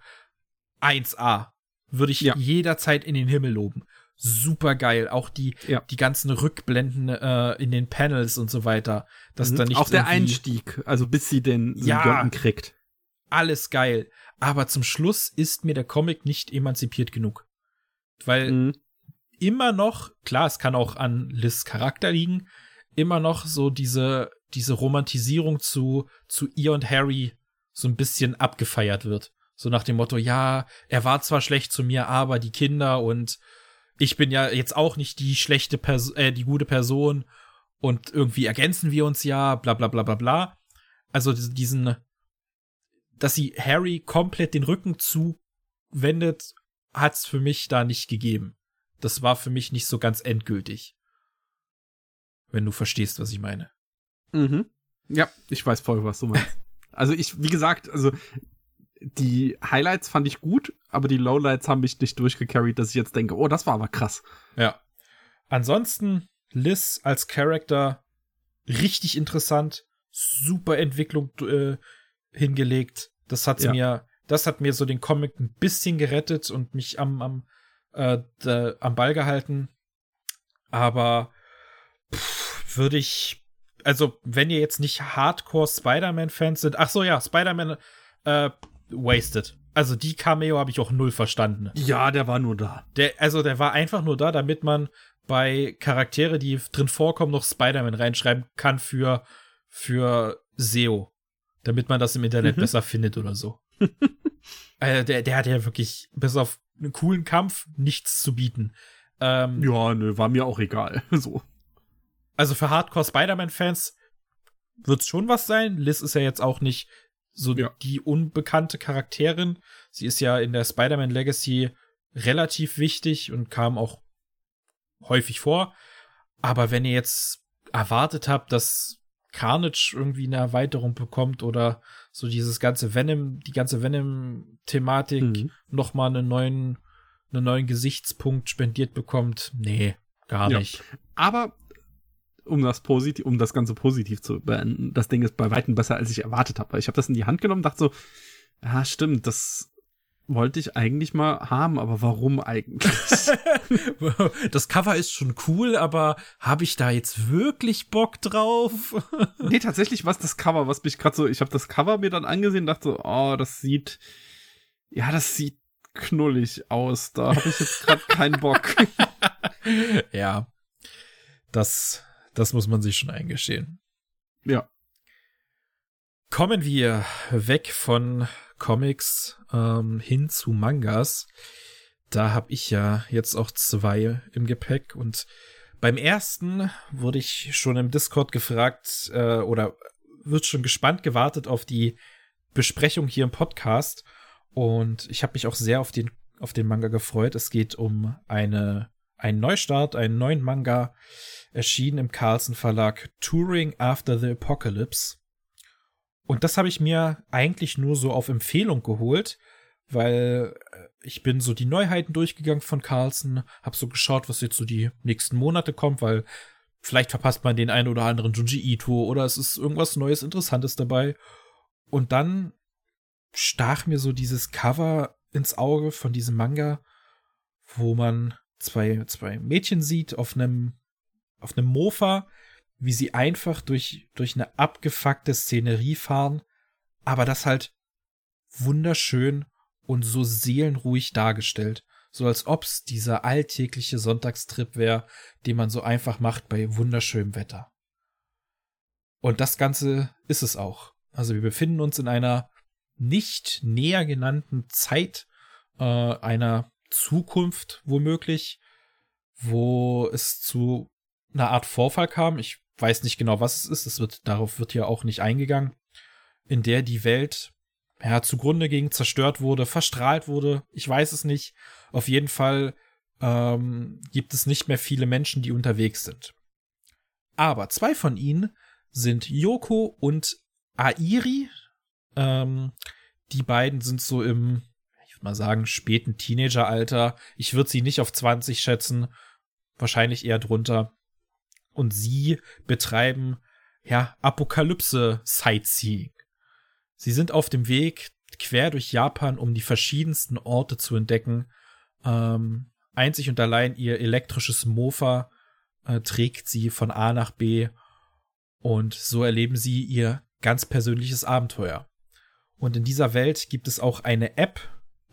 1A würde ich ja. jederzeit in den Himmel loben. Super geil. Auch die, ja. die ganzen Rückblenden äh, in den Panels und so weiter. Dass mhm. da nicht Auch der Einstieg, also bis sie den ja, kriegt. Alles geil. Aber zum Schluss ist mir der Comic nicht emanzipiert genug. Weil mhm. immer noch, klar, es kann auch an Liz Charakter liegen, immer noch so diese, diese Romantisierung zu, zu ihr und Harry so ein bisschen abgefeiert wird. So nach dem Motto, ja, er war zwar schlecht zu mir, aber die Kinder und ich bin ja jetzt auch nicht die schlechte Person, äh, die gute Person und irgendwie ergänzen wir uns ja, bla bla bla bla bla. Also diesen, dass sie Harry komplett den Rücken zuwendet, hat's für mich da nicht gegeben. Das war für mich nicht so ganz endgültig. Wenn du verstehst, was ich meine. Mhm. Ja, ich weiß voll, was du meinst. also ich, wie gesagt, also die Highlights fand ich gut, aber die Lowlights haben mich nicht durchgecarried, dass ich jetzt denke, oh, das war aber krass. Ja. Ansonsten Liz als Charakter richtig interessant, super Entwicklung äh, hingelegt. Das hat Ja. mir, das hat mir so den Comic ein bisschen gerettet und mich am am äh, da, am Ball gehalten. Aber würde ich, also wenn ihr jetzt nicht Hardcore Spider-Man-Fans sind, ach so ja, Spider-Man äh, wasted. Also die Cameo habe ich auch null verstanden. Ja, der war nur da. Der, also der war einfach nur da, damit man bei Charaktere, die drin vorkommen, noch Spider-Man reinschreiben kann für, für SEO. Damit man das im Internet Mhm. besser findet oder so. also der, der hat ja wirklich, bis auf einen coolen Kampf, nichts zu bieten. Ähm, Ja, nö, war mir auch egal. So. also für Hardcore Spider-Man-Fans wird's schon was sein. Liz ist ja jetzt auch nicht so Ja. die unbekannte Charakterin. Sie ist ja in der Spider-Man Legacy relativ wichtig und kam auch häufig vor. Aber wenn ihr jetzt erwartet habt, dass Carnage irgendwie eine Erweiterung bekommt oder so dieses ganze Venom, die ganze Venom-Thematik Mhm. nochmal einen neuen, einen neuen Gesichtspunkt spendiert bekommt, nee, gar Ja. nicht. Aber um das positiv, um das Ganze positiv zu beenden, das Ding ist bei weitem besser, als ich erwartet habe. Weil ich habe das in die Hand genommen, dachte so, ja, stimmt, das wollte ich eigentlich mal haben, aber warum eigentlich? Das Cover ist schon cool, aber habe ich da jetzt wirklich Bock drauf? nee, tatsächlich war das Cover, was mich gerade so, ich habe das Cover mir dann angesehen, dachte so, oh, das sieht, ja, das sieht knullig aus. Da habe ich jetzt gerade keinen Bock. ja, das, das muss man sich schon eingestehen. ja. Kommen wir weg von Comics ähm, hin zu Mangas. Da habe ich ja jetzt auch zwei im Gepäck und beim ersten wurde ich schon im Discord gefragt äh, oder wird schon gespannt gewartet auf die Besprechung hier im Podcast und ich habe mich auch sehr auf den auf den Manga gefreut. Es geht um eine einen Neustart, einen neuen Manga erschienen im Carlsen Verlag Touring After the Apocalypse. Und das habe ich mir eigentlich nur so auf Empfehlung geholt, weil äh, ich bin so die Neuheiten durchgegangen von Carlsen, habe so geschaut, was jetzt so die nächsten Monate kommt, weil vielleicht verpasst man den einen oder anderen Junji Ito oder es ist irgendwas Neues, Interessantes dabei. Und dann stach mir so dieses Cover ins Auge von diesem Manga, wo man zwei, zwei Mädchen sieht auf einem, auf einem Mofa, wie sie einfach durch, durch eine abgefuckte Szenerie fahren, aber das halt wunderschön und so seelenruhig dargestellt. So als ob's dieser alltägliche Sonntagstrip wäre, den man so einfach macht bei wunderschönem Wetter. Und das Ganze ist es auch. Also wir befinden uns in einer nicht näher genannten Zeit, äh, einer Zukunft womöglich, wo es zu einer Art Vorfall kam. Ich weiß nicht genau, was es ist. Es wird, darauf wird ja auch nicht eingegangen. In der die Welt ja, zugrunde ging, zerstört wurde, verstrahlt wurde. Ich weiß es nicht. Auf jeden Fall ähm, gibt es nicht mehr viele Menschen, die unterwegs sind. Aber zwei von ihnen sind Yoko und Airi. Ähm, die beiden sind so im, mal sagen, späten Teenageralter. Ich würde sie nicht auf 20 schätzen. Wahrscheinlich eher drunter. Und sie betreiben, ja, Apokalypse-Sightseeing. Sie sind auf dem Weg quer durch Japan, um die verschiedensten Orte zu entdecken. Ähm, einzig und allein ihr elektrisches Mofa äh, trägt sie von A nach B und so erleben sie ihr ganz persönliches Abenteuer. Und in dieser Welt gibt es auch eine App,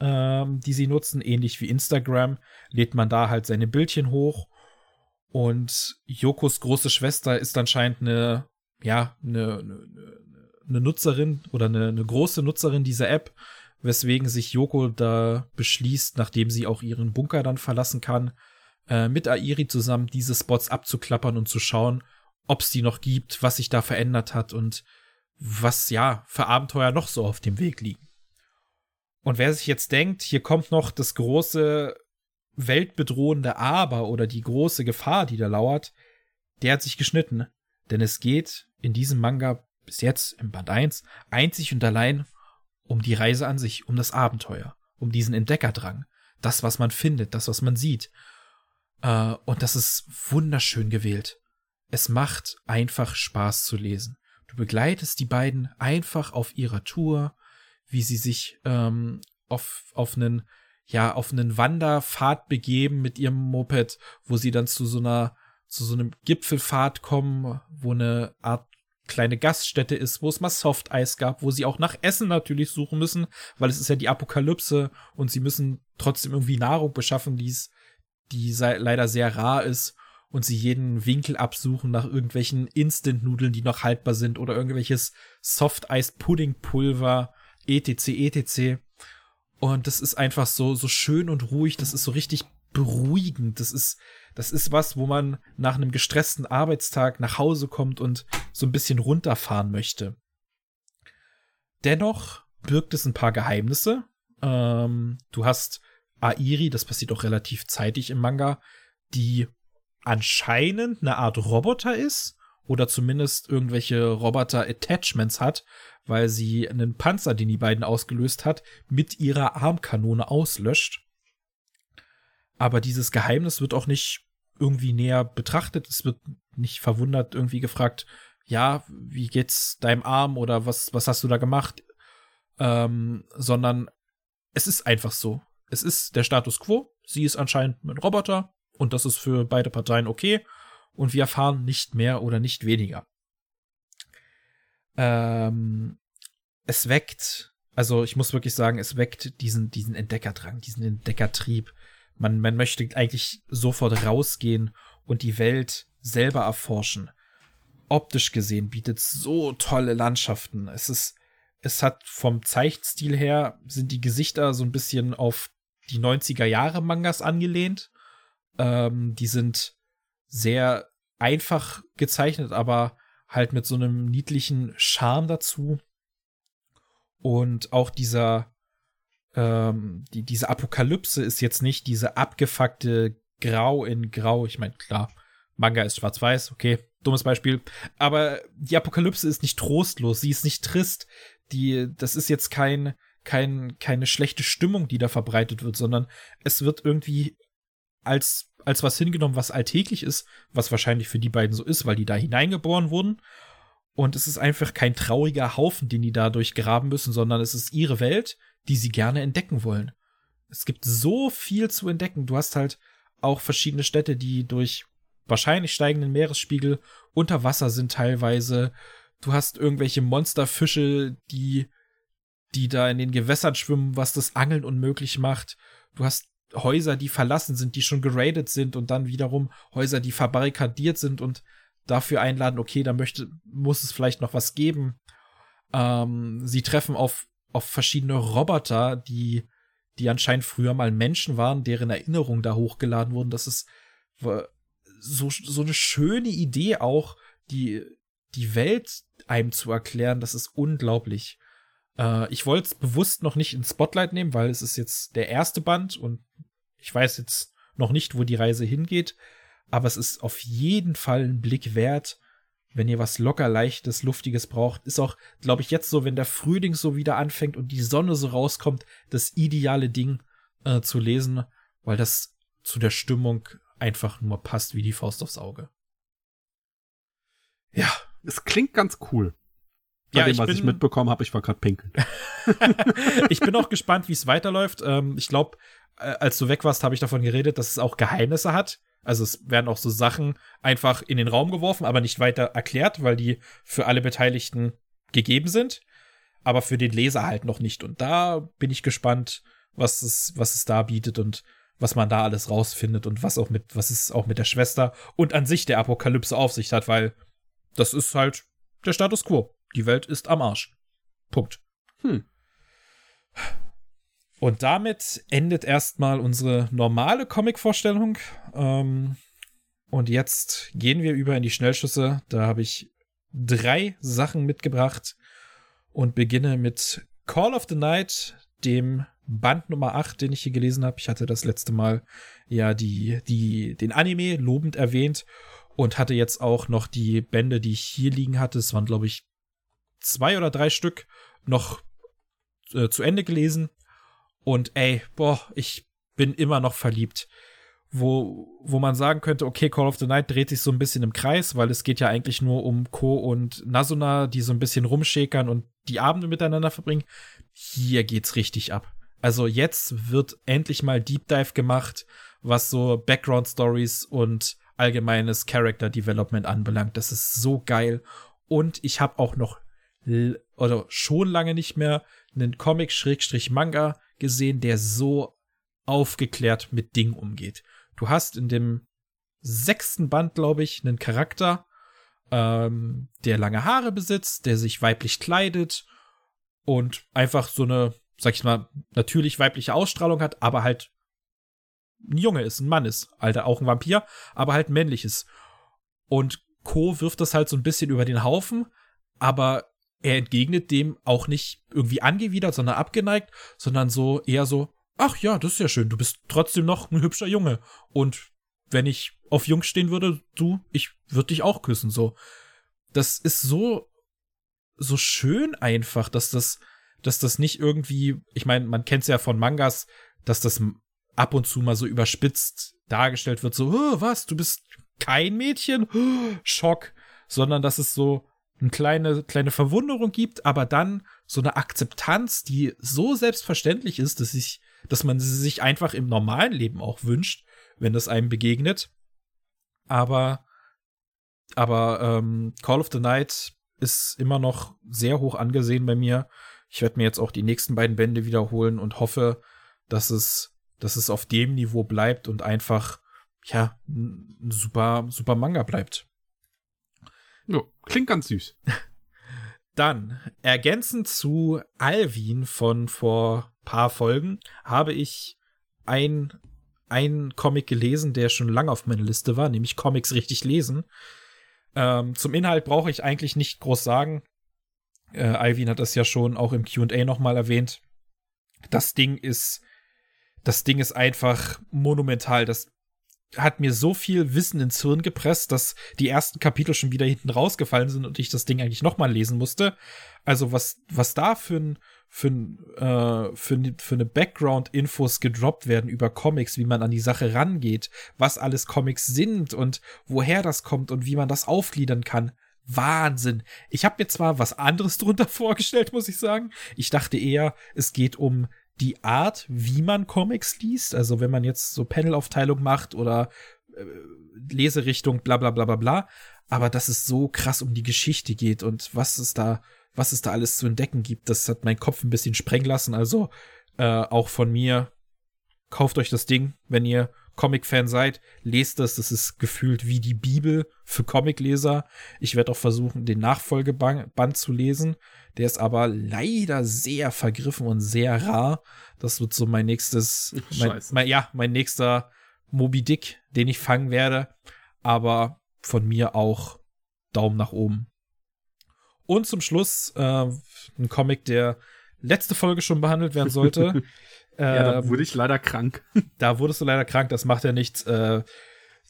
ähm, die sie nutzen, ähnlich wie Instagram. Lädt man da halt seine Bildchen hoch und Yokos große Schwester ist anscheinend eine, ja, eine, eine, eine Nutzerin oder eine, eine große Nutzerin dieser App, weswegen sich Yoko da beschließt, nachdem sie auch ihren Bunker dann verlassen kann, äh, mit Airi zusammen diese Spots abzuklappern und zu schauen, ob es die noch gibt, was sich da verändert hat und was ja für Abenteuer noch so auf dem Weg liegen. Und wer sich jetzt denkt, hier kommt noch das große weltbedrohende Aber oder die große Gefahr, die da lauert, der hat sich geschnitten. Denn es geht in diesem Manga bis jetzt im Band 1 einzig und allein um die Reise an sich, um das Abenteuer, um diesen Entdeckerdrang, das, was man findet, das, was man sieht. Äh, und das ist wunderschön gewählt. Es macht einfach Spaß zu lesen. Du begleitest die beiden einfach auf ihrer Tour, wie sie sich ähm, auf, auf einen, ja, auf einen Wanderpfad begeben mit ihrem Moped, wo sie dann zu so einer, zu so einem Gipfelpfad kommen, wo eine Art kleine Gaststätte ist, wo es mal Softeis gab, wo sie auch nach Essen natürlich suchen müssen, weil es ist ja die Apokalypse und sie müssen trotzdem irgendwie Nahrung beschaffen, die die leider sehr rar ist und sie jeden Winkel absuchen nach irgendwelchen Instant-Nudeln, die noch haltbar sind oder irgendwelches Soft-Eis-Pudding-Pulver, etc., etc. Und das ist einfach so, so schön und ruhig, das ist so richtig beruhigend. Das ist, das ist was, wo man nach einem gestressten Arbeitstag nach Hause kommt und so ein bisschen runterfahren möchte. Dennoch birgt es ein paar Geheimnisse. Ähm, du hast Airi, das passiert auch relativ zeitig im Manga, die anscheinend eine Art Roboter ist oder zumindest irgendwelche Roboter-Attachments hat, weil sie einen Panzer, den die beiden ausgelöst hat, mit ihrer Armkanone auslöscht. Aber dieses Geheimnis wird auch nicht irgendwie näher betrachtet. Es wird nicht verwundert irgendwie gefragt, ja, wie geht's deinem Arm oder was, was hast du da gemacht? Ähm, sondern es ist einfach so. Es ist der Status quo. Sie ist anscheinend ein Roboter. Und das ist für beide Parteien okay. Und wir erfahren nicht mehr oder nicht weniger. Ähm, es weckt, also ich muss wirklich sagen, es weckt diesen, diesen Entdeckerdrang, diesen Entdeckertrieb. Man, man möchte eigentlich sofort rausgehen und die Welt selber erforschen. Optisch gesehen bietet so tolle Landschaften. Es ist, es hat vom Zeichenstil her sind die Gesichter so ein bisschen auf die 90er Jahre Mangas angelehnt. Ähm, die sind sehr einfach gezeichnet, aber halt mit so einem niedlichen Charme dazu. Und auch dieser, ähm, die, diese Apokalypse ist jetzt nicht diese abgefuckte Grau in Grau. Ich meine, klar, Manga ist schwarz-weiß, okay, dummes Beispiel. Aber die Apokalypse ist nicht trostlos, sie ist nicht trist. Die, das ist jetzt kein, kein, keine schlechte Stimmung, die da verbreitet wird, sondern es wird irgendwie als als was hingenommen, was alltäglich ist, was wahrscheinlich für die beiden so ist, weil die da hineingeboren wurden. Und es ist einfach kein trauriger Haufen, den die dadurch graben müssen, sondern es ist ihre Welt, die sie gerne entdecken wollen. Es gibt so viel zu entdecken. Du hast halt auch verschiedene Städte, die durch wahrscheinlich steigenden Meeresspiegel unter Wasser sind teilweise. Du hast irgendwelche Monsterfische, die, die da in den Gewässern schwimmen, was das Angeln unmöglich macht. Du hast Häuser, die verlassen sind, die schon geradet sind und dann wiederum Häuser, die verbarrikadiert sind und dafür einladen, okay, da möchte, muss es vielleicht noch was geben. Ähm, sie treffen auf, auf verschiedene Roboter, die, die anscheinend früher mal Menschen waren, deren Erinnerungen da hochgeladen wurden. Das ist so, so eine schöne Idee auch, die, die Welt einem zu erklären. Das ist unglaublich. Äh, ich wollte es bewusst noch nicht ins Spotlight nehmen, weil es ist jetzt der erste Band und ich weiß jetzt noch nicht, wo die Reise hingeht, aber es ist auf jeden Fall ein Blick wert, wenn ihr was locker leichtes, luftiges braucht. Ist auch, glaube ich, jetzt so, wenn der Frühling so wieder anfängt und die Sonne so rauskommt, das ideale Ding äh, zu lesen, weil das zu der Stimmung einfach nur passt wie die Faust aufs Auge. Ja, es klingt ganz cool. Bei ja, dem, was bin, ich mitbekommen habe, ich war gerade pinkeln. ich bin auch gespannt, wie es weiterläuft. Ähm, ich glaube, äh, als du weg warst, habe ich davon geredet, dass es auch Geheimnisse hat. Also es werden auch so Sachen einfach in den Raum geworfen, aber nicht weiter erklärt, weil die für alle Beteiligten gegeben sind, aber für den Leser halt noch nicht. Und da bin ich gespannt, was es, was es da bietet und was man da alles rausfindet und was auch mit, was es auch mit der Schwester und an sich der Apokalypse auf sich hat, weil das ist halt der Status quo. Die Welt ist am Arsch. Punkt. Hm. Und damit endet erstmal unsere normale Comic-Vorstellung. Ähm, und jetzt gehen wir über in die Schnellschüsse. Da habe ich drei Sachen mitgebracht und beginne mit Call of the Night, dem Band Nummer 8, den ich hier gelesen habe. Ich hatte das letzte Mal ja die, die, den Anime lobend erwähnt und hatte jetzt auch noch die Bände, die ich hier liegen hatte. Es waren, glaube ich, zwei oder drei Stück noch äh, zu Ende gelesen. Und ey, boah, ich bin immer noch verliebt. Wo, wo man sagen könnte, okay, Call of the Night dreht sich so ein bisschen im Kreis, weil es geht ja eigentlich nur um Ko und Nasuna, die so ein bisschen rumschäkern und die Abende miteinander verbringen. Hier geht's richtig ab. Also jetzt wird endlich mal Deep Dive gemacht, was so Background Stories und allgemeines Character Development anbelangt. Das ist so geil. Und ich habe auch noch oder schon lange nicht mehr einen Comic-Manga gesehen, der so aufgeklärt mit Dingen umgeht. Du hast in dem sechsten Band, glaube ich, einen Charakter, ähm, der lange Haare besitzt, der sich weiblich kleidet und einfach so eine, sag ich mal, natürlich weibliche Ausstrahlung hat, aber halt ein Junge ist, ein Mann ist, Alter, auch ein Vampir, aber halt männlich ist. Und Co. wirft das halt so ein bisschen über den Haufen, aber er entgegnet dem auch nicht irgendwie angewidert, sondern abgeneigt, sondern so eher so, ach ja, das ist ja schön, du bist trotzdem noch ein hübscher Junge. Und wenn ich auf Jungs stehen würde, du, ich würde dich auch küssen, so. Das ist so, so schön einfach, dass das, dass das nicht irgendwie, ich meine, man kennt es ja von Mangas, dass das ab und zu mal so überspitzt dargestellt wird, so, oh, was, du bist kein Mädchen? Oh, Schock. Sondern dass es so, eine kleine, kleine Verwunderung gibt, aber dann so eine Akzeptanz, die so selbstverständlich ist, dass ich, dass man sie sich einfach im normalen Leben auch wünscht, wenn das einem begegnet. Aber, aber ähm, Call of the Night ist immer noch sehr hoch angesehen bei mir. Ich werde mir jetzt auch die nächsten beiden Bände wiederholen und hoffe, dass es, dass es auf dem Niveau bleibt und einfach, ja, ein super, super Manga bleibt. Klingt ganz süß. Dann, ergänzend zu Alvin von vor paar Folgen, habe ich ein, ein Comic gelesen, der schon lange auf meiner Liste war, nämlich Comics richtig lesen. Ähm, zum Inhalt brauche ich eigentlich nicht groß sagen. Äh, Alvin hat das ja schon auch im QA nochmal erwähnt. Das Ding ist, das Ding ist einfach monumental. Das hat mir so viel Wissen ins Hirn gepresst, dass die ersten Kapitel schon wieder hinten rausgefallen sind und ich das Ding eigentlich nochmal lesen musste. Also was, was da für ein, für, ein, äh, für, für eine Background-Infos gedroppt werden über Comics, wie man an die Sache rangeht, was alles Comics sind und woher das kommt und wie man das aufgliedern kann. Wahnsinn. Ich habe mir zwar was anderes drunter vorgestellt, muss ich sagen. Ich dachte eher, es geht um die Art, wie man Comics liest, also wenn man jetzt so Panelaufteilung macht oder äh, Leserichtung, bla bla bla bla bla, aber dass es so krass um die Geschichte geht und was es da, was es da alles zu entdecken gibt, das hat meinen Kopf ein bisschen sprengen lassen. Also äh, auch von mir, kauft euch das Ding, wenn ihr Comic-Fan seid, lest das. Das ist gefühlt wie die Bibel für Comicleser. Ich werde auch versuchen, den Nachfolgeband zu lesen. Der ist aber leider sehr vergriffen und sehr rar. Das wird so mein nächstes, mein, mein, ja, mein nächster Moby Dick, den ich fangen werde. Aber von mir auch Daumen nach oben. Und zum Schluss äh, ein Comic, der letzte Folge schon behandelt werden sollte. ja, da ähm, wurde ich leider krank. Da wurdest du leider krank, das macht ja nichts. Äh,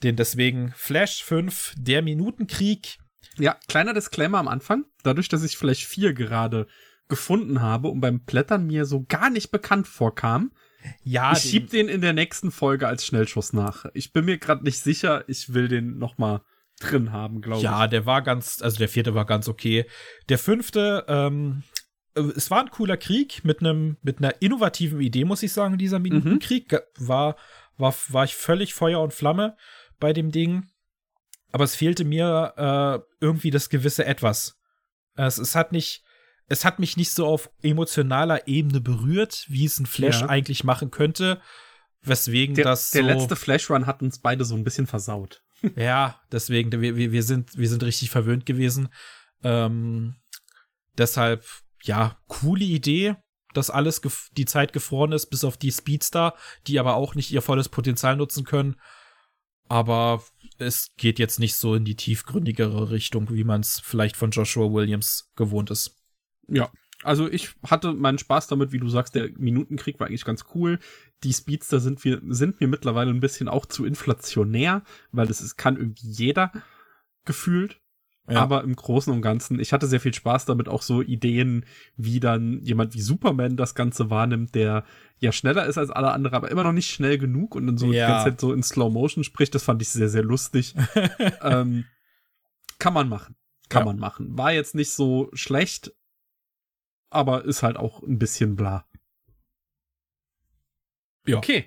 den deswegen Flash 5, der Minutenkrieg. Ja, kleiner Disclaimer am Anfang. Dadurch, dass ich vielleicht vier gerade gefunden habe und beim Blättern mir so gar nicht bekannt vorkam, ja, ich schieb den in der nächsten Folge als Schnellschuss nach. Ich bin mir gerade nicht sicher, ich will den noch mal drin haben, glaube ja, ich. Ja, der war ganz, also der vierte war ganz okay. Der fünfte, ähm, äh, es war ein cooler Krieg mit einem mit einer innovativen Idee, muss ich sagen. Dieser Minutenkrieg mhm. war war war ich völlig Feuer und Flamme bei dem Ding. Aber es fehlte mir äh, irgendwie das gewisse Etwas. Es, es hat nicht es hat mich nicht so auf emotionaler Ebene berührt, wie es ein Flash ja. eigentlich machen könnte. Weswegen der, das so Der letzte Flash-Run hat uns beide so ein bisschen versaut. ja, deswegen, wir, wir, sind, wir sind richtig verwöhnt gewesen. Ähm, deshalb ja, coole Idee, dass alles die Zeit gefroren ist, bis auf die Speedstar, die aber auch nicht ihr volles Potenzial nutzen können. Aber es geht jetzt nicht so in die tiefgründigere Richtung, wie man es vielleicht von Joshua Williams gewohnt ist. Ja, also ich hatte meinen Spaß damit, wie du sagst, der Minutenkrieg war eigentlich ganz cool. Die Speedster sind, wir, sind mir mittlerweile ein bisschen auch zu inflationär, weil das kann irgendwie jeder gefühlt. Ja. Aber im Großen und Ganzen, ich hatte sehr viel Spaß damit, auch so Ideen, wie dann jemand wie Superman das Ganze wahrnimmt, der ja schneller ist als alle anderen, aber immer noch nicht schnell genug und dann so ja. die ganze Zeit so in Slow Motion spricht. Das fand ich sehr, sehr lustig. ähm, kann man machen. Kann ja. man machen. War jetzt nicht so schlecht, aber ist halt auch ein bisschen bla. Ja. Okay.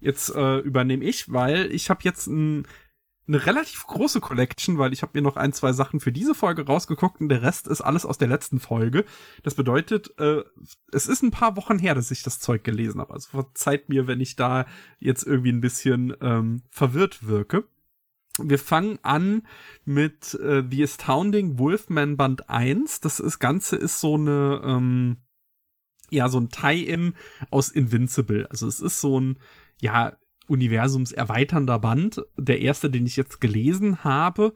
Jetzt äh, übernehme ich, weil ich habe jetzt ein eine relativ große Collection, weil ich habe mir noch ein, zwei Sachen für diese Folge rausgeguckt und der Rest ist alles aus der letzten Folge. Das bedeutet, äh, es ist ein paar Wochen her, dass ich das Zeug gelesen habe. Also verzeiht mir, wenn ich da jetzt irgendwie ein bisschen ähm, verwirrt wirke. Wir fangen an mit äh, The Astounding Wolfman Band 1. Das ist, Ganze ist so eine, ähm, ja, so ein Tie-In aus Invincible. Also es ist so ein, ja, universumserweiternder Band, der erste, den ich jetzt gelesen habe.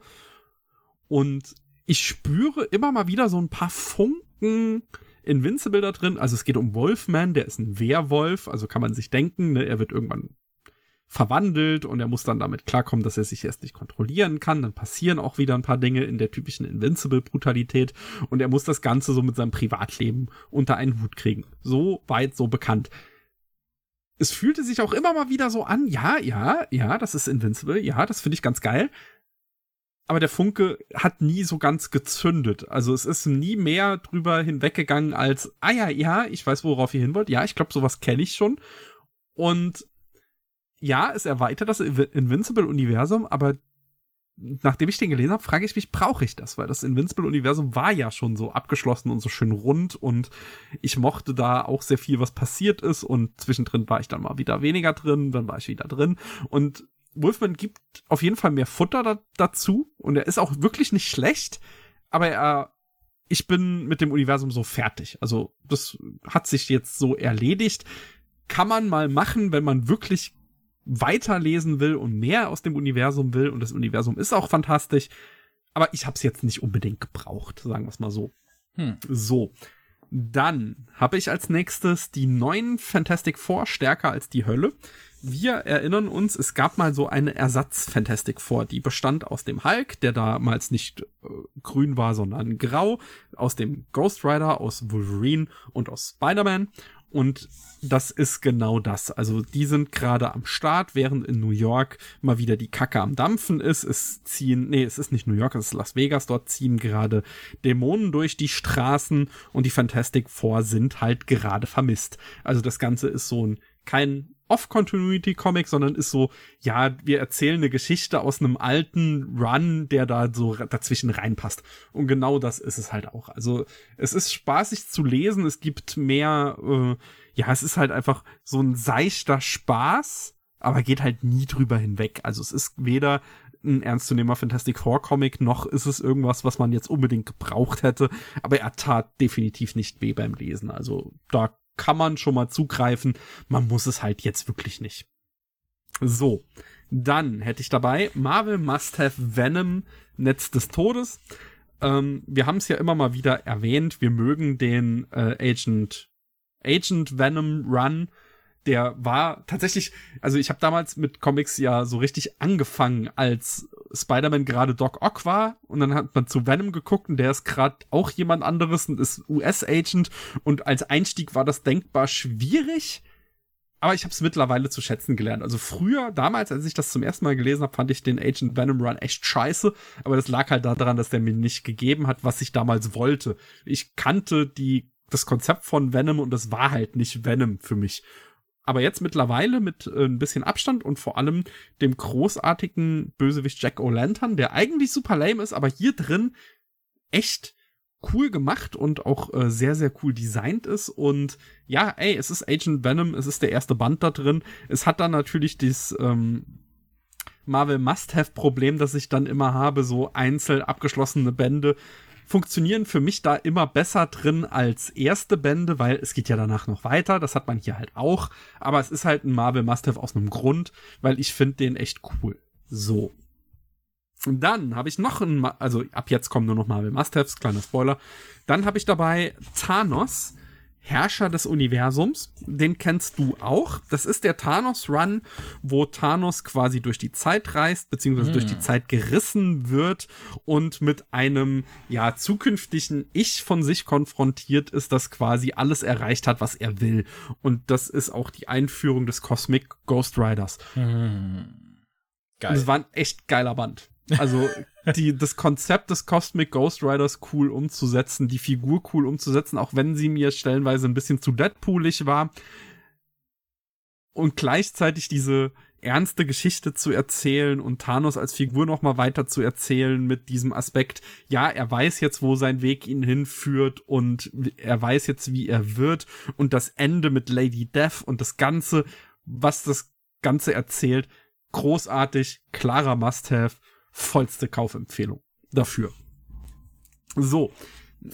Und ich spüre immer mal wieder so ein paar Funken Invincible da drin. Also es geht um Wolfman, der ist ein Werwolf, also kann man sich denken, ne, er wird irgendwann verwandelt und er muss dann damit klarkommen, dass er sich erst nicht kontrollieren kann. Dann passieren auch wieder ein paar Dinge in der typischen Invincible-Brutalität und er muss das Ganze so mit seinem Privatleben unter einen Hut kriegen. So weit, so bekannt es fühlte sich auch immer mal wieder so an, ja, ja, ja, das ist Invincible, ja, das finde ich ganz geil. Aber der Funke hat nie so ganz gezündet. Also es ist nie mehr drüber hinweggegangen als, ah ja, ja, ich weiß, worauf ihr hin wollt. Ja, ich glaube, sowas kenne ich schon. Und ja, es erweitert das Invincible-Universum, aber nachdem ich den gelesen habe, frage ich mich, brauche ich das? Weil das Invincible-Universum war ja schon so abgeschlossen und so schön rund und ich mochte da auch sehr viel, was passiert ist und zwischendrin war ich dann mal wieder weniger drin, dann war ich wieder drin und Wolfman gibt auf jeden Fall mehr Futter da, dazu und er ist auch wirklich nicht schlecht, aber er, ich bin mit dem Universum so fertig. Also das hat sich jetzt so erledigt. Kann man mal machen, wenn man wirklich weiterlesen will und mehr aus dem Universum will und das Universum ist auch fantastisch, aber ich habe es jetzt nicht unbedingt gebraucht, sagen wir es mal so. Hm. So. Dann habe ich als nächstes die neuen Fantastic Four stärker als die Hölle. Wir erinnern uns, es gab mal so eine Ersatz Fantastic Four, die bestand aus dem Hulk, der damals nicht äh, grün war, sondern grau, aus dem Ghost Rider, aus Wolverine und aus Spider-Man. Und das ist genau das. Also die sind gerade am Start, während in New York mal wieder die Kacke am Dampfen ist. Es ziehen, nee, es ist nicht New York, es ist Las Vegas. Dort ziehen gerade Dämonen durch die Straßen und die Fantastic Four sind halt gerade vermisst. Also das Ganze ist so ein kein Off-Continuity-Comic, sondern ist so, ja, wir erzählen eine Geschichte aus einem alten Run, der da so dazwischen reinpasst. Und genau das ist es halt auch. Also es ist spaßig zu lesen, es gibt mehr, äh, ja, es ist halt einfach so ein seichter Spaß, aber geht halt nie drüber hinweg. Also es ist weder ein ernstzunehmer Fantastic Four Comic, noch ist es irgendwas, was man jetzt unbedingt gebraucht hätte, aber er tat definitiv nicht weh beim Lesen. Also da kann man schon mal zugreifen. Man muss es halt jetzt wirklich nicht. So. Dann hätte ich dabei Marvel Must Have Venom Netz des Todes. Ähm, wir haben es ja immer mal wieder erwähnt. Wir mögen den äh, Agent Agent Venom Run der war tatsächlich, also ich habe damals mit Comics ja so richtig angefangen, als Spider-Man gerade Doc Ock war. Und dann hat man zu Venom geguckt und der ist gerade auch jemand anderes und ist US-Agent und als Einstieg war das denkbar schwierig, aber ich habe es mittlerweile zu schätzen gelernt. Also früher, damals, als ich das zum ersten Mal gelesen habe, fand ich den Agent Venom Run echt scheiße, aber das lag halt daran, dass der mir nicht gegeben hat, was ich damals wollte. Ich kannte die das Konzept von Venom und das war halt nicht Venom für mich aber jetzt mittlerweile mit äh, ein bisschen Abstand und vor allem dem großartigen Bösewicht Jack O'Lantern, der eigentlich super lame ist, aber hier drin echt cool gemacht und auch äh, sehr, sehr cool designt ist. Und ja, ey, es ist Agent Venom, es ist der erste Band da drin. Es hat dann natürlich das ähm, Marvel Must-Have-Problem, das ich dann immer habe, so einzeln abgeschlossene Bände funktionieren für mich da immer besser drin als erste Bände, weil es geht ja danach noch weiter. Das hat man hier halt auch. Aber es ist halt ein Marvel Must-Have aus einem Grund, weil ich finde den echt cool. So. Dann habe ich noch ein, also ab jetzt kommen nur noch Marvel Must-Haves, kleiner Spoiler. Dann habe ich dabei Thanos, Herrscher des Universums. Den kennst du auch. Das ist der Thanos-Run, wo Thanos quasi durch die Zeit reist, beziehungsweise hm. durch die Zeit gerissen wird und mit einem, ja, zukünftigen Ich von sich konfrontiert ist, das quasi alles erreicht hat, was er will. Und das ist auch die Einführung des Cosmic Ghost Riders. Hm. Geil. Das war ein echt geiler Band. Also die, das Konzept des Cosmic Ghost Riders cool umzusetzen, die Figur cool umzusetzen, auch wenn sie mir stellenweise ein bisschen zu Deadpoolig war. Und gleichzeitig diese ernste Geschichte zu erzählen und Thanos als Figur noch mal weiter zu erzählen mit diesem Aspekt, ja, er weiß jetzt, wo sein Weg ihn hinführt und er weiß jetzt, wie er wird und das Ende mit Lady Death und das Ganze, was das Ganze erzählt, großartig, klarer Must-Have vollste Kaufempfehlung dafür. So.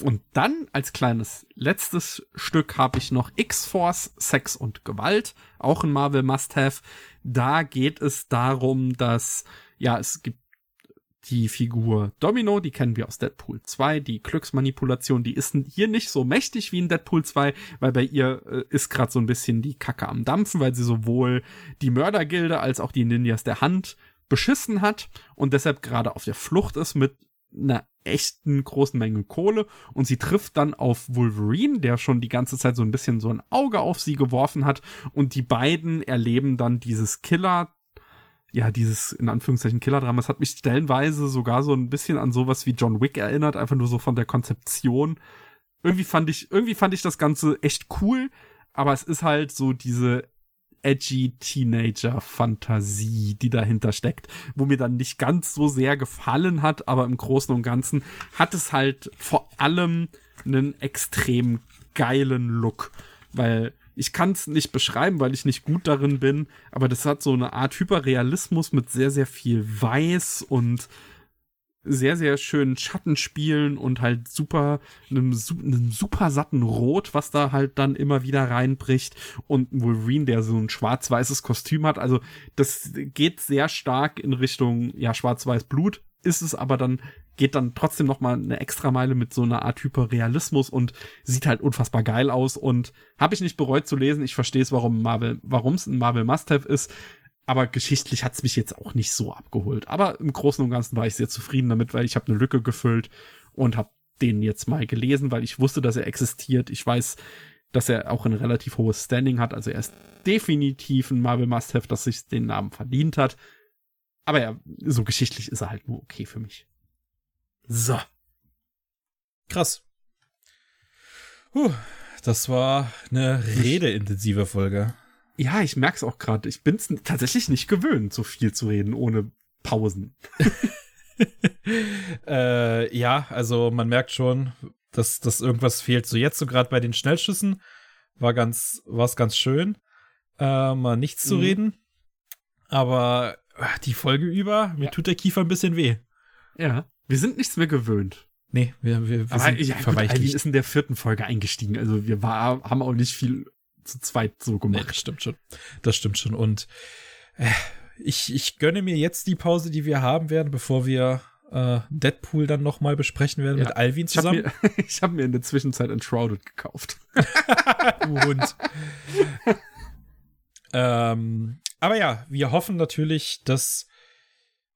Und dann als kleines letztes Stück habe ich noch X-Force, Sex und Gewalt, auch ein Marvel Must-Have. Da geht es darum, dass, ja, es gibt die Figur Domino, die kennen wir aus Deadpool 2, die Glücksmanipulation, die ist hier nicht so mächtig wie in Deadpool 2, weil bei ihr äh, ist gerade so ein bisschen die Kacke am Dampfen, weil sie sowohl die Mördergilde als auch die Ninjas der Hand beschissen hat und deshalb gerade auf der Flucht ist mit einer echten großen Menge Kohle. Und sie trifft dann auf Wolverine, der schon die ganze Zeit so ein bisschen so ein Auge auf sie geworfen hat. Und die beiden erleben dann dieses Killer ja, dieses in Anführungszeichen Killer-Drama, es hat mich stellenweise sogar so ein bisschen an sowas wie John Wick erinnert, einfach nur so von der Konzeption. Irgendwie fand ich, irgendwie fand ich das Ganze echt cool, aber es ist halt so diese edgy Teenager-Fantasie, die dahinter steckt, wo mir dann nicht ganz so sehr gefallen hat, aber im Großen und Ganzen hat es halt vor allem einen extrem geilen Look, weil ich kann es nicht beschreiben, weil ich nicht gut darin bin, aber das hat so eine Art Hyperrealismus mit sehr, sehr viel Weiß und sehr, sehr schönen Schattenspielen und halt super, einem, einem super satten Rot, was da halt dann immer wieder reinbricht und Wolverine, der so ein schwarz-weißes Kostüm hat. Also das geht sehr stark in Richtung, ja, schwarz-weiß Blut, ist es aber dann, geht dann trotzdem noch mal eine extra Meile mit so einer Art Hyperrealismus und sieht halt unfassbar geil aus und habe ich nicht bereut zu lesen. Ich verstehe es, warum Marvel, warum es ein Marvel Must-Have ist aber geschichtlich hat's mich jetzt auch nicht so abgeholt. Aber im Großen und Ganzen war ich sehr zufrieden damit, weil ich habe eine Lücke gefüllt und habe den jetzt mal gelesen, weil ich wusste, dass er existiert. Ich weiß, dass er auch ein relativ hohes Standing hat. Also er ist definitiv ein Marvel Must-Have, das sich den Namen verdient hat. Aber ja, so geschichtlich ist er halt nur okay für mich. So. Krass. Puh, das war eine redeintensive Folge. Ja, ich merk's auch gerade. Ich bin's tatsächlich nicht gewöhnt, so viel zu reden ohne Pausen. äh, ja, also man merkt schon, dass, dass irgendwas fehlt. So jetzt so gerade bei den Schnellschüssen war ganz, war's ganz schön, äh, mal nichts zu mhm. reden. Aber äh, die Folge über, mir ja. tut der Kiefer ein bisschen weh. Ja, wir sind nichts mehr gewöhnt. Nee, wir, wir, wir Aber, sind ja, verweichlicht. ist in der vierten Folge eingestiegen. Also wir war, haben auch nicht viel zu zweit so gemacht. Nee, das stimmt schon. Das stimmt schon. Und äh, ich, ich gönne mir jetzt die Pause, die wir haben werden, bevor wir äh, Deadpool dann noch mal besprechen werden ja. mit Alvin zusammen. Ich habe mir, ich hab mir in der Zwischenzeit Enshrouded gekauft. du Hund. ähm, aber ja, wir hoffen natürlich, dass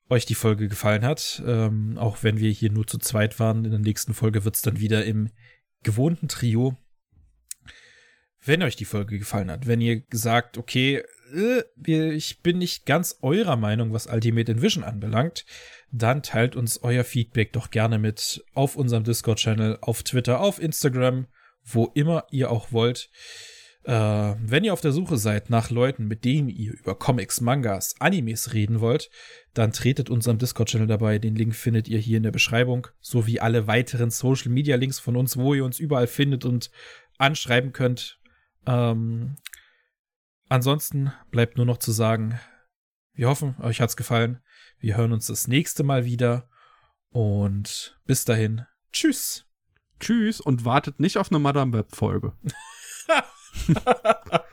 euch die Folge gefallen hat. Ähm, auch wenn wir hier nur zu zweit waren. In der nächsten Folge wird es dann wieder im gewohnten Trio wenn euch die Folge gefallen hat, wenn ihr sagt, okay, äh, ich bin nicht ganz eurer Meinung, was Ultimate Envision anbelangt, dann teilt uns euer Feedback doch gerne mit auf unserem Discord-Channel, auf Twitter, auf Instagram, wo immer ihr auch wollt. Äh, wenn ihr auf der Suche seid nach Leuten, mit denen ihr über Comics, Mangas, Animes reden wollt, dann tretet unserem Discord-Channel dabei. Den Link findet ihr hier in der Beschreibung, sowie alle weiteren Social-Media-Links von uns, wo ihr uns überall findet und anschreiben könnt. Ähm, ansonsten bleibt nur noch zu sagen, wir hoffen, euch hat's gefallen. Wir hören uns das nächste Mal wieder. Und bis dahin, tschüss. Tschüss und wartet nicht auf eine Madame Web Folge.